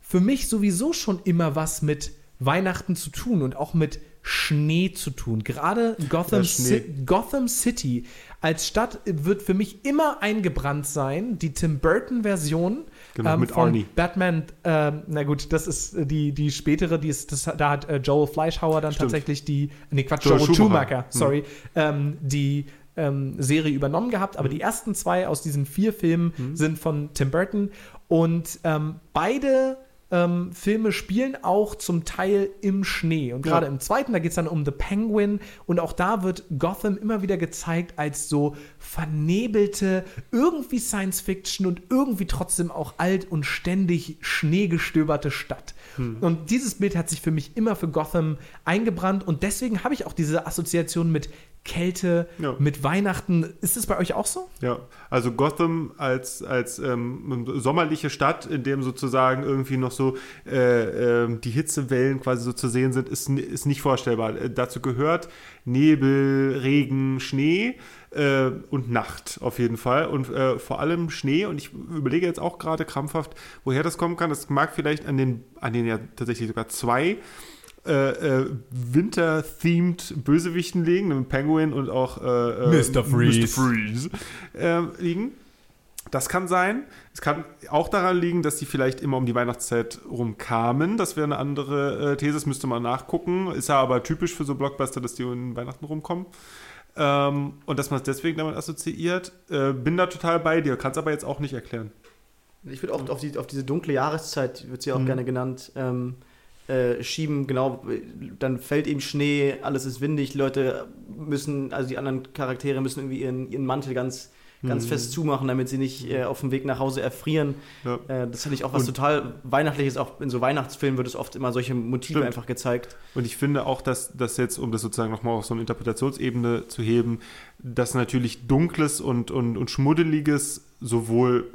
für mich sowieso schon immer was mit Weihnachten zu tun und auch mit Schnee zu tun. Gerade Gotham. Ci Gotham City als Stadt wird für mich immer eingebrannt sein. Die Tim Burton-Version Genau, mit von Arnie. Batman, ähm, na gut, das ist äh, die, die spätere, die ist, das, da hat äh, Joel Fleischhauer dann Stimmt. tatsächlich die, nee Quatsch, Joel Joel, Schumacher. Schumacher, Hm. sorry, ähm, die ähm, Serie übernommen gehabt, aber die ersten zwei aus diesen vier Filmen sind von Tim Burton und ähm, beide ähm, Filme spielen auch zum Teil im Schnee. Und gerade Ja. im zweiten, da geht es dann um The Penguin und auch da wird Gotham immer wieder gezeigt als so vernebelte, irgendwie Science Fiction und irgendwie trotzdem auch alt und ständig schneegestöberte Stadt. Und dieses Bild hat sich für mich immer für Gotham eingebrannt und deswegen habe ich auch diese Assoziation mit Kälte, Ja. mit Weihnachten. Ist es bei euch auch so? Ja, also Gotham als, als ähm, sommerliche Stadt, in dem sozusagen irgendwie noch so äh, ähm, die Hitzewellen quasi so zu sehen sind, ist, ist nicht vorstellbar. Äh, dazu gehört Nebel, Regen, Schnee äh, und Nacht auf jeden Fall. Und äh, vor allem Schnee. Und ich überlege jetzt auch gerade krampfhaft, woher das kommen kann. Das mag vielleicht an den, an den ja tatsächlich sogar zwei äh, äh, Winter-themed Bösewichten liegen, einem Penguin und auch äh, äh, Mr. Freeze. Mr. Freeze äh, liegen. Das kann sein. Es kann auch daran liegen, dass die vielleicht immer um die Weihnachtszeit rumkamen. Das wäre eine andere äh, These, das müsste man nachgucken. Ist ja aber typisch für so Blockbuster, dass die um Weihnachten rumkommen. Ähm, und dass man es deswegen damit assoziiert. Äh, bin da total bei dir, kann es aber jetzt auch nicht erklären. Ich würde auch auf, die, auf diese dunkle Jahreszeit, wird sie auch Mhm. gerne genannt, ähm, äh, schieben. Genau, dann fällt eben Schnee, alles ist windig, Leute müssen, also die anderen Charaktere müssen irgendwie ihren, ihren Mantel ganz, ganz Mhm. fest zumachen, damit sie nicht äh, auf dem Weg nach Hause erfrieren. Ja. Äh, das finde ich auch was Und- total Weihnachtliches. Auch in so Weihnachtsfilmen wird es oft immer solche Motive Stimmt. einfach gezeigt. Und ich finde auch, dass das jetzt, um das sozusagen nochmal auf so eine Interpretationsebene zu heben, dass natürlich Dunkles und, und, und Schmuddeliges sowohl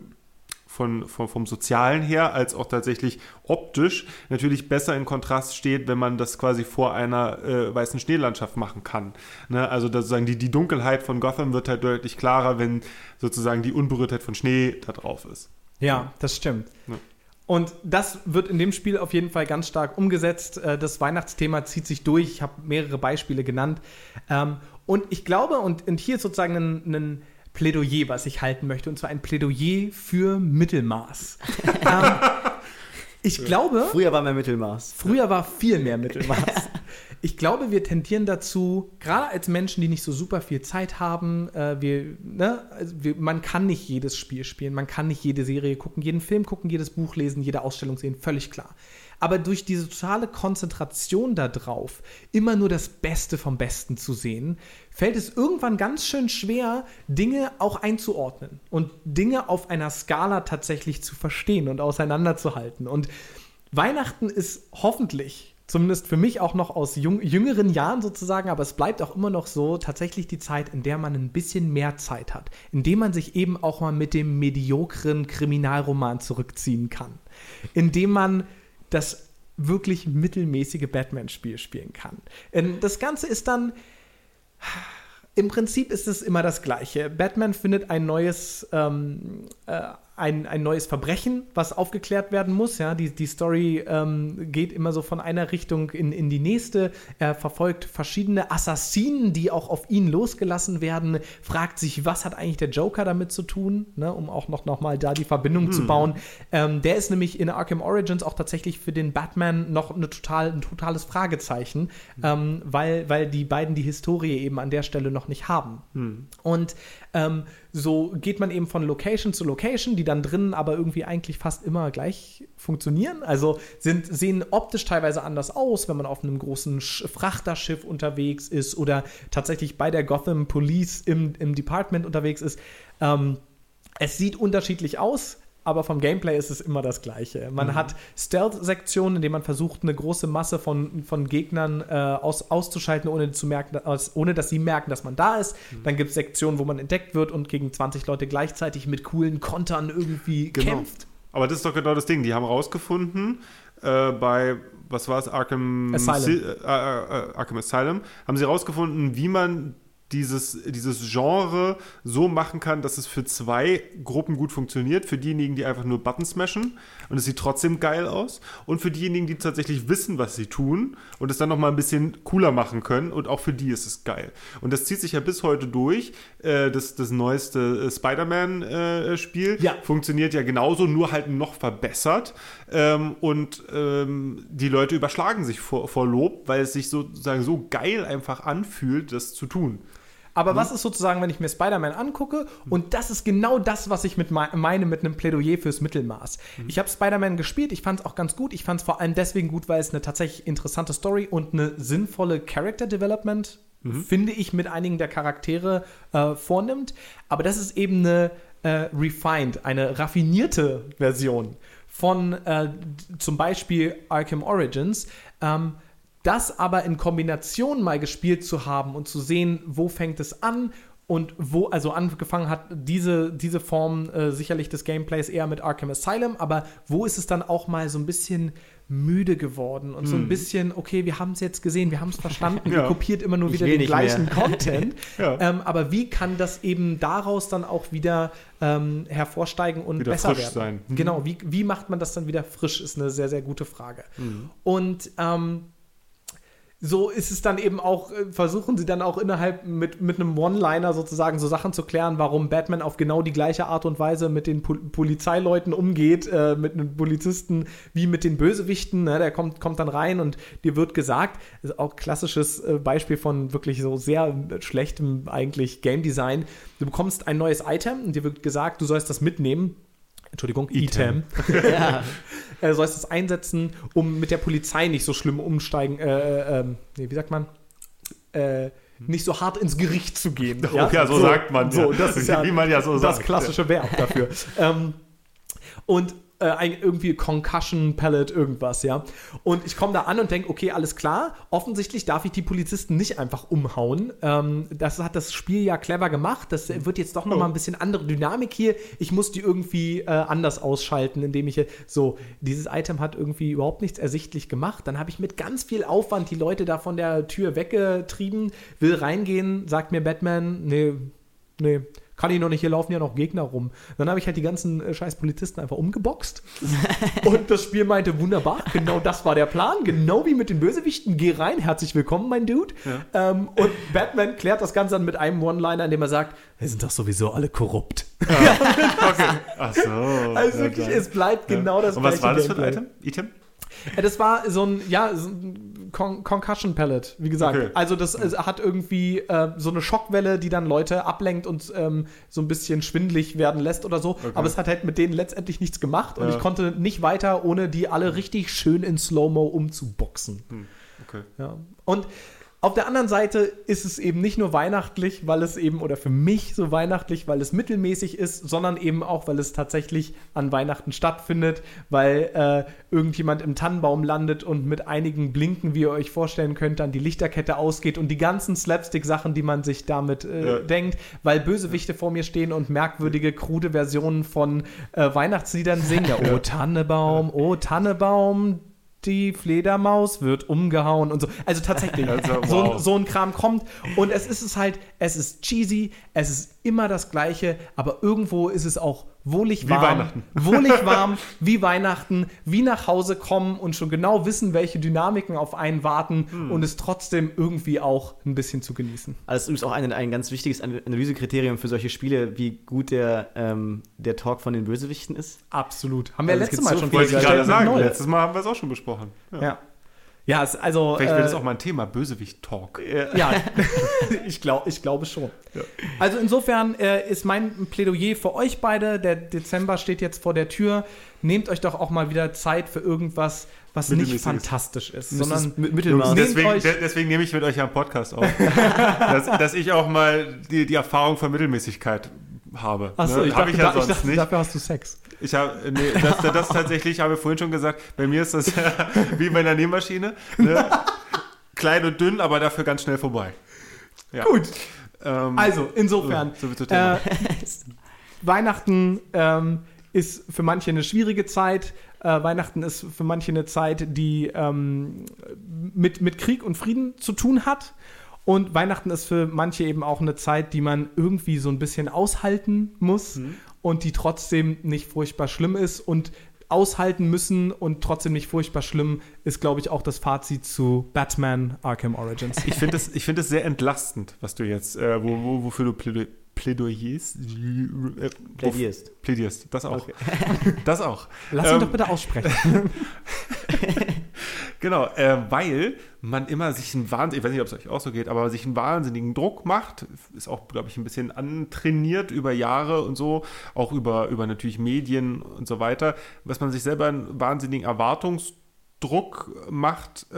von, von, vom Sozialen her als auch tatsächlich optisch natürlich besser in Kontrast steht, wenn man das quasi vor einer äh, weißen Schneelandschaft machen kann. Ne? Also sozusagen die, die Dunkelheit von Gotham wird halt deutlich klarer, wenn sozusagen die Unberührtheit von Schnee da drauf ist. Ja, das stimmt. Ja. Und das wird in dem Spiel auf jeden Fall ganz stark umgesetzt. Äh, Das Weihnachtsthema zieht sich durch. Ich habe mehrere Beispiele genannt. Ähm, Und ich glaube, und, und hier ist sozusagen ein, ein Plädoyer, was ich halten möchte, und zwar ein Plädoyer für Mittelmaß. ähm, ich glaube, Früher war mehr Mittelmaß. Früher war viel mehr Mittelmaß. Ich glaube, wir tendieren dazu, gerade als Menschen, die nicht so super viel Zeit haben, äh, wir, ne, also wir, man kann nicht jedes Spiel spielen, man kann nicht jede Serie gucken, jeden Film gucken, jedes Buch lesen, jede Ausstellung sehen, völlig klar. Aber durch diese totale Konzentration darauf, immer nur das Beste vom Besten zu sehen, fällt es irgendwann ganz schön schwer, Dinge auch einzuordnen und Dinge auf einer Skala tatsächlich zu verstehen und auseinanderzuhalten. Und Weihnachten ist hoffentlich, zumindest für mich auch noch aus jung, jüngeren Jahren sozusagen, aber es bleibt auch immer noch so, tatsächlich die Zeit, in der man ein bisschen mehr Zeit hat, in dem man sich eben auch mal mit dem mediokren Kriminalroman zurückziehen kann, in dem man das wirklich mittelmäßige Batman-Spiel spielen kann. Ähm, Das Ganze ist dann im Prinzip ist es immer das Gleiche. Batman findet ein neues, ähm, äh, ein, ein neues Verbrechen, was aufgeklärt werden muss. Ja, die, die Story ähm, geht immer so von einer Richtung in, in die nächste. Er verfolgt verschiedene Assassinen, die auch auf ihn losgelassen werden, fragt sich, was hat eigentlich der Joker damit zu tun, ne, um auch noch, noch mal da die Verbindung Hm. zu bauen. Ähm, der ist nämlich in Arkham Origins auch tatsächlich für den Batman noch eine total, ein totales Fragezeichen, Hm. ähm, weil, weil die beiden die Historie eben an der Stelle noch nicht haben. Hm. Und ähm, so geht man eben von Location zu Location, die dann drinnen aber irgendwie eigentlich fast immer gleich funktionieren. Also sind, sehen optisch teilweise anders aus, wenn man auf einem großen Sch Frachterschiff unterwegs ist oder tatsächlich bei der Gotham Police im, im Department unterwegs ist. Ähm, es sieht unterschiedlich aus. Aber vom Gameplay ist es immer das Gleiche. Man hat Stealth-Sektionen, in denen man versucht, eine große Masse von, von Gegnern äh, aus, auszuschalten, ohne, zu merken, aus, ohne dass sie merken, dass man da ist. Dann gibt es Sektionen, wo man entdeckt wird und gegen 20 Leute gleichzeitig mit coolen Kontern irgendwie Genau. kämpft. Aber das ist doch genau das Ding. Die haben rausgefunden, äh, bei, was war es, Arkham Asylum. Si- äh, äh, Arkham Asylum, haben sie rausgefunden, wie man dieses, dieses Genre so machen kann, dass es für zwei Gruppen gut funktioniert. Für diejenigen, die einfach nur Button smashen und es sieht trotzdem geil aus. Und für diejenigen, die tatsächlich wissen, was sie tun und es dann nochmal ein bisschen cooler machen können. Und auch für die ist es geil. Und das zieht sich ja bis heute durch. Äh, das, das neueste äh, Spider-Man-Spiel Ja. funktioniert ja genauso, nur halt noch verbessert. Ähm, und ähm, die Leute überschlagen sich vor, vor Lob, weil es sich sozusagen so geil einfach anfühlt, das zu tun. Aber was ist sozusagen, wenn ich mir Spider-Man angucke? Und das ist genau das, was ich mit mei- meine mit einem Plädoyer fürs Mittelmaß. Ich habe Spider-Man gespielt, ich fand es auch ganz gut. Ich fand es vor allem deswegen gut, weil es eine tatsächlich interessante Story und eine sinnvolle Character Development, finde ich, mit einigen der Charaktere äh, vornimmt. Aber das ist eben eine äh, refined, eine raffinierte Version von äh, zum Beispiel Arkham Origins. Ähm, das aber in Kombination mal gespielt zu haben und zu sehen, wo fängt es an und wo, also angefangen hat diese, diese Form äh, sicherlich des Gameplays eher mit Arkham Asylum, aber wo ist es dann auch mal so ein bisschen müde geworden und so ein bisschen, okay, wir haben es jetzt gesehen, wir haben es verstanden, ihr Ja. kopiert immer nur wieder den gleichen mehr. Content. Ja. ähm, aber wie kann das eben daraus dann auch wieder ähm, hervorsteigen und Wieder besser frisch werden? sein. Mhm. Genau, wie, wie macht man das dann wieder frisch, ist eine sehr, sehr gute Frage. Und ähm, so ist es dann eben auch, äh, versuchen sie dann auch innerhalb mit, mit einem One-Liner sozusagen so Sachen zu klären, warum Batman auf genau die gleiche Art und Weise mit den Pol Polizeileuten umgeht, äh, mit einem Polizisten wie mit den Bösewichten. Ne? Der kommt, kommt dann rein und dir wird gesagt, ist auch klassisches äh, Beispiel von wirklich so sehr schlechtem eigentlich Game Design. Du bekommst ein neues Item und dir wird gesagt, du sollst das mitnehmen. Entschuldigung, Item. Ja. äh, sollst es einsetzen, um mit der Polizei nicht so schlimm umsteigen, äh, ähm, nee, wie sagt man? Äh, nicht so hart ins Gericht zu gehen. Oh ja, so sagt man, So, ja. das ist ja Wie man ja so das sagt, klassische Verb dafür. ähm, und äh, ein, irgendwie Concussion Palette, irgendwas, ja. Und ich komme da an und denke, okay, alles klar. Offensichtlich darf ich die Polizisten nicht einfach umhauen. Ähm, das hat das Spiel ja clever gemacht. Das wird jetzt doch noch mal ein bisschen andere Dynamik hier. Ich muss die irgendwie äh, anders ausschalten, indem ich hier- so, dieses Item hat irgendwie überhaupt nichts ersichtlich gemacht. Dann habe ich mit ganz viel Aufwand die Leute da von der Tür weggetrieben, will reingehen, sagt mir Batman, nee, nee, kann ich noch nicht, hier laufen ja noch Gegner rum. Dann habe ich halt die ganzen äh, scheiß Polizisten einfach umgeboxt. und das Spiel meinte, wunderbar, genau das war der Plan, genau wie mit den Bösewichten, geh rein, herzlich willkommen, mein Dude. Ähm, und Batman klärt das Ganze dann mit einem One-Liner, indem er sagt, wir sind doch sowieso alle korrupt. Ach so. Also Ja, wirklich, klar. es bleibt genau das Und was gleiche war das für ein. Item? Item? Äh, Das war so ein, ja, so ein Con Concussion Palette, wie gesagt. Okay. Also das äh, hat irgendwie äh, so eine Schockwelle, die dann Leute ablenkt und ähm, so ein bisschen schwindlig werden lässt oder so. Aber es hat halt mit denen letztendlich nichts gemacht und Ja. ich konnte nicht weiter, ohne die alle richtig schön in Slow-Mo umzuboxen. Okay. Ja. Und auf der anderen Seite ist es eben nicht nur weihnachtlich, weil es eben, oder für mich so weihnachtlich, weil es mittelmäßig ist, sondern eben auch, weil es tatsächlich an Weihnachten stattfindet, weil äh, irgendjemand im Tannenbaum landet und mit einigen Blinken, wie ihr euch vorstellen könnt, dann die Lichterkette ausgeht und die ganzen Slapstick-Sachen, die man sich damit äh, Ja. denkt, weil Bösewichte vor mir stehen und merkwürdige, krude Versionen von äh, Weihnachtsliedern singen. Oh Tannebaum, oh Tannebaum, die Fledermaus wird umgehauen und so. Also tatsächlich, Also, so, wow. so ein Kram kommt. Und es ist es halt, es ist cheesy, es ist immer das Gleiche, aber irgendwo ist es auch wohlig Wie warm, Weihnachten. wohlig warm, wie Weihnachten, wie nach Hause kommen und schon genau wissen, welche Dynamiken auf einen warten Hm. und es trotzdem irgendwie auch ein bisschen zu genießen. Also das ist übrigens auch ein, ein ganz wichtiges An- Analysekriterium für solche Spiele, wie gut der, ähm, der Talk von den Bösewichten ist. Absolut. Haben wir Also es letztes Mal so schon sagen. Neues. Letztes Mal haben wir es auch schon besprochen. Ja. Ja. Ja, es, also. Vielleicht wird äh, das auch mal ein Thema, Bösewicht-Talk. Ja, ich, glaub, ich glaube schon. Also insofern äh, ist mein Plädoyer für euch beide, der Dezember steht jetzt vor der Tür, nehmt euch doch auch mal wieder Zeit für irgendwas, was nicht fantastisch ist, Sondern sondern mit Mittelmaß. Nehmt Deswegen, deswegen nehme ich mit euch einen Podcast auf. dass, dass ich auch mal die, die Erfahrung von Mittelmäßigkeit habe. Achso, ne? ich, Hab dachte, ich ja da, ich sonst dachte nicht. dafür hast du Sex. Ich habe, nee, das, das tatsächlich, habe ich vorhin schon gesagt, bei mir ist das wie bei einer Nähmaschine. Ne? Klein und dünn, aber dafür ganz schnell vorbei. Ja. Gut, Ähm, also insofern. so Thema. Äh, Weihnachten ähm, ist für manche eine schwierige Zeit. Äh, Weihnachten ist für manche eine Zeit, die ähm, mit, mit Krieg und Frieden zu tun hat. Und Weihnachten ist für manche eben auch eine Zeit, die man irgendwie so ein bisschen aushalten muss und die trotzdem nicht furchtbar schlimm ist. Und aushalten müssen und trotzdem nicht furchtbar schlimm ist, glaube ich, auch das Fazit zu Batman Arkham Origins. Ich finde es ich find es sehr entlastend, was du jetzt, äh, wo, wo, wofür du Plädo Plädoyers, äh, Plädierst. plädierst. Das auch. Das auch. Lass ihn Ähm, doch bitte aussprechen. Genau, äh, weil man immer sich einen Wahnsinn, ich weiß nicht, ob es euch auch so geht, aber sich einen wahnsinnigen Druck macht, ist auch, glaube ich, ein bisschen antrainiert über Jahre und so, auch über, über natürlich Medien und so weiter, was man sich selber einen wahnsinnigen Erwartungsdruck macht, äh,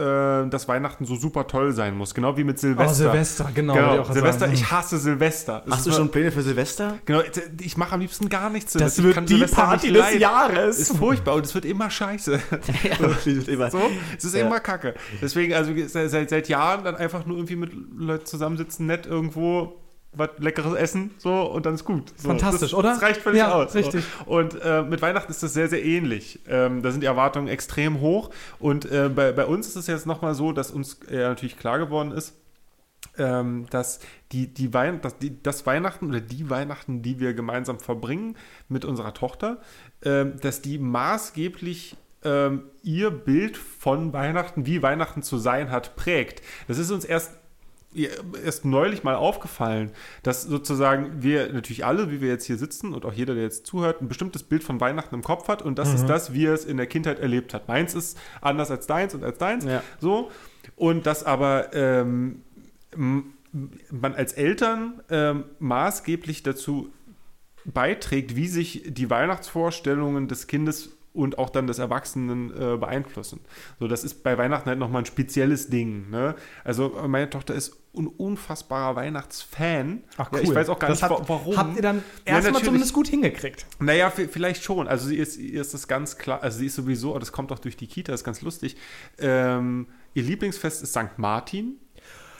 dass Weihnachten so super toll sein muss. Genau wie mit Silvester. Oh, Silvester, genau. Genau, auch Silvester, sagen. ich hasse Silvester. Es Hast du schon Pläne für Silvester? Genau, ich mache am liebsten gar nichts. Das Silvester. Wird kann die Silvester Party des leiden. Jahres. Ist furchtbar und es wird immer scheiße. immer. So, es ist Ja. immer kacke. Deswegen, also seit, seit, seit Jahren dann einfach nur irgendwie mit Leuten zusammensitzen, nett irgendwo was Leckeres essen, so und dann ist gut. So, Fantastisch, das, oder? Das reicht völlig Ja, aus. richtig. So. Und äh, mit Weihnachten ist das sehr, sehr ähnlich. Ähm, da sind die Erwartungen extrem hoch. Und äh, bei, bei uns ist es jetzt nochmal so, dass uns äh, natürlich klar geworden ist, ähm, dass die, die, Wein dass die, das Weihnachten oder die Weihnachten, die wir gemeinsam verbringen mit unserer Tochter, ähm, dass die maßgeblich ähm, ihr Bild von Weihnachten, wie Weihnachten zu sein hat, prägt. Das ist uns erst erst neulich mal aufgefallen, dass sozusagen wir natürlich alle, wie wir jetzt hier sitzen und auch jeder, der jetzt zuhört, ein bestimmtes Bild von Weihnachten im Kopf hat und das ist das, wie er es in der Kindheit erlebt hat. Meins ist anders als deins und als deins. Ja. So. Und das aber ähm, man als Eltern ähm, maßgeblich dazu beiträgt, wie sich die Weihnachtsvorstellungen des Kindes und auch dann des Erwachsenen äh, beeinflussen. So, das ist bei Weihnachten halt nochmal ein spezielles Ding. Ne? Also meine Tochter ist ein unfassbarer Weihnachtsfan. Ach Ja, ich weiß auch gar das nicht, hat, wa- warum. Habt ihr dann Ja, erstmal natürlich. zumindest gut hingekriegt? Naja, vielleicht schon. Also sie ist, ihr ist das ganz klar, also sie ist sowieso, das kommt auch durch die Kita, das ist ganz lustig. Ähm, ihr Lieblingsfest ist St. Martin.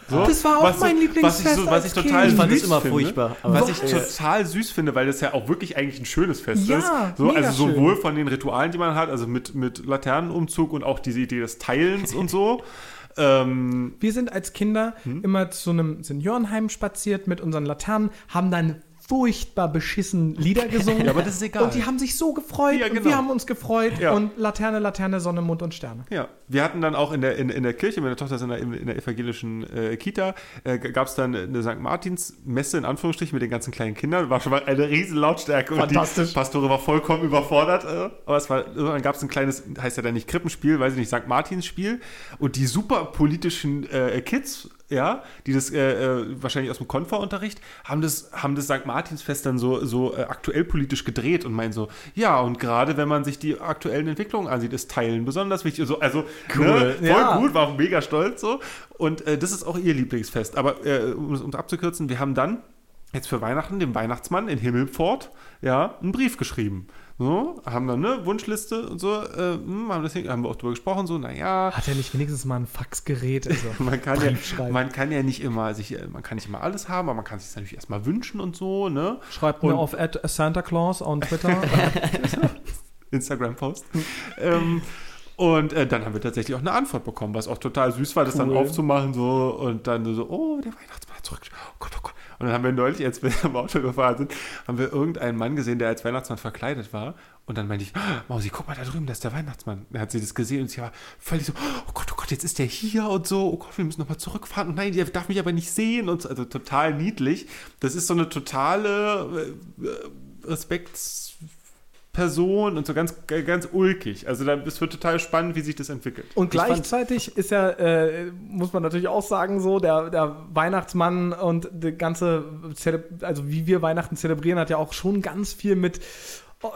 So, Das war auch was mein so- Lieblingsfest Was ich, so, was ich total Ich fand süß das immer finde, furchtbar, Was ich Was? total süß finde, weil das ja auch wirklich eigentlich ein schönes Fest Ja, ist. So, mega also schön. sowohl von den Ritualen, die man hat, also mit, mit Laternenumzug und auch diese Idee des Teilens und so. Ähm, Wir sind als Kinder Hm? immer zu einem Seniorenheim spaziert mit unseren Laternen, haben dann furchtbar beschissen Lieder gesungen. Ja, aber das ist egal. Und die haben sich so gefreut. Ja, und genau. wir haben uns gefreut. Ja. Und Laterne, Laterne, Sonne, Mond und Sterne. Ja, wir hatten dann auch in der, in, in der Kirche, meine Tochter ist in der, in der evangelischen äh, Kita, äh, gab es dann eine St. Martins-Messe in Anführungsstrichen mit den ganzen kleinen Kindern. War schon mal eine riesen Lautstärke Fantastisch. und die Pastore war vollkommen überfordert. Äh, aber es war, dann gab es ein kleines, heißt ja dann nicht Krippenspiel, weiß ich nicht, St. Martins-Spiel. Und die super politischen äh, Kids, ja, die das äh, äh, wahrscheinlich aus dem Konfa-Unterricht, haben das, haben das St. Martinsfest dann so, so äh, aktuell politisch gedreht und meinen so, ja, und gerade wenn man sich die aktuellen Entwicklungen ansieht, ist Teilen besonders wichtig. So, also, Cool, ne, voll ja. gut, war auch mega stolz so. Und äh, das ist auch ihr Lieblingsfest. Aber äh, um es um abzukürzen, wir haben dann jetzt für Weihnachten dem Weihnachtsmann in Himmelpfort ja, einen Brief geschrieben. So, haben dann eine Wunschliste und so, äh, hm, haben, das, haben wir auch drüber gesprochen, so, naja, Hat er nicht wenigstens mal ein Faxgerät? Also, man kann, ja, man kann ja nicht immer sich, äh, man kann nicht immer alles haben, aber man kann sich natürlich erstmal wünschen und so, ne? Schreibt Und- mir auf at Santa Claus on Twitter. Instagram-Post. ähm, und äh, dann haben wir tatsächlich auch eine Antwort bekommen, was auch total süß war, das dann Cool. aufzumachen so und dann so, oh, der Weihnachtsmann hat zurück. Oh Gott, oh Gott. Und dann haben wir neulich, als wir am Auto gefahren sind, haben wir irgendeinen Mann gesehen, der als Weihnachtsmann verkleidet war. Und dann meinte ich, "Ah, Mausi, guck mal da drüben, das ist der Weihnachtsmann. Dann hat sie das gesehen und sie war völlig so, oh Gott, oh Gott, jetzt ist der hier und so. Oh Gott, wir müssen nochmal zurückfahren. Und nein, der darf mich aber nicht sehen. Und so. Also total niedlich. Das ist so eine totale äh, äh, Respektsperson und so ganz, ganz ulkig. Also da- es wird total spannend, wie sich das entwickelt. Und gleichzeitig ist ja, äh, muss man natürlich auch sagen, so, der, der Weihnachtsmann und die ganze, Zele also wie wir Weihnachten zelebrieren, hat ja auch schon ganz viel mit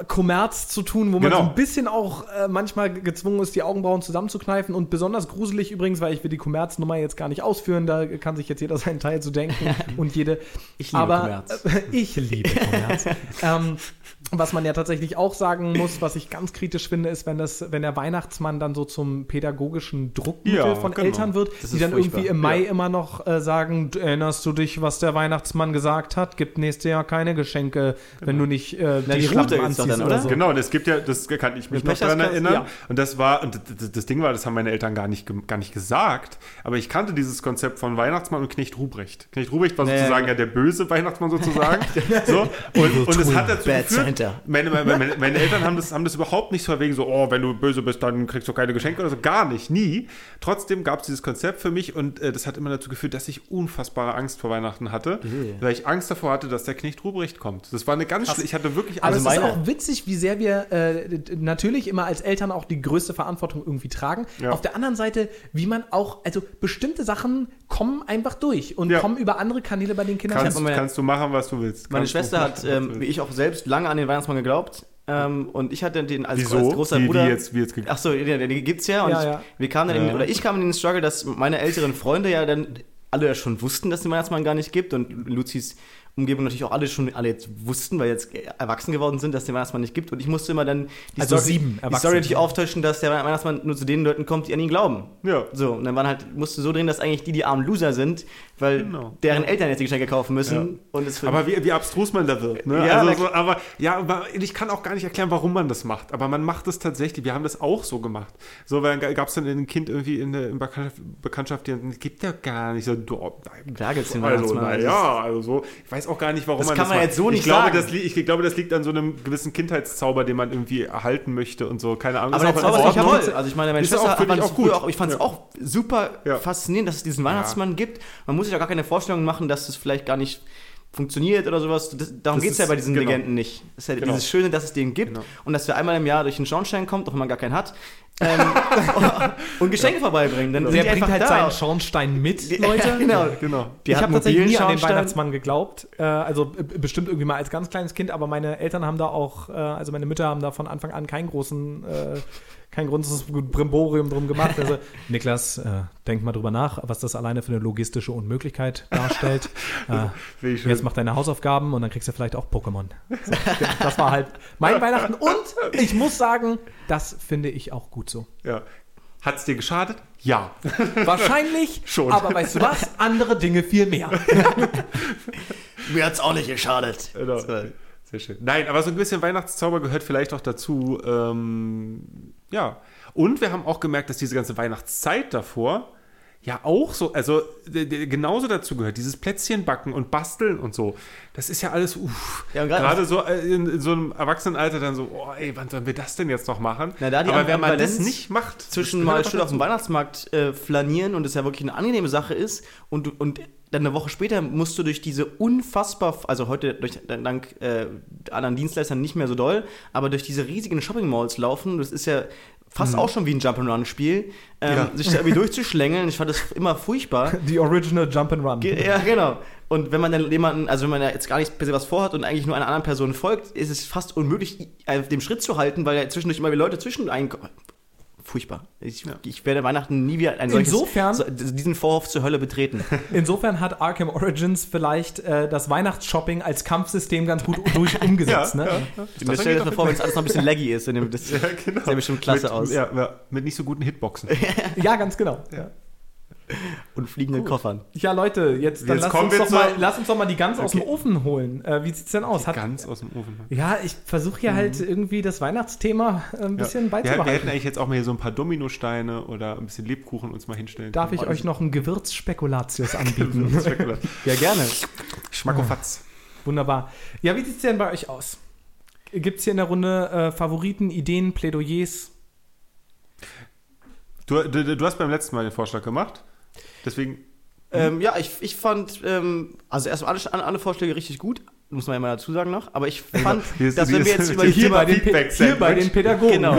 Kommerz zu tun, wo man Genau. so ein bisschen auch äh, manchmal gezwungen ist, die Augenbrauen zusammenzukneifen. Und besonders gruselig übrigens, weil ich will die Kommerznummer jetzt gar nicht ausführen, da kann sich jetzt jeder seinen Teil zu denken und jede. Ich liebe Aber Kommerz. äh, ich liebe Kommerz. ähm, was man ja tatsächlich auch sagen muss, was ich ganz kritisch finde, ist, wenn das, wenn der Weihnachtsmann dann so zum pädagogischen Druckmittel Ja, von genau. Eltern wird, Das die dann furchtbar. irgendwie im Mai immer noch äh, sagen, "Du- erinnerst du dich, was der Weihnachtsmann gesagt hat? Gibt nächstes Jahr keine Geschenke, wenn du nicht äh, die die Schlappen doch dann, oder so. Genau, und es gibt ja, das kann ich mich noch daran erinnern. ja. Und das war, und das, Ding war, das haben meine Eltern gar nicht, gar nicht gesagt, aber ich kannte dieses Konzept von Weihnachtsmann und Knecht Ruprecht. Knecht Ruprecht war sozusagen ja. ja der böse Weihnachtsmann sozusagen. so, und, und es hat dazu Bad geführt, meine, meine, meine, meine Eltern haben das, haben das überhaupt nicht so wegen so, oh, wenn du böse bist, dann kriegst du keine Geschenke oder so. Gar nicht, nie. Trotzdem gab es dieses Konzept für mich und äh, das hat immer dazu geführt, dass ich unfassbare Angst vor Weihnachten hatte, Yeah. weil ich Angst davor hatte, dass der Knecht Ruprecht kommt. Das war eine ganz, ich hatte wirklich Also es ist meine- auch witzig, wie sehr wir äh, natürlich immer als Eltern auch die größte Verantwortung irgendwie tragen. Ja. Auf der anderen Seite, wie man auch, also bestimmte Sachen kommen einfach durch und Ja. kommen über andere Kanäle bei den Kindern. Kannst, meine- kannst du machen, was du willst. Meine Kannst Schwester machen, hat, ähm, wie ich auch selbst, lange an den Weihnachtsmann geglaubt. Ähm, und ich hatte den als, Wieso? als großer wie Bruder. jetzt- wie jetzt Ach so, ja, die gibt's ja. Und Ja, ich, ja. wir kamen dann in, Ja. oder ich kam in den Struggle, dass meine älteren Freunde ja dann alle ja schon wussten, dass es den Weihnachtsmann gar nicht gibt und Luzis Umgebung natürlich auch alle schon alle jetzt wussten, weil jetzt erwachsen geworden sind, dass den Weihnachtsmann nicht gibt und ich musste immer dann die Also Story, sieben die. Story natürlich auftischen, dass der Weihnachtsmann nur zu den Leuten kommt, die an ihn glauben. Ja. So, und dann waren halt, musste so drehen, dass eigentlich die, die armen Loser sind, weil Genau. deren Eltern jetzt die Geschenke kaufen müssen. Ja. Und es Aber wie, wie abstrus man da wird. Ne? Ja, also na so, aber ja, aber ich kann auch gar nicht erklären, warum man das macht. Aber man macht es tatsächlich. Wir haben das auch so gemacht. So, weil gab es dann ein Kind irgendwie in der Bekanntschaft, die gibt ja gar nicht so. Du, nein. Klar gibt's den also, Weihnachtsmann. naja, also so. Ich weiß auch gar nicht, warum Das man kann das man macht. jetzt so nicht ich glaube, sagen. Das, ich glaube, das liegt an so einem gewissen Kindheitszauber, den man irgendwie erhalten möchte und so. Keine Ahnung. Aber Ist der auch Zauber ist toll. Also ich meine, meine Ist Schwester auch, fand auch gut. auch, ich fand es Ja. auch super Ja. faszinierend, dass es diesen Weihnachtsmann gibt. Man muss sich auch gar keine Vorstellungen machen, dass es vielleicht gar nicht funktioniert oder sowas. Das, darum geht es ja bei diesen genau. Legenden nicht. Es ist ja Genau. dieses Schöne, dass es den gibt Genau. und dass er einmal im Jahr durch den Schornstein kommt, auch wenn man gar keinen hat, ähm, und Geschenke vorbeibringen. Dann Der sind die bringt halt da. seinen Schornstein mit, Leute. Ja, genau. Genau. Die ich habe tatsächlich nie an den. Weihnachtsmann geglaubt. Äh, also bestimmt irgendwie mal als ganz kleines Kind, aber meine Eltern haben da auch, äh, also meine Mütter haben da von Anfang an keinen großen, äh, kein großes Brimborium drum gemacht. Also, Niklas, äh, denk mal drüber nach, was das alleine für eine logistische Unmöglichkeit darstellt. äh, ich schön. jetzt mach deine Hausaufgaben und dann kriegst du vielleicht auch Pokémon. So, das war halt mein Weihnachten. Und ich muss sagen, das finde ich auch gut so. Ja. Hat es dir geschadet? Ja. Wahrscheinlich Schon. Aber weißt du was? Andere Dinge viel mehr. Mir hat es auch nicht geschadet. Genau. So. Sehr schön. Nein, aber so ein bisschen Weihnachtszauber gehört vielleicht auch dazu. Ähm, ja. Und wir haben auch gemerkt, dass diese ganze Weihnachtszeit davor ja auch so, also genauso dazu gehört. Dieses Plätzchen backen und basteln und so. Das ist ja alles, uff. Ja, Gerade so äh, in, in so einem Erwachsenenalter dann so, oh ey, wann sollen wir das denn jetzt noch machen? Na, da die aber wenn man das nicht macht, zwischen mal schön auf dem. Weihnachtsmarkt äh, flanieren und es ja wirklich eine angenehme Sache ist und, und dann eine Woche später musst du durch diese unfassbar, also heute durch, dank äh, anderen Dienstleistern nicht mehr so doll, aber durch diese riesigen Shopping Malls laufen, das ist ja fast auch schon wie ein Jump'n'Run-Spiel, ähm, Ja. sich da irgendwie durchzuschlängeln, ich fand das immer furchtbar. Die Original Jump'n'Run. Ge- Ja, genau. Und wenn man dann jemanden, also wenn man jetzt gar nicht per se was vorhat und eigentlich nur einer anderen Person folgt, ist es fast unmöglich, äh, dem Schritt zu halten, weil ja zwischendurch immer wieder Leute zwischen. Furchtbar. Ich, ich werde Weihnachten nie wieder ein solches, Insofern- so, diesen Vorhof zur Hölle betreten. Insofern hat Arkham Origins vielleicht äh, das Weihnachtsshopping als Kampfsystem ganz gut durch umgesetzt. Ja, ne? ja. Ich stelle dir das mal vor, wenn es alles noch ein bisschen laggy ist. dann nimmt Das Ja, genau. sieht bestimmt klasse mit, aus. Ja, ja, mit nicht so guten Hitboxen. ja, ganz genau. Ja. Und fliegenden Koffern. Ja, Leute, jetzt, dann Jetzt lass, kommen uns wir doch mal, lass uns doch mal die Gans aus dem Okay. Ofen holen. Äh, wie sieht's denn aus? Hat, Ganz aus dem Ofen. ja, ich versuche hier halt irgendwie das Weihnachtsthema äh, ein bisschen ja. wir, wir beizubehalten. hätten eigentlich jetzt auch mal hier so ein paar Dominosteine oder ein bisschen Lebkuchen uns mal hinstellen. Darf ich können. euch noch einen Gewürzspekulatius anbieten? Spekula- ja, gerne. Schmackofatz. Wunderbar. Ja, wie sieht es denn bei euch aus? Gibt es hier in der Runde äh, Favoriten, Ideen, Plädoyers? Du, du, du hast beim letzten Mal den Vorschlag gemacht. Deswegen. Ähm, ja, ich, ich fand, ähm, also erstmal alle, alle Vorschläge richtig gut, muss man ja mal dazu sagen noch, aber ich fand, Hier ist- dass wenn wir jetzt über Hier, bei, den, Feedback hier bei den Pädagogen. Genau.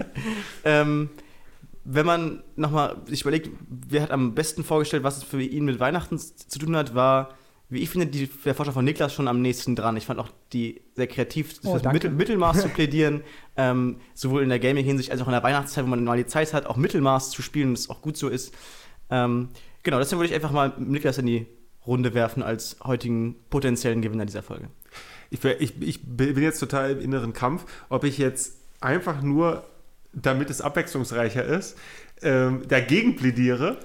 ähm, wenn man nochmal sich überlegt, wer hat am besten vorgestellt, was es für ihn mit Weihnachten zu tun hat, war, wie ich finde, die, der Vorschlag von Niklas schon am nächsten dran. Ich fand auch die sehr kreativ, Oh, danke. Mittel, Mittelmaß zu plädieren, ähm, sowohl in der Gaming-Hinsicht als auch in der Weihnachtszeit, wo man mal die Zeit hat, auch Mittelmaß zu spielen, das auch gut so ist. Ähm, genau, deswegen würde ich einfach mal Niklas in die Runde werfen als heutigen potenziellen Gewinner dieser Folge. Ich, ich, ich bin jetzt total im inneren Kampf, ob ich jetzt einfach nur, damit es abwechslungsreicher ist, ähm, dagegen plädiere,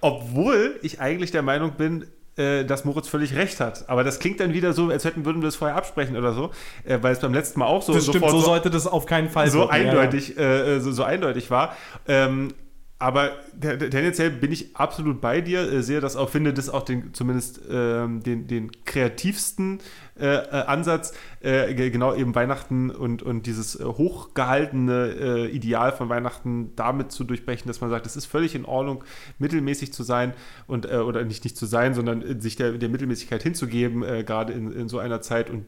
obwohl ich eigentlich der Meinung bin, äh, dass Moritz völlig recht hat. Aber das klingt dann wieder so, als hätten würden wir das vorher absprechen oder so, äh, weil es beim letzten Mal auch so Das stimmt, sofort so so, sollte das auf keinen Fall so wirken, ja, ja. eindeutig, äh, so, so eindeutig war. Ähm, aber te- te- tendenziell bin ich absolut bei dir, äh, sehe das auch, finde das auch den, zumindest ähm, den, den kreativsten äh, äh, Ansatz, äh, ge- genau eben Weihnachten und, und dieses äh, hochgehaltene äh, Ideal von Weihnachten damit zu durchbrechen, dass man sagt, es ist völlig in Ordnung, mittelmäßig zu sein und oder nicht nicht zu sein, sondern sich der, der Mittelmäßigkeit hinzugeben, gerade in, in so einer Zeit und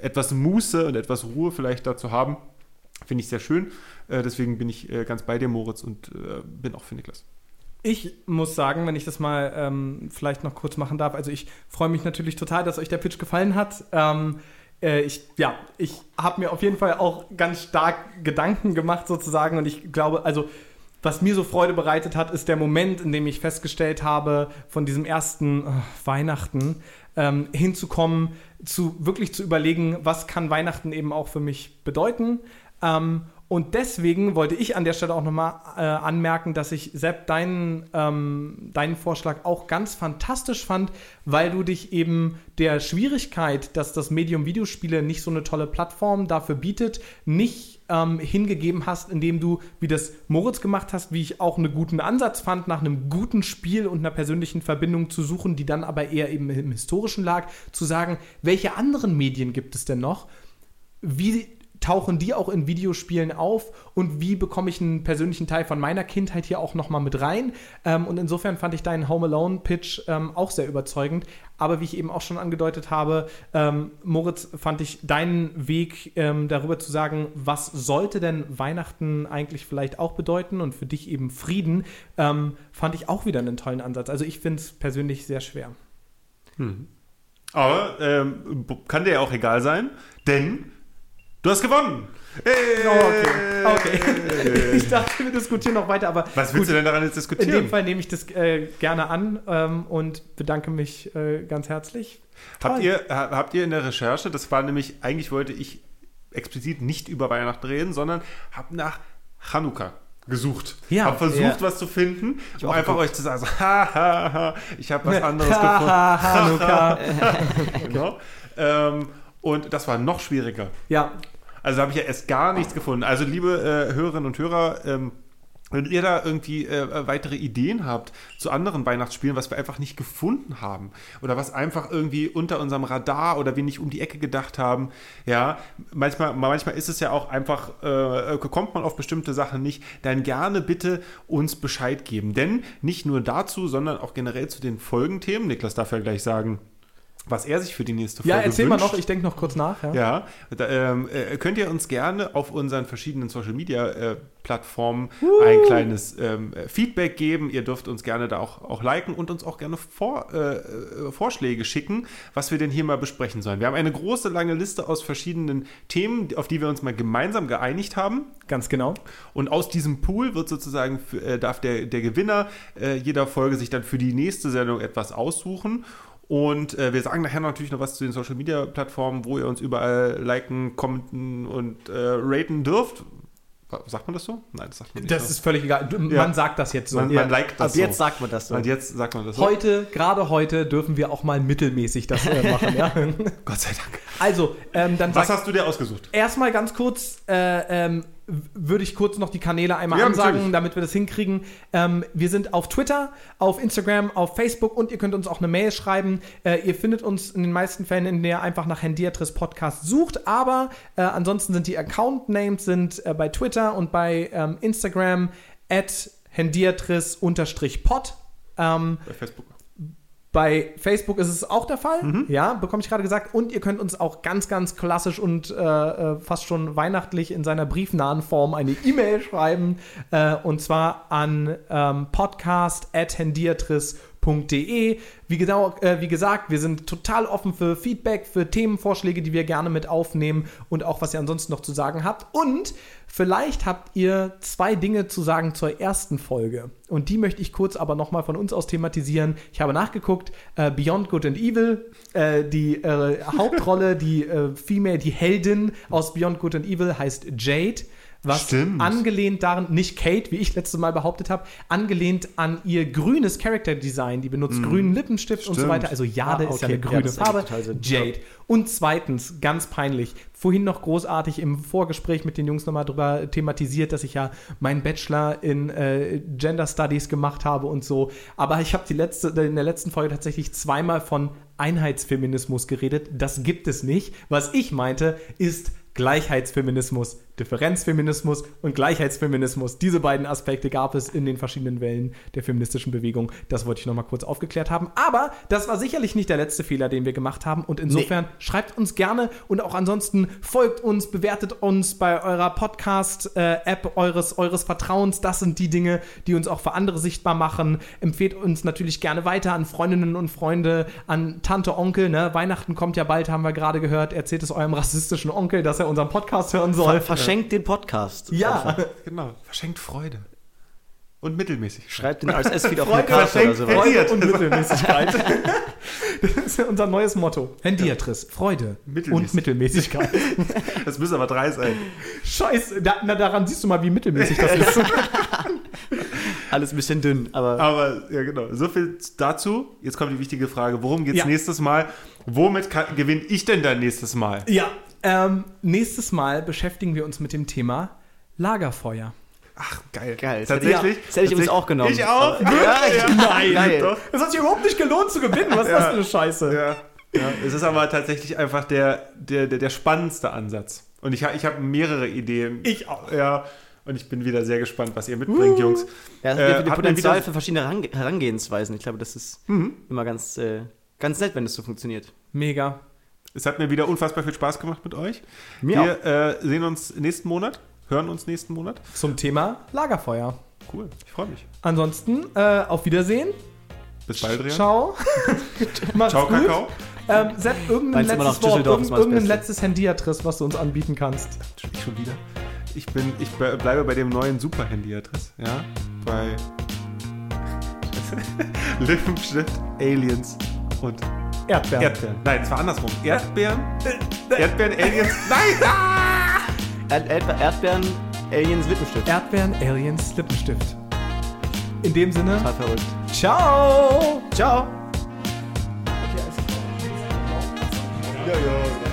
etwas Muße und etwas Ruhe vielleicht dazu haben. Finde ich sehr schön. Äh, deswegen bin ich äh, ganz bei dir, Moritz, und äh, bin auch für Niklas. Ich muss sagen, wenn ich das mal ähm, vielleicht noch kurz machen darf, also ich freue mich natürlich total, dass euch der Pitch gefallen hat. Ähm, äh, ich, ja, ich habe mir auf jeden Fall auch ganz stark Gedanken gemacht sozusagen und ich glaube, also was mir so Freude bereitet hat, ist der Moment, in dem ich festgestellt habe, von diesem ersten äh, Weihnachten ähm, hinzukommen, zu wirklich zu überlegen, was kann Weihnachten eben auch für mich bedeuten. Ähm, und deswegen wollte ich an der Stelle auch nochmal äh, anmerken, dass ich Sepp deinen, ähm, deinen Vorschlag auch ganz fantastisch fand, weil du dich eben der Schwierigkeit, dass das Medium Videospiele nicht so eine tolle Plattform dafür bietet, nicht ähm, hingegeben hast, indem du, wie das Moritz gemacht hast, wie ich auch einen guten Ansatz fand, nach einem guten Spiel und einer persönlichen Verbindung zu suchen, die dann aber eher eben im historischen lag, zu sagen, welche anderen Medien gibt es denn noch? Wie tauchen die auch in Videospielen auf und wie bekomme ich einen persönlichen Teil von meiner Kindheit hier auch nochmal mit rein. Ähm, und insofern fand ich deinen Home Alone-Pitch ähm, auch sehr überzeugend. Aber wie ich eben auch schon angedeutet habe, ähm, Moritz, fand ich deinen Weg ähm, darüber zu sagen, was sollte denn Weihnachten eigentlich vielleicht auch bedeuten und für dich eben Frieden, ähm, fand ich auch wieder einen tollen Ansatz. Also ich finde es persönlich sehr schwer. Aber ähm, kann dir ja auch egal sein, denn du hast gewonnen. Hey! Oh, okay. okay. ich dachte, wir diskutieren noch weiter, aber Was willst gut. du denn daran jetzt In diskutieren? dem Fall nehme ich das äh, gerne an ähm, und bedanke mich äh, ganz herzlich. Habt ihr, ha- habt ihr in der Recherche, das war nämlich, eigentlich wollte ich explizit nicht über Weihnachten reden, sondern habe nach Chanukka gesucht. Ja, habe versucht, ja. was zu finden, um auch einfach geguckt. euch zu sagen, so, ha, ha, ha, ich habe was anderes gefunden. Ha, ha, Hanukkah. Genau. Ähm, und das war noch schwieriger. ja, Also da habe ich ja erst gar nichts gefunden. Also liebe äh, Hörerinnen und Hörer, ähm, wenn ihr da irgendwie äh, weitere Ideen habt zu anderen Weihnachtsspielen, was wir einfach nicht gefunden haben oder was einfach irgendwie unter unserem Radar oder wir nicht um die Ecke gedacht haben, ja, manchmal, manchmal ist es ja auch einfach, äh, kommt man auf bestimmte Sachen nicht, dann gerne bitte uns Bescheid geben. Denn nicht nur dazu, sondern auch generell zu den Folgenthemen, Niklas darf ja gleich sagen, was er sich für die nächste Folge ja erzähl mal wünscht. noch, ich denke noch kurz nach. Ja. Ja, da, ähm, äh, könnt ihr uns gerne auf unseren verschiedenen Social Media äh, Plattformen ein kleines ähm, äh, Feedback geben. Ihr dürft uns gerne da auch, auch liken und uns auch gerne vor, äh, äh, Vorschläge schicken, was wir denn hier mal besprechen sollen. Wir haben eine große, lange Liste aus verschiedenen Themen, auf die wir uns mal gemeinsam geeinigt haben. Ganz genau. Und aus diesem Pool wird sozusagen, äh, darf der, der Gewinner jeder Folge sich dann für die nächste Sendung etwas aussuchen. Und äh, wir sagen nachher natürlich noch was zu den Social Media Plattformen, wo ihr uns überall liken, commenten und äh, raten dürft. Sagt man das so? Nein, das sagt man nicht. Das so. ist völlig egal. Du, Ja. Man sagt das jetzt so. man, man liked das Ab jetzt so. sagt man das so. Und jetzt sagt man das so. Heute, gerade heute, dürfen wir auch mal mittelmäßig das äh, machen. ja? Gott sei Dank. Also, ähm, dann Was sag hast du dir ausgesucht? erstmal ganz kurz, äh, ähm, würde ich kurz noch die Kanäle einmal Ja, ansagen, natürlich. damit wir das hinkriegen. Ähm, wir sind auf Twitter, auf Instagram, auf Facebook und ihr könnt uns auch eine Mail schreiben. Äh, ihr findet uns in den meisten Fällen, in der ihr einfach nach Hendiatris Podcast sucht. Aber äh, ansonsten sind die Account-Names sind äh, bei Twitter und bei ähm, Instagram at hendiatris-pod. Ähm, Bei Facebook. Bei Facebook ist es auch der Fall, ja, bekomme ich gerade gesagt. Und ihr könnt uns auch ganz, ganz klassisch und äh, äh, fast schon weihnachtlich in seiner briefnahen Form eine E-Mail schreiben. Äh, und zwar an ähm, podcast.hendiatris.de. Wie, genau, äh, wie gesagt, wir sind total offen für Feedback, für Themenvorschläge, die wir gerne mit aufnehmen und auch, was ihr ansonsten noch zu sagen habt. Und vielleicht habt ihr zwei Dinge zu sagen zur ersten Folge. Und die möchte ich kurz aber nochmal von uns aus thematisieren. Ich habe nachgeguckt, äh, Beyond Good and Evil, äh, die äh, Hauptrolle, die äh, Female, die Heldin aus Beyond Good and Evil heißt Jade. Was Stimmt. angelehnt daran, nicht Kate, wie ich letztes Mal behauptet habe, angelehnt an ihr grünes Character Design. Die benutzt grünen Lippenstift und so Stimmt. weiter. Also Jade Ah, ist ja okay. eine Ja, grüne ergibt Farbe. Jade. Und zweitens, ganz peinlich, vorhin noch großartig im Vorgespräch mit den Jungs nochmal drüber thematisiert, dass ich ja meinen Bachelor in äh, Gender Studies gemacht habe und so. Aber ich habe letzte, in der letzten Folge tatsächlich zweimal von Einheitsfeminismus geredet. Das gibt es nicht. Was ich meinte, ist Gleichheitsfeminismus, Differenzfeminismus und Gleichheitsfeminismus. Diese beiden Aspekte gab es in den verschiedenen Wellen der feministischen Bewegung. Das wollte ich nochmal kurz aufgeklärt haben. Aber das war sicherlich nicht der letzte Fehler, den wir gemacht haben. Und insofern schreibt uns gerne und auch ansonsten folgt uns, bewertet uns bei eurer Podcast-App eures, eures Vertrauens. Das sind die Dinge, die uns auch für andere sichtbar machen. Empfehlt uns natürlich gerne weiter an Freundinnen und Freunde, an Tante, Onkel. Ne? Weihnachten kommt ja bald, haben wir gerade gehört. Erzählt es eurem rassistischen Onkel, dass er unseren Podcast hören soll. Verschenkt den Podcast. Ja, Genau. Verschenkt Freude. Und mittelmäßig. Schreibt den RSS-Feed auf eine Karte oder sowas. Freude. Und Mittelmäßigkeit. Das ist ja unser neues Motto. Hendiatris, Freude und Mittelmäßigkeit. Das müssen aber drei sein. Scheiße, da, na, daran siehst du mal, wie mittelmäßig das ist. Alles ein bisschen dünn, aber Aber, ja, genau. So viel dazu. Jetzt kommt die wichtige Frage. Worum geht's Ja. nächstes Mal? Womit kann- gewinne ich denn dann nächstes Mal? ja, ähm, nächstes Mal beschäftigen wir uns mit dem Thema Lagerfeuer. Ach, geil. Geil. Das hätte Tatsächlich. ich- das hätte ich übrigens auch genommen. Ich auch. Aber- Ja, Nein, Geil. Doch. Es hat sich überhaupt nicht gelohnt zu gewinnen. Was ist das für eine Scheiße? Ja. ja. Es ist aber tatsächlich einfach der, der, der, der spannendste Ansatz. Und ich, ich habe mehrere Ideen. Ich auch. Ja. Und ich bin wieder sehr gespannt, was ihr mitbringt, Jungs. Ja, es Äh, gibt hat Potenzial für verschiedene Herange Herangehensweisen. Ich glaube, das ist immer ganz, äh, ganz nett, wenn das so funktioniert. Mega. Es hat mir wieder unfassbar viel Spaß gemacht mit euch. Mir Wir äh, sehen uns nächsten Monat, hören uns nächsten Monat. Zum Thema Lagerfeuer. Cool, ich freue mich. Ansonsten, äh, auf Wiedersehen. Bis bald, Rian. Ciao. Macht's Ciao, gut. Kakao. Ähm, Sepp, irgendein Meinst letztes Wort, irgendein, irgendein letztes Handyadress, was du uns anbieten kannst. Ich schon wieder. Ich bin, ich be- bleibe bei dem neuen Super-Handy-Adress. Ja, bei Lippenstift, Aliens und Erdbeeren. Erdbeeren. Nein, es war andersrum. Erdbeeren, Erdbeeren, Aliens. Nein! Erd Erdbeeren, Aliens, Lippenstift. Erdbeeren, Aliens, Lippenstift. In dem Sinne, Total verrückt. ciao. Ciao. Ja, ja.